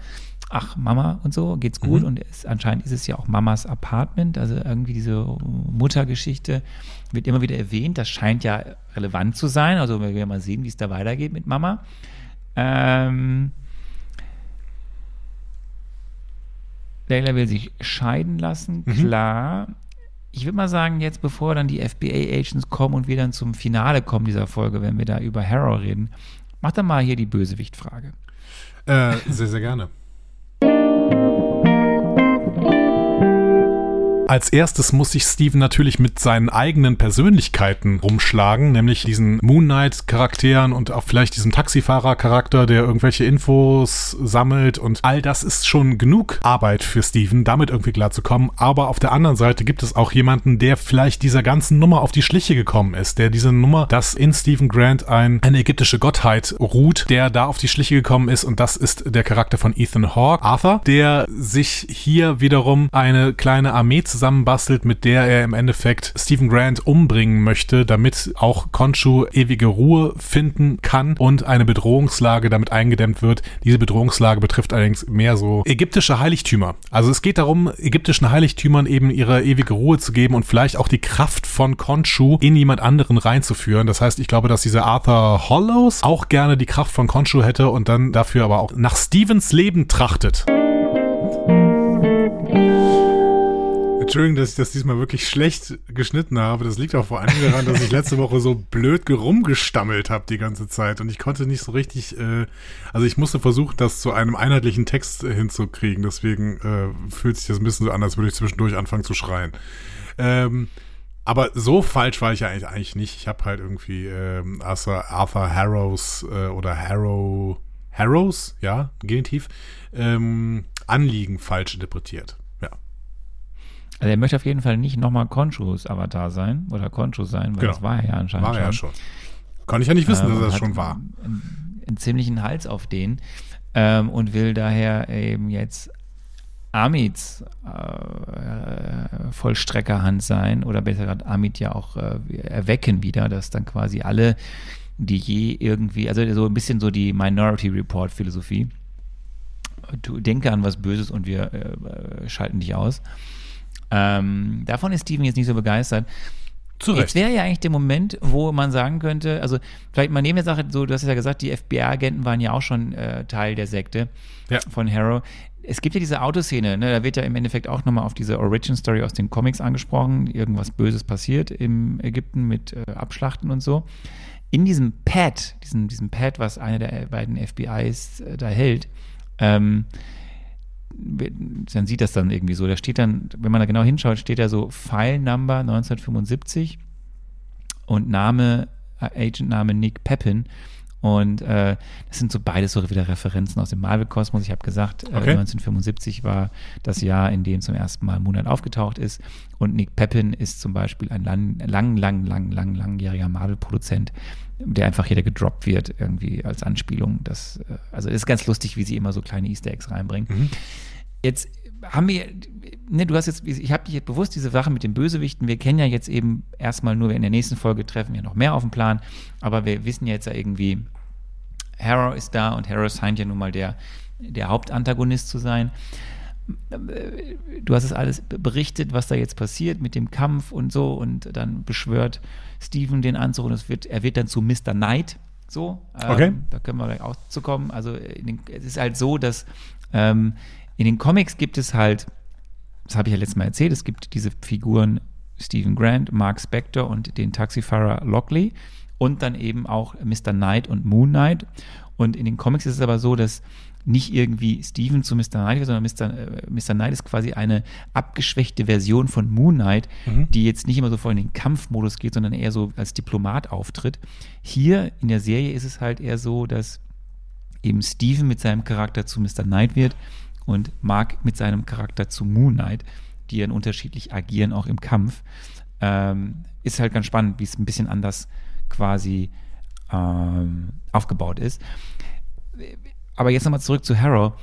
ach, Mama und so, geht's gut. Mhm. Und es, anscheinend ist es ja auch Mamas Apartment. Also irgendwie diese Muttergeschichte wird immer wieder erwähnt. Das scheint ja relevant zu sein. Also wir werden mal sehen, wie es da weitergeht mit Mama. Ähm, Layla will sich scheiden lassen, mhm. klar. Ich würde mal sagen, jetzt bevor dann die FBA-Agents kommen und wir dann zum Finale kommen dieser Folge, wenn wir da über Harrow reden, mach dann mal hier die Bösewicht-Frage. Äh, sehr, sehr gerne. Als erstes muss sich Steven natürlich mit seinen eigenen Persönlichkeiten rumschlagen, nämlich diesen Moon Knight-Charakteren und auch vielleicht diesem Taxifahrer-Charakter, der irgendwelche Infos sammelt und all das ist schon genug Arbeit für Steven, damit irgendwie klarzukommen. Aber auf der anderen Seite gibt es auch jemanden, der vielleicht dieser ganzen Nummer auf die Schliche gekommen ist, der diese Nummer, dass in Stephen Grant ein, eine ägyptische Gottheit ruht, der da auf die Schliche gekommen ist und das ist der Charakter von Ethan Hawke, Arthur, der sich hier wiederum eine kleine Armee zusammenbastelt, mit der er im Endeffekt Stephen Grant umbringen möchte, damit auch Konshu ewige Ruhe finden kann und eine Bedrohungslage damit eingedämmt wird. Diese Bedrohungslage betrifft allerdings mehr so ägyptische Heiligtümer. Also es geht darum, ägyptischen Heiligtümern eben ihre ewige Ruhe zu geben und vielleicht auch die Kraft von Konshu in jemand anderen reinzuführen. Das heißt, ich glaube, dass dieser Arthur Hollows auch gerne die Kraft von Konshu hätte und dann dafür aber auch nach Stevens Leben trachtet. Entschuldigung, dass ich das diesmal wirklich schlecht geschnitten habe. Das liegt auch vor allem daran, dass ich letzte Woche so blöd rumgestammelt habe die ganze Zeit und ich konnte nicht so richtig, äh, also ich musste versuchen, das zu einem einheitlichen Text hinzukriegen. Deswegen äh, fühlt sich das ein bisschen so an, als würde ich zwischendurch anfangen zu schreien. Ähm, aber so falsch war ich ja eigentlich, eigentlich nicht. Ich habe halt irgendwie ähm, Arthur, Arthur Harrows äh, oder Harrow, Harrows, ja, Genitiv, ähm, Anliegen falsch interpretiert. Also er möchte auf jeden Fall nicht nochmal Conchus Avatar sein oder Conchu sein, weil genau. das war er ja anscheinend war er schon. ja schon. Kann ich ja nicht wissen, ähm, dass er das schon war. Einen, einen, ziemlichen Hals auf den ähm, und will daher eben jetzt Amids äh, Vollstreckerhand sein oder besser gesagt Amit ja auch äh, erwecken wieder, dass dann quasi alle, die je irgendwie, also so ein bisschen so die Minority Report Philosophie, du denke an was Böses und wir äh, schalten dich aus. Ähm, davon ist Steven jetzt nicht so begeistert. Zu Jetzt wäre ja eigentlich der Moment, wo man sagen könnte, also vielleicht mal neben der Sache, so, du hast ja gesagt, die FBI-Agenten waren ja auch schon äh, Teil der Sekte ja. von Harrow. Es gibt ja diese Autoszene, ne, da wird ja im Endeffekt auch nochmal auf diese Origin-Story aus den Comics angesprochen, irgendwas Böses passiert im Ägypten mit äh, Abschlachten und so. In diesem Pad, diesem, diesem Pad, was einer der beiden FBIs äh, da hält, ähm, dann sieht das dann irgendwie so. Da steht dann, wenn man da genau hinschaut, steht da so File Number 1975 und Name, äh, Agent-Name Nick Pepin. Und äh, das sind so beides so wieder Referenzen aus dem Marvel-Kosmos. Ich habe gesagt, äh, Okay. 1975 war das Jahr, in dem zum ersten Mal Moonlight aufgetaucht ist. Und Nick Pepin ist zum Beispiel ein lang, lang, lang, lang, lang, langjähriger Marvel-Produzent, der einfach hier gedroppt wird, irgendwie als Anspielung. Das, äh, also ist ganz lustig, wie sie immer so kleine Easter Eggs reinbringen. Mhm. Jetzt haben wir, ne, du hast jetzt, ich habe dich jetzt bewusst diese Sache mit den Bösewichten, wir kennen ja jetzt eben erstmal nur, in der nächsten Folge treffen wir noch mehr auf den Plan, aber wir wissen ja jetzt ja irgendwie, Harrow ist da und Harrow scheint ja nun mal der, der Hauptantagonist zu sein. Du hast es alles berichtet, was da jetzt passiert mit dem Kampf und so und dann beschwört Steven den Anzug und es wird, er wird dann zu Mr. Knight. So, ähm, Okay. da können wir gleich auch zu kommen. Also den, es ist halt so, dass ähm, in den Comics gibt es halt, das habe ich ja letztes Mal erzählt, es gibt diese Figuren Stephen Grant, Mark Spector und den Taxifahrer Lockley und dann eben auch Mr. Knight und Moon Knight. Und in den Comics ist es aber so, dass nicht irgendwie Steven zu Mr. Knight wird, sondern Mr. Äh, Mr. Knight ist quasi eine abgeschwächte Version von Moon Knight, die jetzt nicht immer so voll in den Kampfmodus geht, sondern eher so als Diplomat auftritt. Hier in der Serie ist es halt eher so, dass eben Steven mit seinem Charakter zu Mr. Knight wird und Mark mit seinem Charakter zu Moon Knight, die dann unterschiedlich agieren, auch im Kampf. Ähm, ist halt ganz spannend, wie es ein bisschen anders quasi ähm, aufgebaut ist. Aber jetzt nochmal zurück zu Harrow.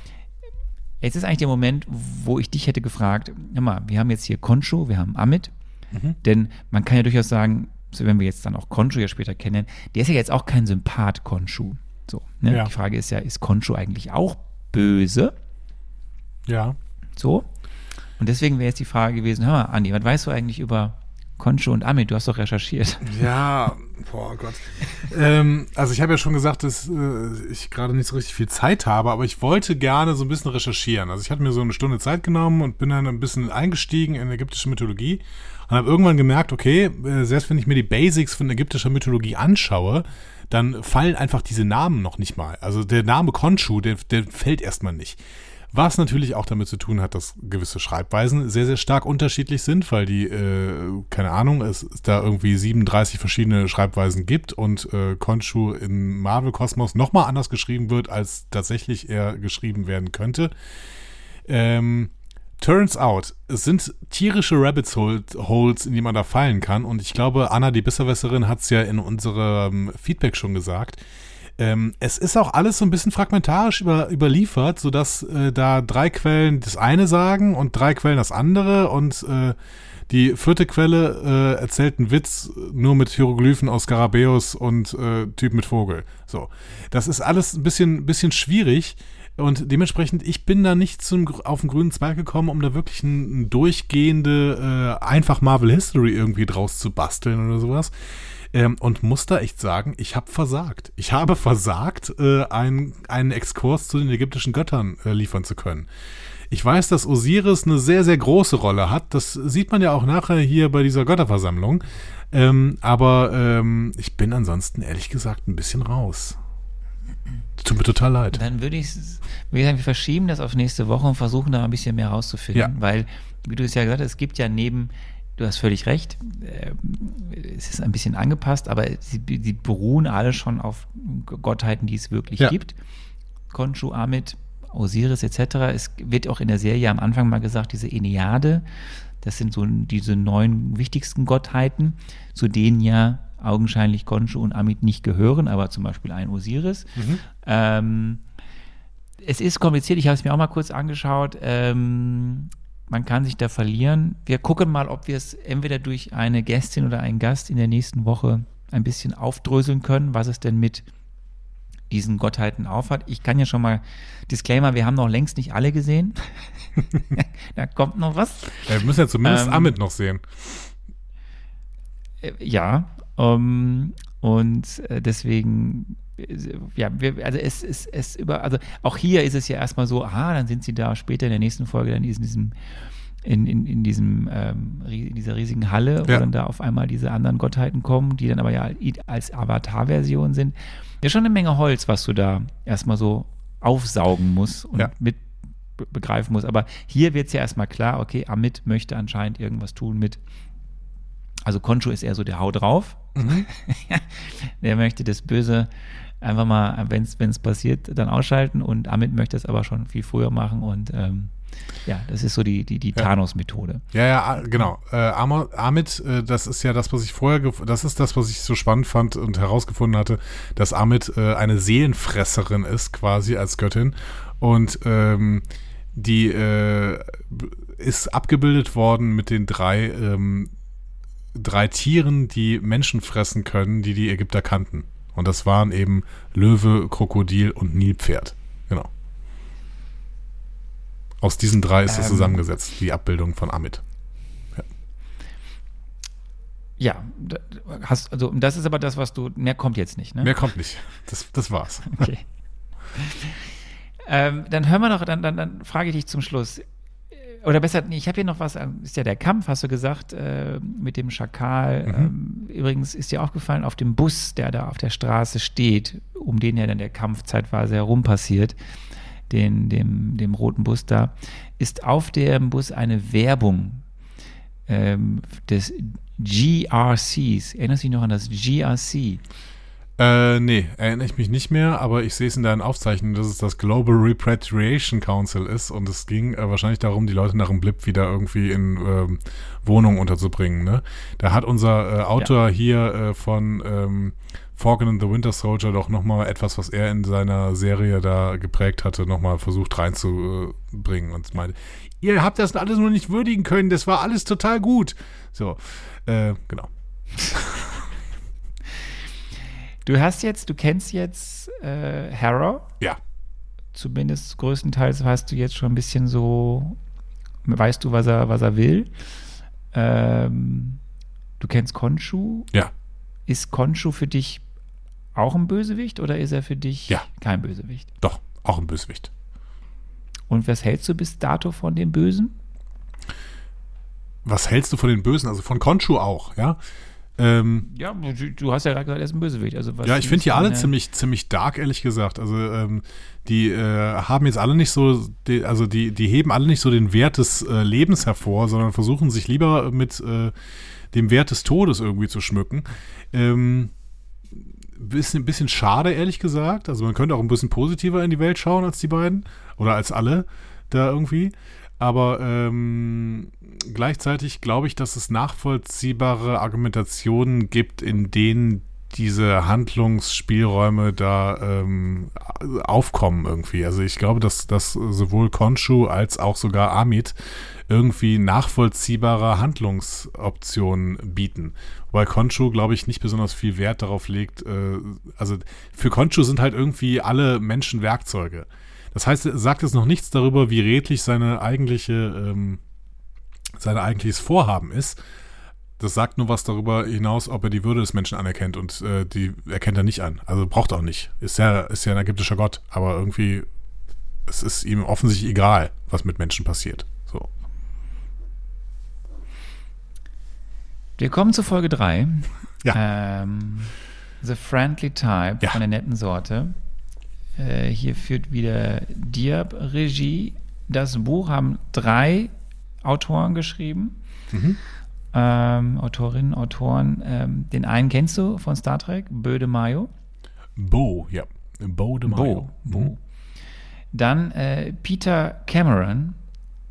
Jetzt ist eigentlich der Moment, wo ich dich hätte gefragt, hör mal, wir haben jetzt hier Concho, wir haben Amit, denn man kann ja durchaus sagen, so wenn wir jetzt dann auch Concho ja später kennen, der ist ja jetzt auch kein Sympath, Concho. So, ne? Ja. Die Frage ist ja, ist Concho eigentlich auch böse? Ja. So. Und deswegen wäre jetzt die Frage gewesen, hör mal, Andi, was weißt du eigentlich über Concho und Amit? Du hast doch recherchiert. Ja, boah Gott. ähm, also ich habe ja schon gesagt, dass äh, ich gerade nicht so richtig viel Zeit habe, aber ich wollte gerne so ein bisschen recherchieren. Also ich hatte mir so eine Stunde Zeit genommen und bin dann ein bisschen eingestiegen in ägyptische Mythologie und habe irgendwann gemerkt, okay, äh, selbst wenn ich mir die Basics von ägyptischer Mythologie anschaue, dann fallen einfach diese Namen noch nicht mal. Also der Name Khonshu, der, der fällt erstmal nicht. Was natürlich auch damit zu tun hat, dass gewisse Schreibweisen sehr, sehr stark unterschiedlich sind, weil die, äh, keine Ahnung, es, es da irgendwie 37 verschiedene Schreibweisen gibt und äh, Khonshu im Marvel-Kosmos nochmal anders geschrieben wird, als tatsächlich er geschrieben werden könnte. Ähm, turns out, es sind tierische Rabbit Holes, in die man da fallen kann. Und ich glaube, Anna, die Besserwisserin, hat es ja in unserem Feedback schon gesagt. Ähm, es ist auch alles so ein bisschen fragmentarisch über, überliefert, sodass äh, da drei Quellen das eine sagen und drei Quellen das andere und äh, die vierte Quelle äh, erzählt einen Witz nur mit Hieroglyphen aus Skarabäus und äh, Typ mit Vogel. So. Das ist alles ein bisschen, bisschen schwierig. Und dementsprechend, ich bin da nicht zum, auf den grünen Zweig gekommen, um da wirklich ein, ein durchgehende, äh, einfach Marvel History irgendwie draus zu basteln oder sowas. Ähm, und muss da echt sagen, ich habe versagt. Ich habe versagt, äh, einen, einen Exkurs zu den ägyptischen Göttern äh, liefern zu können. Ich weiß, dass Osiris eine sehr, sehr große Rolle hat. Das sieht man ja auch nachher hier bei dieser Götterversammlung. Ähm, aber ähm, ich bin ansonsten ehrlich gesagt ein bisschen raus. Tut mir total leid. Dann würde ich würde ich sagen, wir verschieben das auf nächste Woche und versuchen da ein bisschen mehr rauszufinden. Ja. Weil, wie du es ja gesagt hast, es gibt ja neben, du hast völlig recht, äh, es ist ein bisschen angepasst, aber sie, sie beruhen alle schon auf Gottheiten, die es wirklich Ja. gibt. Khonshu, Amit, Osiris etc. Es wird auch in der Serie am Anfang mal gesagt, diese Enneade, das sind so diese neun wichtigsten Gottheiten, zu denen ja augenscheinlich Khonshu und Amit nicht gehören, aber zum Beispiel ein Osiris. Ähm, es ist kompliziert, ich habe es mir auch mal kurz angeschaut. Ähm, man kann sich da verlieren. Wir gucken mal, ob wir es entweder durch eine Gästin oder einen Gast in der nächsten Woche ein bisschen aufdröseln können, was es denn mit diesen Gottheiten aufhat. Ich kann ja schon mal, Disclaimer, wir haben noch längst nicht alle gesehen. da kommt noch was. Ja, wir müssen ja zumindest Ähm, Amit noch sehen. Äh, Ja, ähm, und äh, deswegen, ja, wir, also es ist es, über, also auch hier ist es ja erstmal so, aha, dann sind sie da später in der nächsten Folge dann in diesem in, in, in diesem ähm, in dieser riesigen Halle, wo Ja. dann da auf einmal diese anderen Gottheiten kommen, die dann aber ja als Avatar-Version sind. Ja, schon eine Menge Holz, was du da erstmal so aufsaugen musst und Ja. mit be begreifen muss. Aber hier wird es ja erstmal klar, okay, Amit möchte anscheinend irgendwas tun mit. Also Koncho ist eher so der Hau drauf. Mhm. der möchte das Böse einfach mal, wenn es passiert, dann ausschalten und Amit möchte es aber schon viel früher machen und ähm, ja, das ist so die, die, die Ja. Thanos-Methode. Ja, ja, ah, genau. Äh, Amit, äh, das ist ja das, was ich vorher, das ist das, was ich so spannend fand und herausgefunden hatte, dass Amit äh, eine Seelenfresserin ist, quasi als Göttin. Und ähm, die äh, ist abgebildet worden mit den drei, ähm, drei Tieren, die Menschen fressen können, die die Ägypter kannten. Und das waren eben Löwe, Krokodil und Nilpferd. Genau. Aus diesen drei ist das Ähm. zusammengesetzt, die Abbildung von Amit. Ja, da- hast, also das ist aber das, was du, mehr kommt jetzt nicht, ne? Mehr kommt nicht. Das, das war's. Okay. ähm, dann hören wir noch, dann, dann, dann frage ich dich zum Schluss. Oder besser, ich habe hier noch was, ähm, ist ja der Kampf, hast du gesagt, äh, mit dem Schakal. Mhm. Ähm, übrigens ist dir aufgefallen, auf dem Bus, der da auf der Straße steht, um den ja dann der Kampf zeitweise herum passiert, den, dem, dem roten Bus da, ist auf dem Bus eine Werbung ähm, des GRCs. Erinnerst du dich noch an das GRC? Äh, nee, erinnere ich mich nicht mehr, aber ich sehe es in deinen Aufzeichnungen, dass es das Global Repatriation Council ist und es ging äh, wahrscheinlich darum, die Leute nach dem Blip wieder irgendwie in ähm, Wohnungen unterzubringen. Ne? Da hat unser äh, Autor hier äh, von ähm, Falcon and the Winter Soldier doch nochmal etwas, was er in seiner Serie da geprägt hatte, nochmal versucht reinzubringen und meinte, ihr habt das alles nur nicht würdigen können, das war alles total gut. So, äh, genau. Du hast jetzt, du kennst jetzt äh, Harrow. Ja. Zumindest größtenteils hast du jetzt schon ein bisschen so, weißt du, was er, was er will. Ähm, du kennst Konshu. Ja. Ist Konshu für dich auch ein Bösewicht oder ist er für dich Ja. kein Bösewicht? Doch, auch ein Bösewicht. Und was hältst du bis dato von dem Bösen? Was hältst du von den Bösen? Also von Konshu auch, ja? Ähm, Ja, du, du hast ja gerade gesagt, er ist ein Bösewicht. Also ja, ich finde die alle ziemlich, ziemlich dark, ehrlich gesagt. Also ähm, die äh, haben jetzt alle nicht so, die, also die, die heben alle nicht so den Wert des äh, Lebens hervor, sondern versuchen sich lieber mit äh, dem Wert des Todes irgendwie zu schmücken. Ähm, bisschen, bisschen schade, ehrlich gesagt. Also man könnte auch ein bisschen positiver in die Welt schauen als die beiden oder als alle da irgendwie. Aber ähm, gleichzeitig glaube ich, dass es nachvollziehbare Argumentationen gibt, in denen diese Handlungsspielräume da ähm, aufkommen irgendwie. Also ich glaube, dass, dass sowohl Konshu als auch sogar Amit irgendwie nachvollziehbare Handlungsoptionen bieten. Weil Konshu, glaube ich, nicht besonders viel Wert darauf legt. Äh, also für Konshu sind halt irgendwie alle Menschen Werkzeuge. Das heißt, er sagt jetzt noch nichts darüber, wie redlich seine eigentliche, ähm, sein eigentliches Vorhaben ist. Das sagt nur was darüber hinaus, ob er die Würde des Menschen anerkennt und äh, die erkennt er nicht an. Also braucht er auch nicht. Ist ja, ist ja ein ägyptischer Gott, aber irgendwie, es ist ihm offensichtlich egal, was mit Menschen passiert. So. Wir kommen zu Folge 3. Ja. Ähm, The Friendly Type Ja. von der netten Sorte. Äh, hier führt wieder Diab Regie. Das Buch haben drei Autoren geschrieben. Mhm. Ähm, Autorinnen, Autoren. Ähm, den einen kennst du von Star Trek, Böde Mayo. Bo, ja. Bo de Mayo. Bo. Mhm. Bo. Dann äh, Peter Cameron,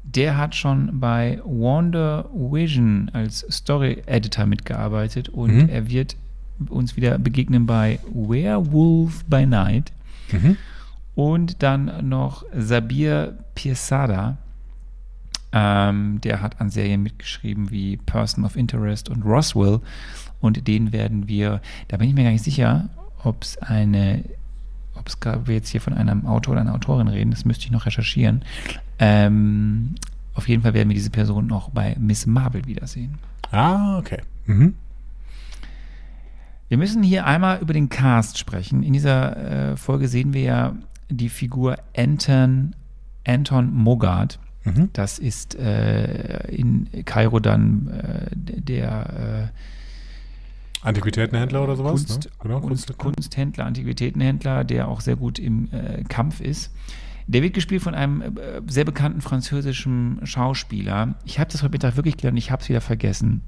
der hat schon bei Wonder Vision als Story Editor mitgearbeitet und Mhm. er wird uns wieder begegnen bei Werewolf by Night. Mhm. Und dann noch Sabir Pirsada, ähm, der hat an Serien mitgeschrieben wie Person of Interest und Roswell. Und den werden wir, da bin ich mir gar nicht sicher, ob es eine, ob es gerade wir jetzt hier von einem Autor oder einer Autorin reden, das müsste ich noch recherchieren. Ähm, auf jeden Fall werden wir diese Person noch bei Miss Marvel wiedersehen. Ah, okay. Mhm. Wir müssen hier einmal über den Cast sprechen. In dieser äh, Folge sehen wir ja die Figur Anton, Anton Mogart. Mhm. Das ist äh, in Kairo dann äh, der Antiquitätenhändler oder äh, sowas? Kunst, ne? Genau, Kunst, Kunsthändler. Antiquitätenhändler, der auch sehr gut im äh, Kampf ist. Der wird gespielt von einem äh, sehr bekannten französischen Schauspieler. Ich habe das heute Mittag wirklich gelernt, ich habe es wieder vergessen,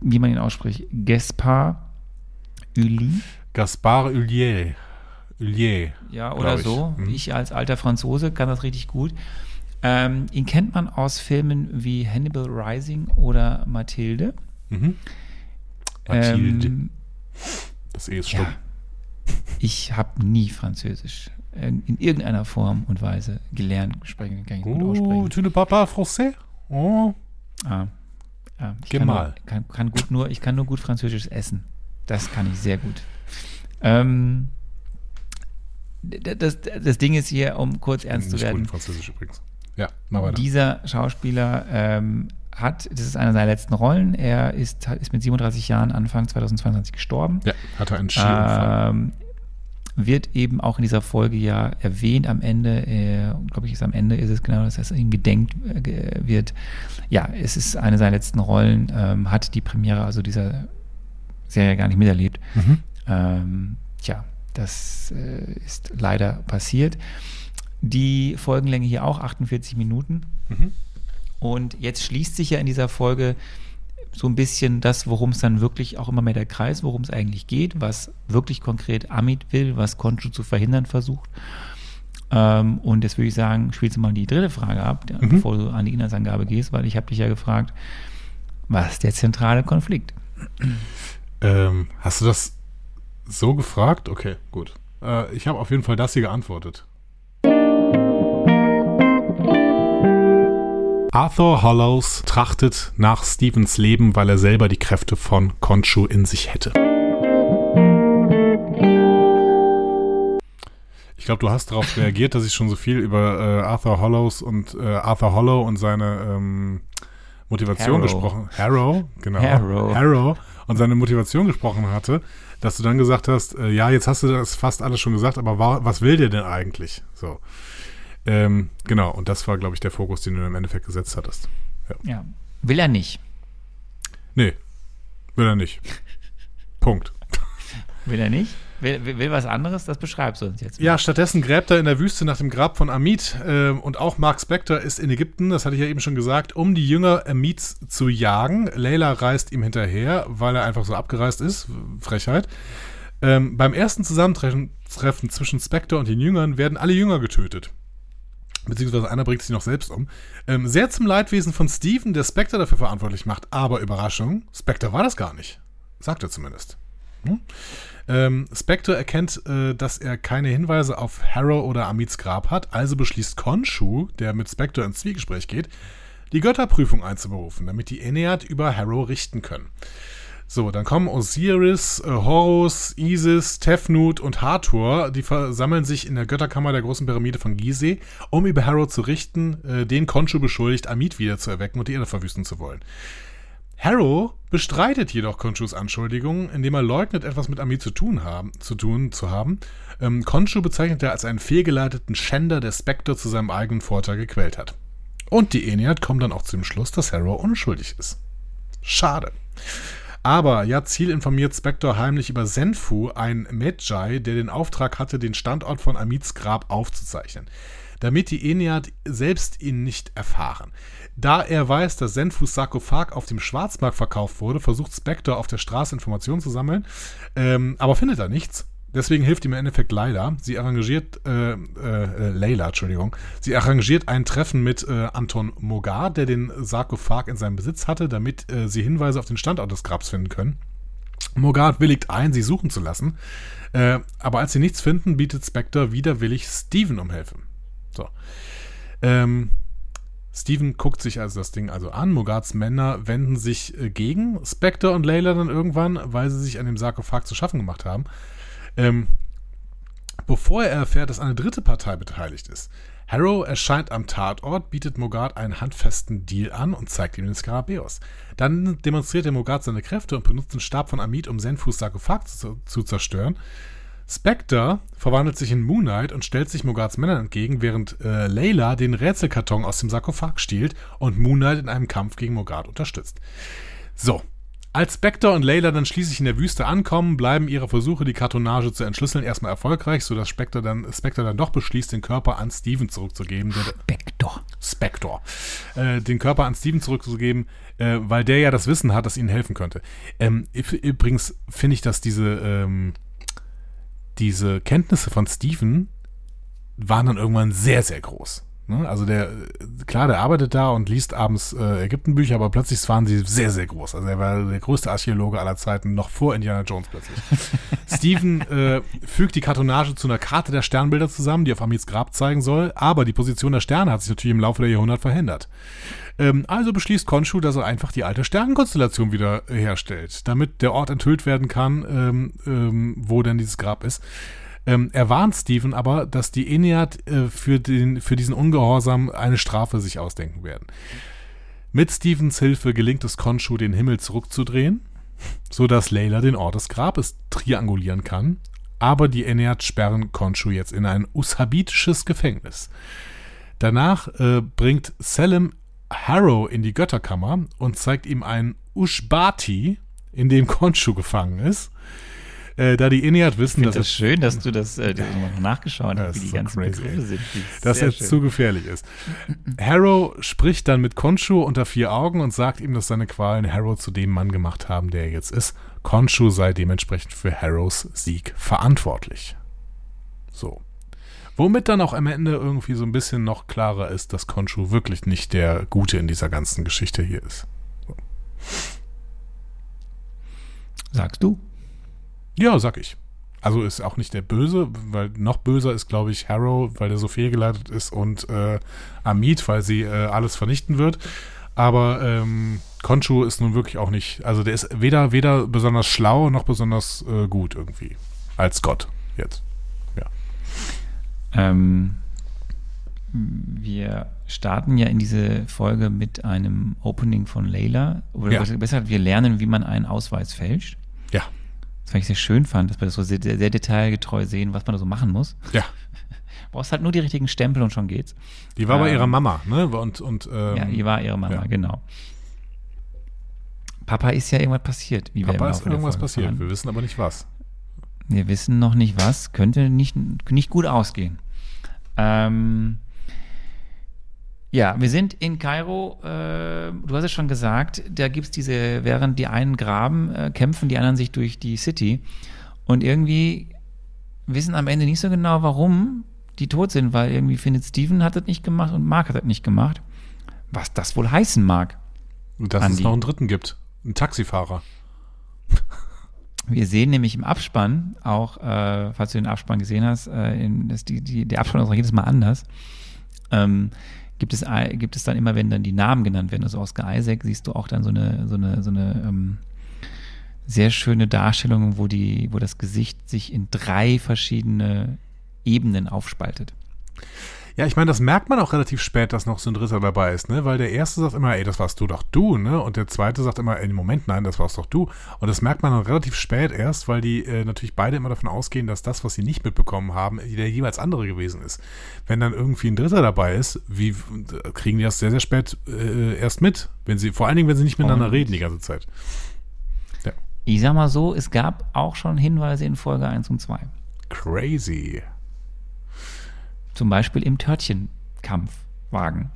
wie man ihn ausspricht. Gaspard Ully. Gaspard Ullier. Ullier. Ja, oder ich. so. Mhm. Ich als alter Franzose kann das richtig gut. Ähm, ihn kennt man aus Filmen wie Hannibal Rising oder Mathilde. Mhm. Mathilde. Ähm, das E ist stumm. ja, ich habe nie Französisch in irgendeiner Form und Weise gelernt, sprechen, kann ich gut Oh, aussprechen. tu ne pas français? Oh. Ah, ja, ich Geh kann, mal. Nur, kann, kann gut nur, ich kann nur gut Französisch essen. Das kann ich sehr gut. Ähm, das, das Ding ist hier, um kurz ernst zu werden. Französisch übrigens. Ja, mal weiter. Dieser Schauspieler ähm, hat, das ist eine seiner letzten Rollen, er ist, ist mit 37 Jahren Anfang 2022 gestorben. ja, hatte einen Skiunfall. Ähm, wird eben auch in dieser Folge ja erwähnt am Ende, äh, glaube ich, ist am Ende ist es genau, dass es ihm gedenkt äh, wird. Ja, es ist eine seiner letzten Rollen, ähm, hat die Premiere also dieser Serie gar nicht miterlebt. Mhm. Ähm, tja, das äh, ist leider passiert. Die Folgenlänge hier auch 48 Minuten. Mhm. Und jetzt schließt sich ja in dieser Folge so ein bisschen das, worum es dann wirklich auch immer mehr der Kreis, worum es eigentlich geht, was wirklich konkret Amit will, was Konju zu verhindern versucht. Ähm, und jetzt würde ich sagen, spielst du mal die dritte Frage ab, Mhm. bevor du an die Inhaltsangabe gehst, weil ich habe dich ja gefragt, was ist der zentrale Konflikt? Ähm, hast du das so gefragt? Okay, gut. Äh, ich habe auf jeden Fall das hier geantwortet. Arthur Hollows trachtet nach Stevens Leben, weil er selber die Kräfte von Khonshu in sich hätte. Ich glaube, du hast darauf reagiert, dass ich schon so viel über äh, Arthur Hollows und äh, Arthur Hollow und seine ähm, Motivation Harrow. gesprochen. Harrow, genau. Harrow. Harrow und seine Motivation gesprochen hatte, dass du dann gesagt hast, äh, ja, jetzt hast du das fast alles schon gesagt, aber wa was will der denn eigentlich? So. Ähm, genau, und das war, glaube ich, der Fokus, den du im Endeffekt gesetzt hattest. Ja, will er nicht. Nee, will er nicht. Punkt. Will er nicht? Will, will, was anderes? Das beschreibst du uns jetzt. Ja, stattdessen gräbt er in der Wüste nach dem Grab von Amit ähm, und auch Mark Spector ist in Ägypten, das hatte ich ja eben schon gesagt, um die Jünger Amits zu jagen. Layla reist ihm hinterher, weil er einfach so abgereist ist. Frechheit. Ähm, beim ersten Zusammentreffen Treffen zwischen Spector und den Jüngern werden alle Jünger getötet. Beziehungsweise einer bringt sich noch selbst um. Ähm, sehr zum Leidwesen von Steven, der Spectre dafür verantwortlich macht. Aber Überraschung, Spectre war das gar nicht. Sagt er zumindest. Hm? Ähm, Spectre erkennt, äh, dass er keine Hinweise auf Harrow oder Amits Grab hat, also beschließt Khonshu, der mit Spectre ins Zwiegespräch geht, die Götterprüfung einzuberufen, damit die Ennead über Harrow richten können. So, dann kommen Osiris, äh, Horus, Isis, Tefnut und Hathor. Die versammeln sich in der Götterkammer der großen Pyramide von Gizeh, um über Harrow zu richten, äh, den Khonshu beschuldigt, Amit wieder zu erwecken und die Erde verwüsten zu wollen. Harrow bestreitet jedoch Khonshus Anschuldigungen, indem er leugnet, etwas mit Amit zu tun, haben, zu, tun zu haben. Ähm, Khonshu bezeichnet er als einen fehlgeleiteten Schänder, der Spectre zu seinem eigenen Vorteil gequält hat. Und die Ennead kommen dann auch zum Schluss, dass Harrow unschuldig ist. Schade. Aber Yazil informiert Spectre heimlich über Senfu, ein Medjay, der den Auftrag hatte, den Standort von Amits Grab aufzuzeichnen, damit die Ennead selbst ihn nicht erfahren. Da er weiß, dass Senfus Sarkophag auf dem Schwarzmarkt verkauft wurde, versucht Spectre auf der Straße Informationen zu sammeln, ähm, aber findet da nichts. Deswegen hilft ihm im Endeffekt Leila. Sie arrangiert, äh, äh, Layla, Entschuldigung. Sie arrangiert ein Treffen mit äh, Anton Mogar, der den Sarkophag in seinem Besitz hatte, damit äh, sie Hinweise auf den Standort des Grabs finden können. Mogart willigt ein, sie suchen zu lassen. Äh, aber als sie nichts finden, bietet Spectre widerwillig Steven um Hilfe. So. Ähm, Steven guckt sich also das Ding also an. Mogarts Männer wenden sich äh, gegen Spectre und Layla dann irgendwann, weil sie sich an dem Sarkophag zu schaffen gemacht haben. Ähm, bevor er erfährt, dass eine dritte Partei beteiligt ist. Harrow erscheint am Tatort, bietet Mogart einen handfesten Deal an und zeigt ihm den Skarabäus. Dann demonstriert der Mogart seine Kräfte und benutzt den Stab von Amit, um Senfus Sarkophag zu, zu zerstören. Spectre verwandelt sich in Moon Knight und stellt sich Mogarts Männern entgegen, während äh, Layla den Rätselkarton aus dem Sarkophag stiehlt und Moon Knight in einem Kampf gegen Mogart unterstützt. So, Als Spectre und Layla dann schließlich in der Wüste ankommen, bleiben ihre Versuche, die Kartonage zu entschlüsseln, erstmal erfolgreich, sodass Spectre dann, Spectre dann doch beschließt, den Körper an Steven zurückzugeben. Spectre. Spectre. Äh, den Körper an Steven zurückzugeben, äh, weil der ja das Wissen hat, das ihnen helfen könnte. Ähm, übrigens finde ich, dass diese, ähm, diese Kenntnisse von Steven waren dann irgendwann sehr, sehr groß. Ne? Also der, klar, der arbeitet da und liest abends äh, Ägyptenbücher, aber plötzlich waren sie sehr, sehr groß. Also er war der größte Archäologe aller Zeiten, noch vor Indiana Jones plötzlich. Steven äh, fügt die Kartonage zu einer Karte der Sternbilder zusammen, die auf Amids Grab zeigen soll, aber die Position der Sterne hat sich natürlich im Laufe der Jahrhunderte verändert. Ähm, also beschließt Konshu, dass er einfach die alte Sternenkonstellation wieder herstellt, damit der Ort enthüllt werden kann, ähm, ähm, wo denn dieses Grab ist. Ähm, er warnt Steven aber, dass die Ennead äh, für, den, für diesen Ungehorsam eine Strafe sich ausdenken werden. Mit Stevens Hilfe gelingt es Konshu, den Himmel zurückzudrehen, sodass Layla den Ort des Grabes triangulieren kann. Aber die Ennead sperren Konshu jetzt in ein ushabitisches Gefängnis. Danach äh, bringt Selim Harrow in die Götterkammer und zeigt ihm ein Ushbati, in dem Konshu gefangen ist. Äh, da die Iniat wissen, dass. Es ist schön, dass du das äh, nachgeschaut hast, wie die so ganzen crazy. Begriffe sind. Dass er zu gefährlich ist. Harrow spricht dann mit Konshu unter vier Augen und sagt ihm, dass seine Qualen Harrow zu dem Mann gemacht haben, der er jetzt ist. Konshu sei dementsprechend für Harrows Sieg verantwortlich. So. Womit dann auch am Ende irgendwie so ein bisschen noch klarer ist, dass Konshu wirklich nicht der Gute in dieser ganzen Geschichte hier ist. So. Sagst du? Ja, sag ich. Also ist auch nicht der Böse, weil noch böser ist, glaube ich, Harrow, weil der so fehlgeleitet ist und äh, Amit, weil sie äh, alles vernichten wird. Aber ähm, Konshu ist nun wirklich auch nicht, also der ist weder, weder besonders schlau noch besonders äh, gut irgendwie. Als Gott jetzt. Ja. Ähm, wir starten ja in diese Folge mit einem Opening von Layla. Oder ja. besser, wir lernen, wie man einen Ausweis fälscht. Ja was ich sehr schön fand, dass wir das so sehr, sehr detailgetreu sehen, was man da so machen muss. Ja. Brauchst halt nur die richtigen Stempel und schon geht's. Die war ähm, bei ihrer Mama, ne? Und, und, ähm, ja, die war ihre Mama, ja. genau. Papa ist ja irgendwas passiert. Wie Papa ist irgendwas passiert, fahren. wir wissen aber nicht was. Wir wissen noch nicht was, könnte nicht, nicht gut ausgehen. Ähm, ja, wir sind in Kairo, äh, du hast es schon gesagt, da gibt es diese, während die einen graben, äh, kämpfen die anderen sich durch die City und irgendwie wissen am Ende nicht so genau, warum die tot sind, weil irgendwie findet Steven hat das nicht gemacht und Mark hat das nicht gemacht. Was das wohl heißen mag. Dass Andi. es noch einen dritten gibt, einen Taxifahrer. Wir sehen nämlich im Abspann, auch äh, falls du den Abspann gesehen hast, äh, in, die, die, der Abspann ist auch jedes Mal anders. Ähm, gibt es, gibt es dann immer, wenn dann die Namen genannt werden, also Oscar Isaac, siehst du auch dann so eine, so eine, so eine ähm, sehr schöne Darstellung, wo, die, wo das Gesicht sich in drei verschiedene Ebenen aufspaltet. Ja, ich meine, das merkt man auch relativ spät, dass noch so ein Dritter dabei ist, ne? Weil der erste sagt immer, ey, das warst du doch du, ne? Und der zweite sagt immer, ey, Moment, nein, das warst doch du. Und das merkt man dann relativ spät erst, weil die äh, natürlich beide immer davon ausgehen, dass das, was sie nicht mitbekommen haben, der jeweils andere gewesen ist. Wenn dann irgendwie ein Dritter dabei ist, wie kriegen die das sehr, sehr spät äh, erst mit? Wenn sie, vor allen Dingen, wenn sie nicht miteinander Und reden die ganze Zeit. Ja. Ich sag mal so, es gab auch schon Hinweise in Folge 1 und 2. Crazy. Zum Beispiel im Törtchenkampfwagen.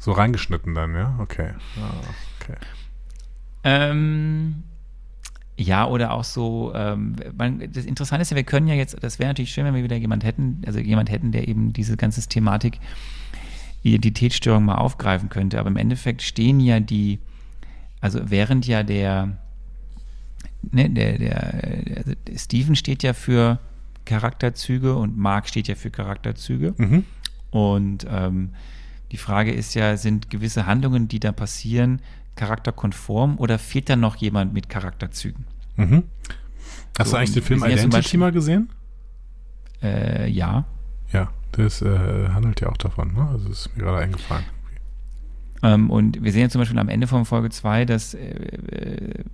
So reingeschnitten dann, ja? Okay. Ah, okay. Ähm, ja, oder auch so, ähm, man, das Interessante ist ja, wir können ja jetzt, das wäre natürlich schön, wenn wir wieder jemand hätten, also jemand hätten, der eben diese ganze Thematik Identitätsstörung mal aufgreifen könnte. Aber im Endeffekt stehen ja die, also während ja der, ne, der, der, der Steven steht ja für Charakterzüge und Mark steht ja für Charakterzüge. Mhm. Und ähm, die Frage ist ja, sind gewisse Handlungen, die da passieren, charakterkonform oder fehlt da noch jemand mit Charakterzügen? Mhm. Hast so, du eigentlich den Film Identity mal gesehen? Äh, ja. Ja, das äh, handelt ja auch davon, ne? Also ist mir gerade eingefallen. Ähm, und wir sehen ja zum Beispiel am Ende von Folge 2, dass äh, äh,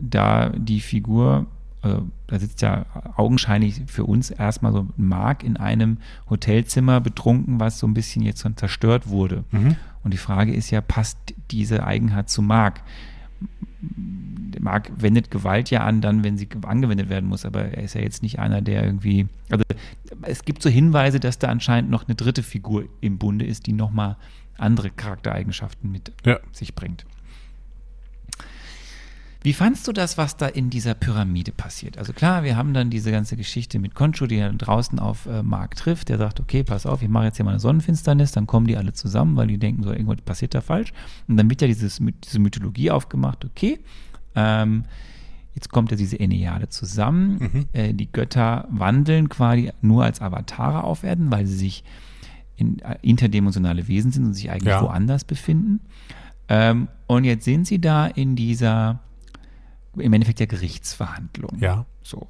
da die Figur also da sitzt ja augenscheinlich für uns erstmal so Mark in einem Hotelzimmer betrunken, was so ein bisschen jetzt zerstört wurde. Mhm. Und die Frage ist ja, passt diese Eigenheit zu Mark? Mark wendet Gewalt ja an, dann, wenn sie angewendet werden muss, aber er ist ja jetzt nicht einer, der irgendwie. Also es gibt so Hinweise, dass da anscheinend noch eine dritte Figur im Bunde ist, die nochmal andere Charaktereigenschaften mit Ja. sich bringt. Wie fandst du das, was da in dieser Pyramide passiert? Also klar, wir haben dann diese ganze Geschichte mit Concho, die dann draußen auf äh, Mark trifft. Der sagt, okay, pass auf, ich mache jetzt hier mal eine Sonnenfinsternis. Dann kommen die alle zusammen, weil die denken so, irgendwas passiert da falsch. Und dann wird ja dieses, diese Mythologie aufgemacht, okay, ähm, jetzt kommt ja diese Enneade zusammen. Äh, die Götter wandeln quasi nur als Avatare auf Erden, weil sie sich in, äh, interdimensionale Wesen sind und sich eigentlich Ja. woanders befinden. Ähm, und jetzt sind sie da in dieser, im Endeffekt der Gerichtsverhandlung. Ja. So.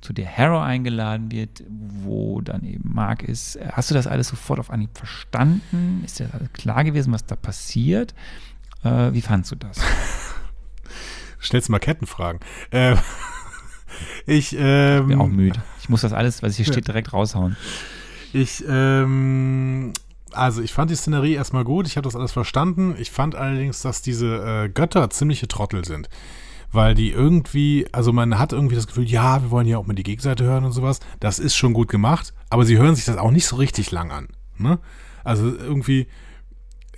Zu der Harrow eingeladen wird, wo dann eben Mark ist. Hast du das alles sofort auf Anhieb verstanden? Ist dir alles klar gewesen, was da passiert? Äh, wie fandst du das? Stellst mal Kettenfragen. Äh, ich, ähm, Bin auch müde. Ich muss das alles, was hier steht, direkt raushauen. Ich, ähm, also ich fand die Szenerie erstmal gut, ich habe das alles verstanden. Ich fand allerdings, dass diese äh, Götter ziemliche Trottel sind. Weil die irgendwie, also man hat irgendwie das Gefühl, ja, wir wollen ja auch mal die Gegenseite hören und sowas. Das ist schon gut gemacht, aber sie hören sich das auch nicht so richtig lang an. Ne? Also irgendwie,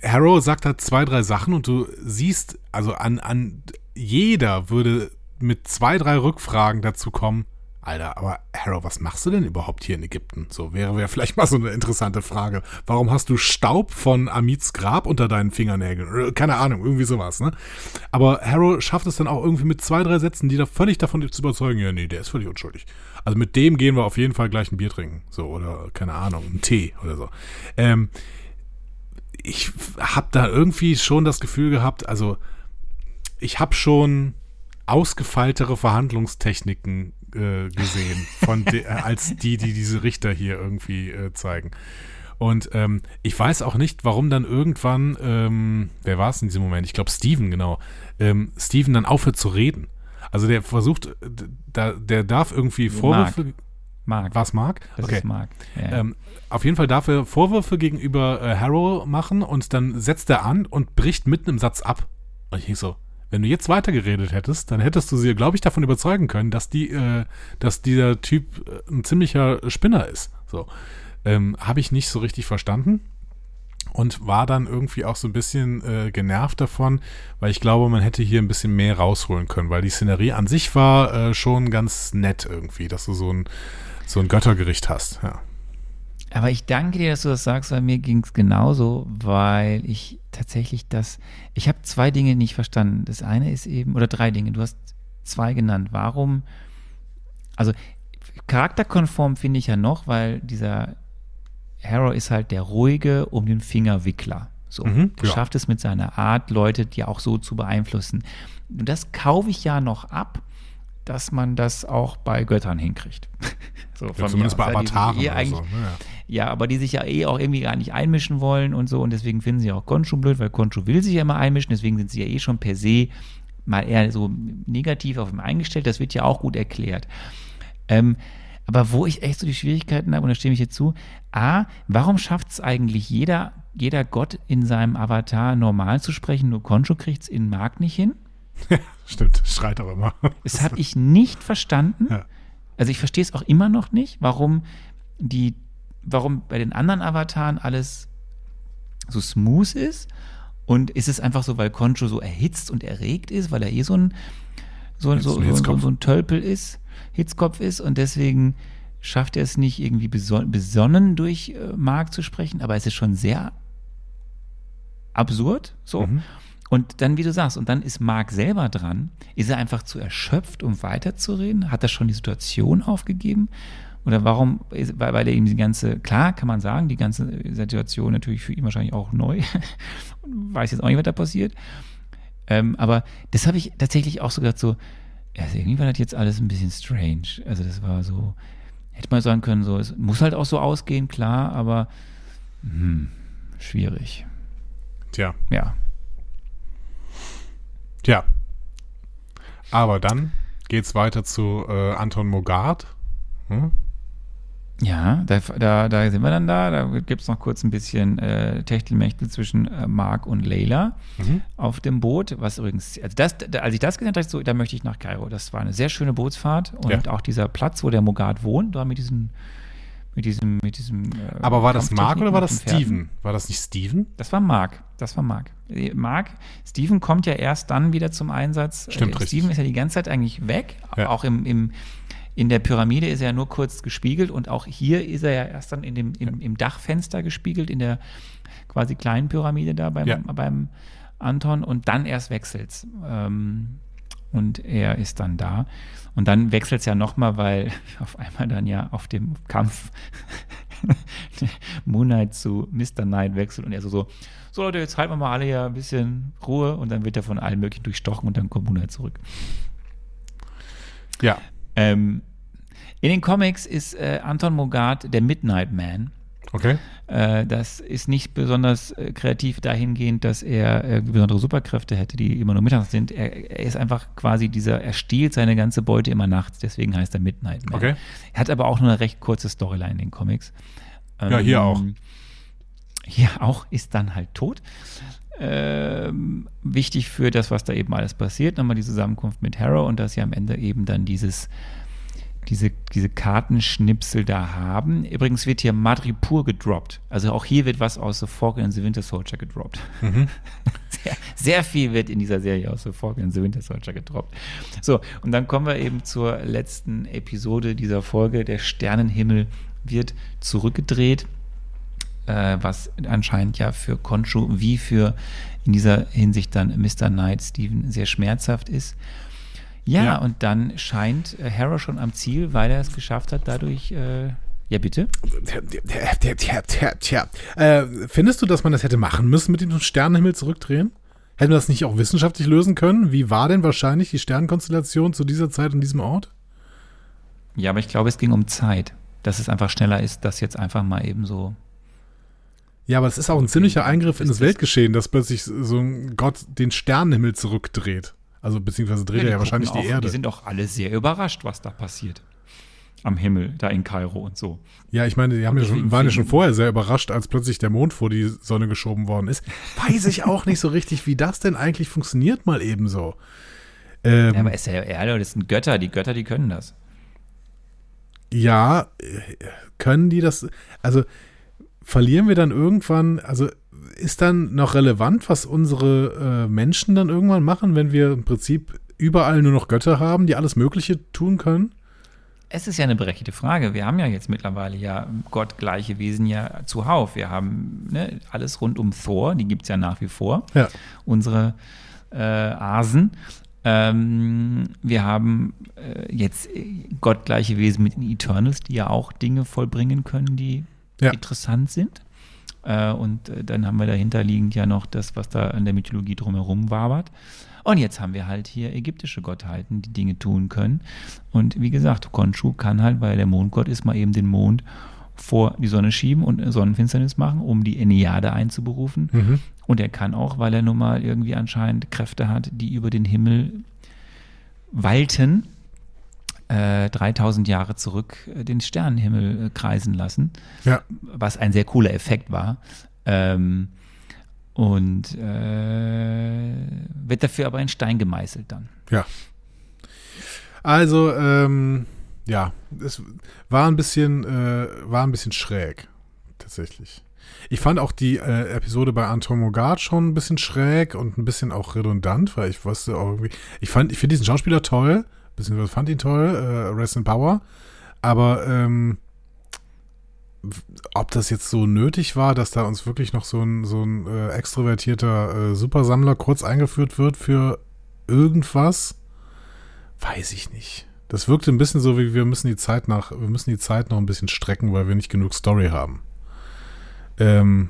Harrow sagt halt zwei, drei Sachen und du siehst, also an, an jeder würde mit zwei, drei Rückfragen dazu kommen, Alter, aber Harrow, was machst du denn überhaupt hier in Ägypten? So wäre wäre vielleicht mal so eine interessante Frage. Warum hast du Staub von Amids Grab unter deinen Fingernägeln? Oder, Keine Ahnung, irgendwie sowas, ne? Aber Harrow schafft es dann auch irgendwie mit zwei, drei Sätzen, die da völlig davon zu überzeugen, ja, nee, der ist völlig unschuldig. Also mit dem gehen wir auf jeden Fall gleich ein Bier trinken. So, oder keine Ahnung, einen Tee oder so. Ähm, ich habe da irgendwie schon das Gefühl gehabt, also ich habe schon ausgefeiltere Verhandlungstechniken äh, gesehen, von de, äh, als die, die diese Richter hier irgendwie äh, zeigen. Und ähm, ich weiß auch nicht, warum dann irgendwann, ähm, wer war es in diesem Moment? Ich glaube Steven, genau. Ähm, Steven dann aufhört zu reden. Also der versucht, äh, da, der darf irgendwie Vorwürfe. Mark. Was Mark? Das ist Mark. Ja. Ähm, auf jeden Fall darf er Vorwürfe gegenüber äh, Harrow machen und dann setzt er an und bricht mitten im Satz ab. Und ich denke so, wenn du jetzt weitergeredet hättest, dann hättest du sie, glaube ich, davon überzeugen können, dass die, äh, dass dieser Typ äh, ein ziemlicher Spinner ist. So. Ähm, Habe ich nicht so richtig verstanden und war dann irgendwie auch so ein bisschen äh, genervt davon, weil ich glaube, man hätte hier ein bisschen mehr rausholen können, weil die Szenerie an sich war äh, schon ganz nett irgendwie, dass du so ein, so ein Göttergericht hast. Ja. Aber ich danke dir, dass du das sagst, weil mir ging es genauso, weil ich tatsächlich das, ich habe zwei Dinge nicht verstanden. Das eine ist eben, oder drei Dinge, du hast zwei genannt. Warum, also charakterkonform finde ich ja noch, weil dieser Harrow ist halt der ruhige um den Finger Wickler. So, Mhm, ja. schafft es mit seiner Art, Leute ja auch so zu beeinflussen. Und das kaufe ich ja noch ab, dass man das auch bei Göttern hinkriegt. so, Ja, zumindest bei die Avataren eh oder eigentlich- so. ne, Ja. Ja, aber die sich ja eh auch irgendwie gar nicht einmischen wollen und so und deswegen finden sie auch Conchu blöd, weil Conchu will sich ja immer einmischen, deswegen sind sie ja eh schon per se mal eher so negativ auf ihn eingestellt, das wird ja auch gut erklärt. Ähm, aber wo ich echt so die Schwierigkeiten habe, und da stimme ich jetzt zu, A, warum schafft es eigentlich jeder, jeder Gott in seinem Avatar normal zu sprechen, nur Conchu kriegt es in Mark nicht hin? Stimmt, schreit auch immer. Das habe ich nicht verstanden. Ja. Also ich verstehe es auch immer noch nicht, warum die, warum bei den anderen Avataren alles so smooth ist. Und ist es einfach so, weil Concho so erhitzt und erregt ist, weil er eh so ein, so, so, ein so, so, ein Tölpel ist, Hitzkopf ist und deswegen schafft er es nicht irgendwie beson besonnen durch äh, Mark zu sprechen, aber es ist schon sehr absurd, so. Mhm. Und dann, wie du sagst, und dann ist Mark selber dran. Ist er einfach zu erschöpft, um weiterzureden? Hat er schon die Situation aufgegeben? Oder warum, weil, weil er ihm die ganze, klar kann man sagen, die ganze Situation natürlich für ihn wahrscheinlich auch neu. Weiß jetzt auch nicht, was da passiert. Ähm, aber das habe ich tatsächlich auch so gedacht, so, also irgendwie war das jetzt alles ein bisschen strange. Also das war so, hätte man sagen können, so, es muss halt auch so ausgehen, klar, aber hm, schwierig. Tja, Ja. tja. Aber dann geht's weiter zu äh, Anton Mogart. Hm? Ja, da, da, da sind wir dann da. Da gibt es noch kurz ein bisschen äh, Techtelmechtel zwischen äh, Mark und Leila Mhm. auf dem Boot. Was übrigens, also das, da, als ich das gesehen habe, dachte ich so, da möchte ich nach Kairo. Das war eine sehr schöne Bootsfahrt und Ja. auch dieser Platz, wo der Mogad wohnt, da mit diesem, mit diesem, mit diesem. äh, Aber war das Mark oder war das. Steven? War das nicht Steven? Das war Mark. Das war Mark. Äh, Mark, Steven kommt ja erst dann wieder zum Einsatz. Stimmt, Äh, richtig. Steven ist ja die ganze Zeit eigentlich weg. Ja. Auch im, im, in der Pyramide ist er ja nur kurz gespiegelt und auch hier ist er ja erst dann in dem, im, im Dachfenster gespiegelt, in der quasi kleinen Pyramide da beim, Ja. beim Anton und dann erst wechselt's. Ähm, und er ist dann da. Und dann wechselt es ja nochmal, weil auf einmal dann ja auf dem Kampf Moon Knight zu Mr. Knight wechselt und er so, so, so Leute, jetzt halten wir mal alle ja ein bisschen Ruhe und dann wird er von allen möglichen durchstochen und dann kommt Moon Knight zurück. Ja. Ähm, in den Comics ist äh, Anton Mogart der Midnight Man. Okay. Äh, das ist nicht besonders äh, kreativ dahingehend, dass er äh, besondere Superkräfte hätte, die immer nur mittags sind. Er, er ist einfach quasi dieser, er stiehlt seine ganze Beute immer nachts, deswegen heißt er Midnight Man. Okay. Er hat aber auch nur eine recht kurze Storyline in den Comics. Ja, hier auch. Hier auch ist dann halt tot. Ähm, wichtig für das, was da eben alles passiert, nochmal die Zusammenkunft mit Harrow und dass sie am Ende eben dann dieses, diese, diese Kartenschnipsel da haben. Übrigens wird hier Madripoor gedroppt. Also auch hier wird was aus The Falcon and the Winter Soldier gedroppt. Sehr, sehr viel wird in dieser Serie aus The Falcon and the Winter Soldier gedroppt. So, und dann kommen wir eben zur letzten Episode dieser Folge. Der Sternenhimmel wird zurückgedreht, äh, was anscheinend ja für Konchu wie für in dieser Hinsicht dann Mr. Knight Steven sehr schmerzhaft ist. Ja, Ja. und dann scheint äh, Harrow schon am Ziel, weil er es geschafft hat, dadurch. Äh, ja, bitte? Tja, tja, tja, tja. Äh, findest du, dass man das hätte machen müssen mit dem Sternenhimmel zurückdrehen? Hätten wir das nicht auch wissenschaftlich lösen können? Wie war denn wahrscheinlich die Sternenkonstellation zu dieser Zeit und diesem Ort? Ja, aber ich glaube, es ging um Zeit. Dass es einfach schneller ist, das jetzt einfach mal eben so. Ja, aber das ist auch ein ziemlicher Eingriff in das Weltgeschehen, dass plötzlich so ein Gott den Sternenhimmel zurückdreht. Also beziehungsweise dreht er ja wahrscheinlich gucken die auch, Erde. Die sind auch alle sehr überrascht, was da passiert. Am Himmel, da in Kairo und so. Ja, ich meine, die haben ja schon, waren ja schon vorher sehr überrascht, als plötzlich der Mond vor die Sonne geschoben worden ist. Weiß ich auch nicht so richtig, wie das denn eigentlich funktioniert, mal ebenso. Ähm, Ja, aber ist ja Erde, das sind Götter, die Götter, die können das. ja, äh, können die das, also verlieren wir dann irgendwann, also ist dann noch relevant, was unsere äh, Menschen dann irgendwann machen, wenn wir im Prinzip überall nur noch Götter haben, die alles Mögliche tun können? Es ist ja eine berechtigte Frage. Wir haben ja jetzt mittlerweile ja gottgleiche Wesen ja zuhauf. Wir haben ne, alles rund um Thor, die gibt es ja nach wie vor. Ja. Unsere äh, Asen. Ähm, wir haben äh, jetzt äh, gottgleiche Wesen mit den Eternals, die ja auch Dinge vollbringen können, die Ja. interessant sind. Äh, und äh, dann haben wir dahinterliegend ja noch das, was da an der Mythologie drumherum wabert. Und jetzt haben wir halt hier ägyptische Gottheiten, die Dinge tun können. Und wie gesagt, Khonshu kann halt, weil er der Mondgott ist, mal eben den Mond vor die Sonne schieben und Sonnenfinsternis machen, um die Enneade einzuberufen. Mhm. Und er kann auch, weil er nun mal irgendwie anscheinend Kräfte hat, die über den Himmel walten, äh, 3000 Jahre zurück äh, den Sternenhimmel äh, kreisen lassen, Ja. was ein sehr cooler Effekt war. Ähm, und äh, wird dafür aber in Stein gemeißelt dann. Ja. Also, ähm, ja, es war ein bisschen, äh, war ein bisschen schräg, tatsächlich. Ich fand auch die äh, Episode bei Anton Mogart schon ein bisschen schräg und ein bisschen auch redundant, weil ich wusste auch irgendwie, ich fand, ich finde diesen Schauspieler toll, beziehungsweise fand ihn toll, äh, Rest in Power, aber ähm, ob das jetzt so nötig war, dass da uns wirklich noch so ein, so ein äh, extrovertierter äh, Supersammler kurz eingeführt wird für irgendwas, weiß ich nicht. Das wirkte ein bisschen so, wie wir müssen die Zeit nach, wir müssen die Zeit noch ein bisschen strecken, weil wir nicht genug Story haben. Ähm,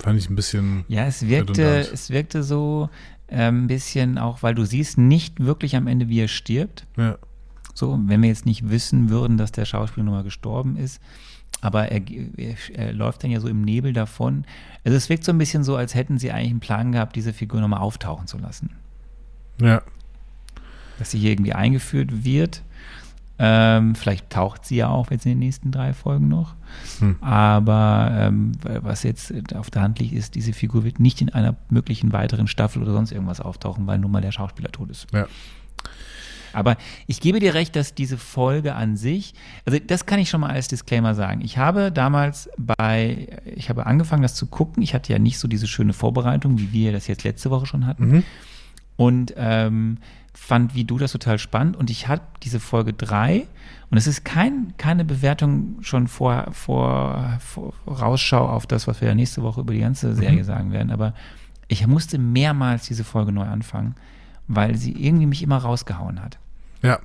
fand ich ein bisschen. Ja, es wirkte, Redundant. es wirkte so ein bisschen auch, weil du siehst nicht wirklich am Ende, wie er stirbt. Ja, So, wenn wir jetzt nicht wissen würden, dass der Schauspieler nun mal gestorben ist, aber er, er, er läuft dann ja so im Nebel davon. Also es wirkt so ein bisschen so, als hätten sie eigentlich einen Plan gehabt, diese Figur nochmal auftauchen zu lassen. ja, Dass sie hier irgendwie eingeführt wird, Ähm, vielleicht taucht sie ja auch jetzt in den nächsten drei Folgen noch. Hm. Aber ähm, was jetzt auf der Hand liegt, ist, diese Figur wird nicht in einer möglichen weiteren Staffel oder sonst irgendwas auftauchen, weil nun mal der Schauspieler tot ist. Ja. Aber ich gebe dir recht, dass diese Folge an sich, also das kann ich schon mal als Disclaimer sagen. Ich habe damals bei, ich habe angefangen, das zu gucken. Ich hatte ja nicht so diese schöne Vorbereitung, wie wir das jetzt letzte Woche schon hatten. Mhm. Und ähm, fand wie du das total spannend. Und ich hatte diese Folge 3 und es ist kein, keine Bewertung schon vor, vor, vor Rausschau auf das, was wir ja nächste Woche über die ganze Serie mhm. sagen werden. Aber ich musste mehrmals diese Folge neu anfangen, weil sie irgendwie mich immer rausgehauen hat. Ja.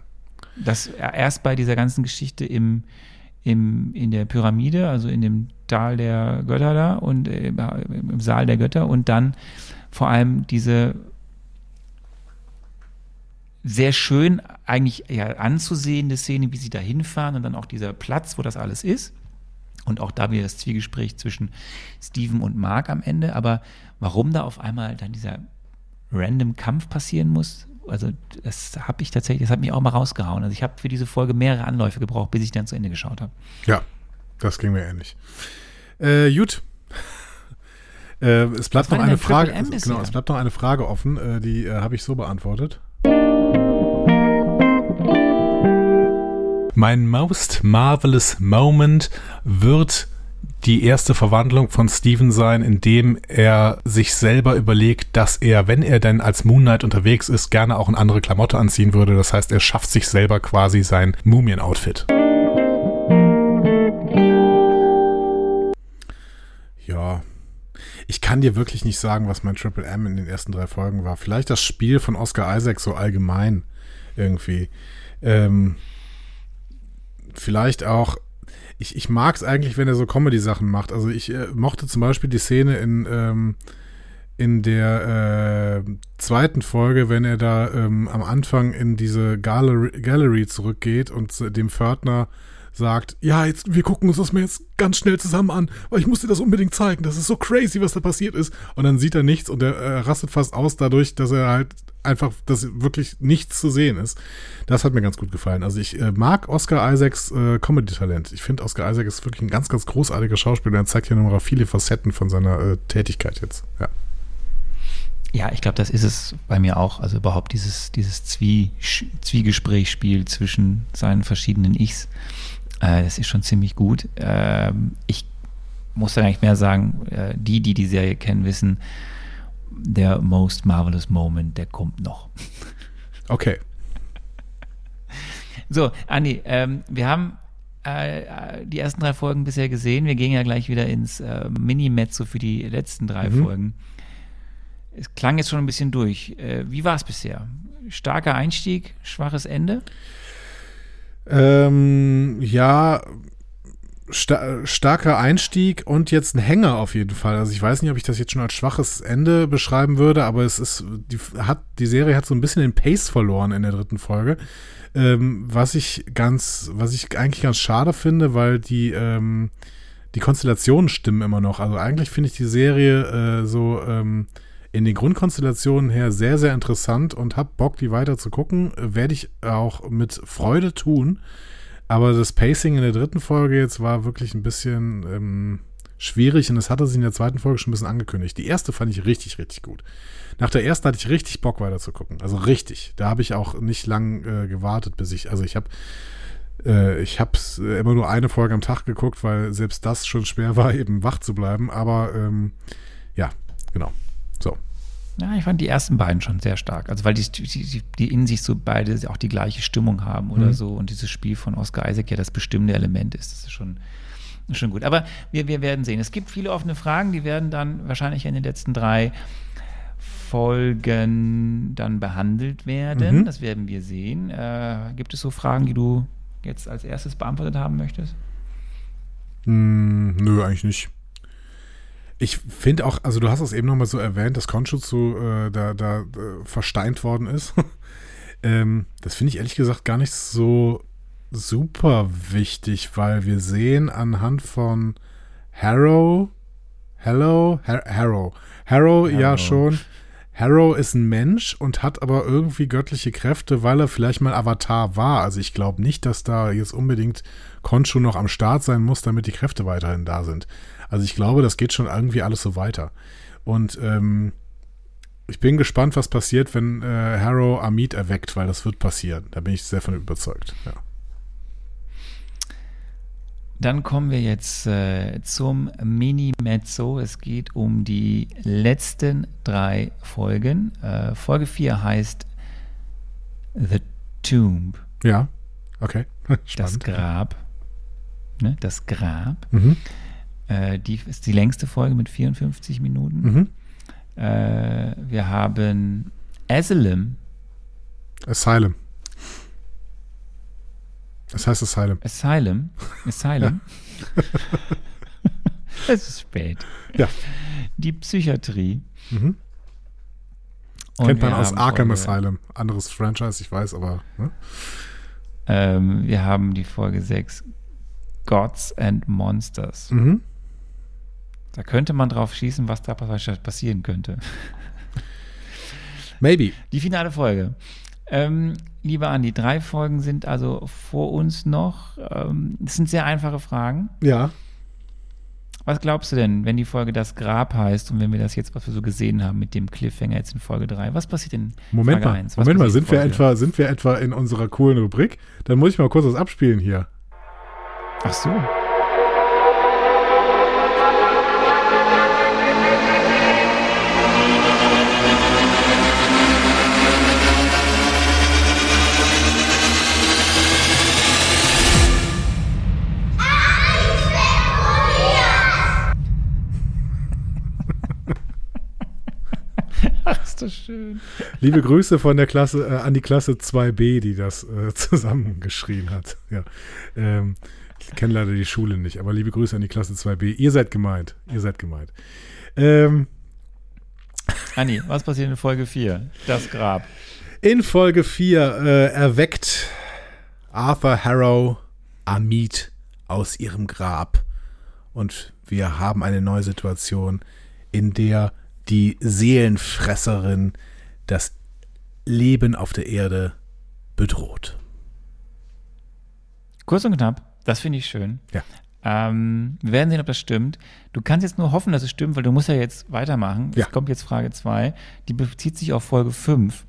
Das erst bei dieser ganzen Geschichte im, im, in der Pyramide, also in dem Tal der Götter da und äh, im Saal der Götter und dann vor allem diese sehr schön eigentlich ja, anzusehende Szene, wie sie da hinfahren und dann auch dieser Platz, wo das alles ist. Und auch da wieder das Zwiegespräch zwischen Steven und Mark am Ende. Aber warum da auf einmal dann dieser random Kampf passieren muss, also das habe ich tatsächlich, das hat mich auch mal rausgehauen. Also ich habe für diese Folge mehrere Anläufe gebraucht, bis ich dann zu Ende geschaut habe. Ja, das ging mir ähnlich. Äh, gut. äh, es bleibt noch eine Frage. Genau, es bleibt noch eine Frage offen. Äh, die äh, habe ich so beantwortet. Mein most marvelous moment wird die erste Verwandlung von Steven sein, indem er sich selber überlegt, dass er, wenn er denn als Moon Knight unterwegs ist, gerne auch eine andere Klamotte anziehen würde. Das heißt, er schafft sich selber quasi sein Mumien-Outfit. Ja. Ich kann dir wirklich nicht sagen, was mein Triple M in den ersten drei Folgen war. Vielleicht das Spiel von Oscar Isaac so allgemein irgendwie. Ähm, vielleicht auch ich, ich mag es eigentlich, wenn er so Comedy-Sachen macht. Also ich äh, mochte zum Beispiel die Szene in, ähm, in der äh, zweiten Folge, wenn er da ähm, am Anfang in diese Gallery, Gallery zurückgeht und dem Pförtner sagt, ja, jetzt, wir gucken uns das mal jetzt ganz schnell zusammen an, weil ich muss dir das unbedingt zeigen. Das ist so crazy, was da passiert ist. Und dann sieht er nichts und er äh, rastet fast aus dadurch, dass er halt einfach, dass wirklich nichts zu sehen ist. Das hat mir ganz gut gefallen. Also ich äh, mag Oscar Isaacs äh, Comedy-Talent. Ich finde, Oscar Isaac ist wirklich ein ganz, ganz großartiger Schauspieler. Er zeigt ja nochmal viele Facetten von seiner äh, Tätigkeit jetzt. Ja. Ja, ich glaube, das ist es bei mir auch. Also überhaupt dieses, dieses Zwie Zwiegesprächsspiel zwischen seinen verschiedenen Ichs. Äh, das ist schon ziemlich gut. Ähm, ich muss da eigentlich mehr sagen, äh, die, die die Serie kennen, wissen, der Most Marvelous Moment, der kommt noch. Okay. So, Andi, ähm, wir haben äh, die ersten drei Folgen bisher gesehen. Wir gehen ja gleich wieder ins äh, Mini-Mezzo für die letzten drei mhm. Folgen. Es klang jetzt schon ein bisschen durch. Äh, wie war es bisher? Starker Einstieg, schwaches Ende? Ähm, ja, sta starker Einstieg und jetzt ein Hänger auf jeden Fall. Also ich weiß nicht, ob ich das jetzt schon als schwaches Ende beschreiben würde, aber es ist, die hat, die Serie hat so ein bisschen den Pace verloren in der dritten Folge. Ähm, was ich ganz, was ich eigentlich ganz schade finde, weil die, ähm, die Konstellationen stimmen immer noch. Also eigentlich finde ich die Serie äh, so ähm, in den Grundkonstellationen her sehr, sehr interessant und habe Bock, die weiter zu gucken. Werde ich auch mit Freude tun. Aber das Pacing in der dritten Folge jetzt war wirklich ein bisschen ähm, schwierig und das hatte sich in der zweiten Folge schon ein bisschen angekündigt. Die erste fand ich richtig, richtig gut. Nach der ersten hatte ich richtig Bock weiter zu gucken. Also richtig. Da habe ich auch nicht lang äh, gewartet, bis ich, also ich habe äh, ich habe immer nur eine Folge am Tag geguckt, weil selbst das schon schwer war, eben wach zu bleiben. Aber ähm, ja, genau. So. Ja, ich fand die ersten beiden schon sehr stark. Also weil die, die, die in sich so beide auch die gleiche Stimmung haben oder mhm. so und dieses Spiel von Oscar Isaac ja das bestimmende Element ist. Das ist schon, schon gut. Aber wir, wir werden sehen. Es gibt viele offene Fragen, die werden dann wahrscheinlich in den letzten drei Folgen dann behandelt werden. Mhm. Das werden wir sehen. Äh, gibt es so Fragen, die du jetzt als erstes beantwortet haben möchtest? Mm, nö, eigentlich nicht. Ich finde auch, also du hast es eben nochmal so erwähnt, dass Konshutsu äh, da, da äh, versteint worden ist. ähm, das finde ich ehrlich gesagt gar nicht so super wichtig, weil wir sehen anhand von Harrow, Hello, Har Harrow, Harrow, ja schon, Harrow ist ein Mensch und hat aber irgendwie göttliche Kräfte, weil er vielleicht mal Avatar war. Also ich glaube nicht, dass da jetzt unbedingt Khonshu noch am Start sein muss, damit die Kräfte weiterhin da sind. Also ich glaube, das geht schon irgendwie alles so weiter. Und ähm, ich bin gespannt, was passiert, wenn äh, Harrow Amit erweckt, weil das wird passieren. Da bin ich sehr von überzeugt. Ja. Dann kommen wir jetzt äh, zum Mini-Mezzo. Es geht um die letzten drei Folgen. Äh, Folge 4 heißt The Tomb. Ja, okay. Spannend. Das Grab. Ne? Das Grab. Mhm. Äh, die ist die längste Folge mit 54 Minuten. Mhm. Äh, wir haben Asylum. Asylum. Das heißt Asylum. Asylum. Asylum. es ist spät. Ja. Die Psychiatrie. Mhm. Kennt man aus Arkham Folge, Asylum. Anderes Franchise, ich weiß, aber. Ne? Ähm, wir haben die Folge 6 Gods and Monsters. Mhm. Da könnte man drauf schießen, was da passieren könnte. Maybe. Die finale Folge. Ähm, lieber Andi, drei Folgen sind also vor uns noch. Ähm, das sind sehr einfache Fragen. Ja. Was glaubst du denn, wenn die Folge das Grab heißt und wenn wir das jetzt, was wir so gesehen haben mit dem Cliffhanger jetzt in Folge 3, was passiert in Moment Folge mal, 1? Moment mal, sind wir, etwa, sind wir etwa in unserer coolen Rubrik? Dann muss ich mal kurz was abspielen hier. Ach so. Ist das schön. Liebe Grüße von der Klasse äh, an die Klasse 2b, die das äh, zusammengeschrien hat. Ja. Ähm, ich kenne leider die Schule nicht, aber liebe Grüße an die Klasse 2b. Ihr seid gemeint. Ihr seid gemeint. Ähm, Anni, was passiert in Folge 4? Das Grab. In Folge 4 äh, erweckt Arthur Harrow Amit aus ihrem Grab. Und wir haben eine neue Situation, in der die Seelenfresserin das Leben auf der Erde bedroht. Kurz und knapp, das finde ich schön. Ja. Ähm, wir werden sehen, ob das stimmt. Du kannst jetzt nur hoffen, dass es stimmt, weil du musst ja jetzt weitermachen. Ja. Es kommt jetzt Frage 2. Die bezieht sich auf Folge 5.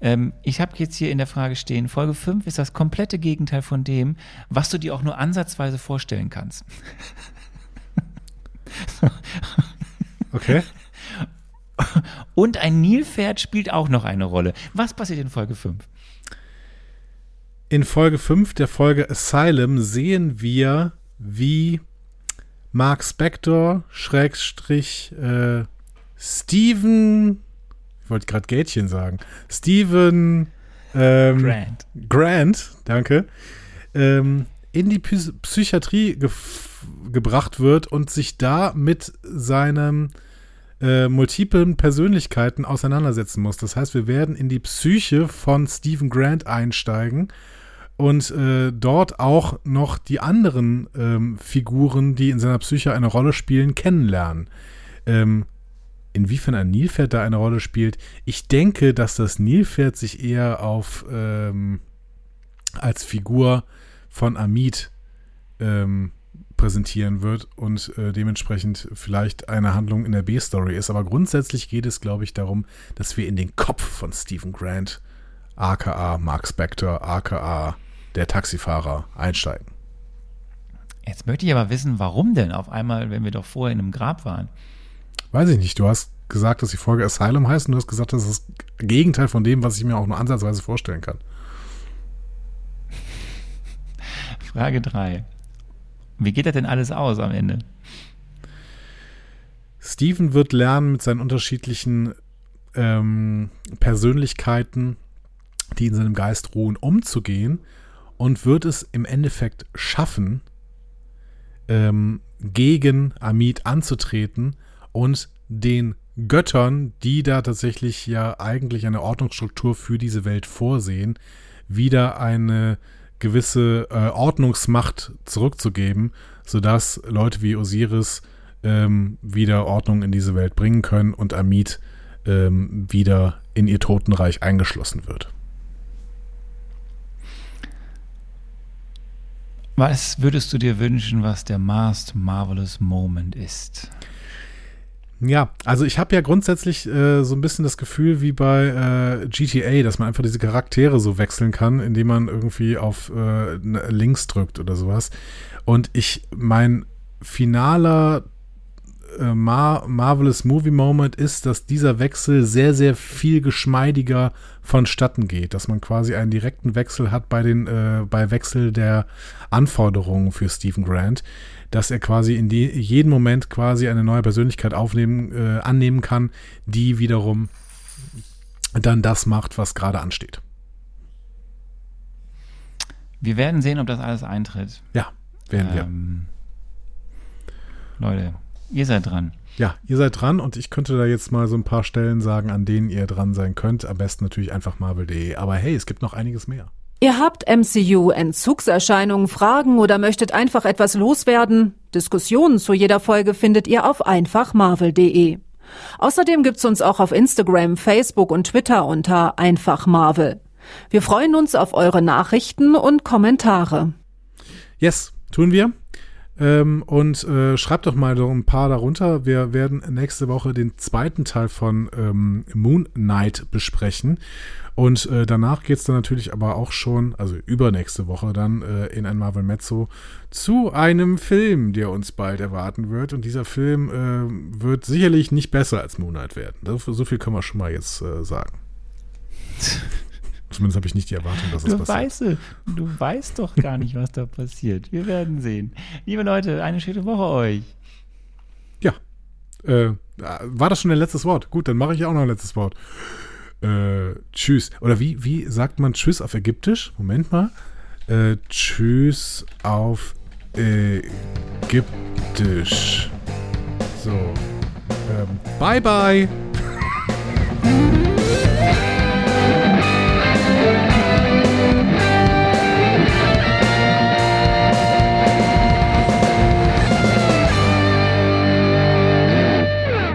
Ähm, ich habe jetzt hier in der Frage stehen, Folge 5 ist das komplette Gegenteil von dem, was du dir auch nur ansatzweise vorstellen kannst. Okay. Und ein Nilpferd spielt auch noch eine Rolle. Was passiert in Folge 5? In Folge 5 der Folge Asylum sehen wir, wie Mark Spector, Schrägstrich, äh, Steven, ich wollte gerade Gätchen sagen, Steven ähm, Grant. Grant, danke, ähm, in die Psy Psychiatrie ge gebracht wird und sich da mit seinem äh, multiplen Persönlichkeiten auseinandersetzen muss. Das heißt, wir werden in die Psyche von Stephen Grant einsteigen und äh, dort auch noch die anderen ähm, Figuren, die in seiner Psyche eine Rolle spielen, kennenlernen. Ähm, inwiefern ein Nilpferd da eine Rolle spielt, ich denke, dass das Nilpferd sich eher auf ähm, als Figur von Amit ähm, präsentieren wird und äh, dementsprechend vielleicht eine Handlung in der B-Story ist. Aber grundsätzlich geht es, glaube ich, darum, dass wir in den Kopf von Stephen Grant, aka Mark Spector, aka der Taxifahrer, einsteigen. Jetzt möchte ich aber wissen, warum denn auf einmal, wenn wir doch vorher in einem Grab waren? Weiß ich nicht. Du hast gesagt, dass die Folge Asylum heißt und du hast gesagt, das ist das Gegenteil von dem, was ich mir auch nur ansatzweise vorstellen kann. Frage 3. Wie geht das denn alles aus am Ende? Steven wird lernen, mit seinen unterschiedlichen ähm, Persönlichkeiten, die in seinem Geist ruhen, umzugehen und wird es im Endeffekt schaffen, ähm, gegen Amit anzutreten und den Göttern, die da tatsächlich ja eigentlich eine Ordnungsstruktur für diese Welt vorsehen, wieder eine gewisse äh, Ordnungsmacht zurückzugeben, sodass Leute wie Osiris ähm, wieder Ordnung in diese Welt bringen können und Amit ähm, wieder in ihr Totenreich eingeschlossen wird. Was würdest du dir wünschen, was der Most Marvelous Moment ist? Ja, also ich habe ja grundsätzlich äh, so ein bisschen das Gefühl wie bei äh, GTA, dass man einfach diese Charaktere so wechseln kann, indem man irgendwie auf äh, links drückt oder sowas. Und ich, mein finaler äh, Mar Marvelous Movie Moment ist, dass dieser Wechsel sehr, sehr viel geschmeidiger vonstatten geht, dass man quasi einen direkten Wechsel hat bei den, äh, bei Wechsel der Anforderungen für Stephen Grant, dass er quasi in die, jedem Moment quasi eine neue Persönlichkeit aufnehmen, äh, annehmen kann, die wiederum dann das macht, was gerade ansteht. Wir werden sehen, ob das alles eintritt. Ja, werden ähm, wir. Leute, Ihr seid dran. Ja, ihr seid dran und ich könnte da jetzt mal so ein paar Stellen sagen, an denen ihr dran sein könnt. Am besten natürlich einfach marvel.de. Aber hey, es gibt noch einiges mehr. Ihr habt MCU-Entzugserscheinungen, Fragen oder möchtet einfach etwas loswerden? Diskussionen zu jeder Folge findet ihr auf einfachmarvel.de. Außerdem gibt's uns auch auf Instagram, Facebook und Twitter unter einfachmarvel. Wir freuen uns auf eure Nachrichten und Kommentare. Yes, tun wir. Ähm, und äh, schreibt doch mal so ein paar darunter. Wir werden nächste Woche den zweiten Teil von ähm, Moon Knight besprechen. Und äh, danach geht es dann natürlich aber auch schon, also übernächste Woche dann äh, in ein Marvel Mezzo zu einem Film, der uns bald erwarten wird. Und dieser Film äh, wird sicherlich nicht besser als Moon Knight werden. So, so viel können wir schon mal jetzt äh, sagen. Zumindest habe ich nicht die Erwartung, dass das du passiert. Weißt, du weißt doch gar nicht, was da passiert. Wir werden sehen. Liebe Leute, eine schöne Woche euch. Ja. Äh, war das schon dein letztes Wort? Gut, dann mache ich auch noch ein letztes Wort. Äh, tschüss. Oder wie, wie sagt man Tschüss auf Ägyptisch? Moment mal. Äh, tschüss auf Ägyptisch. So. Ähm, bye, bye.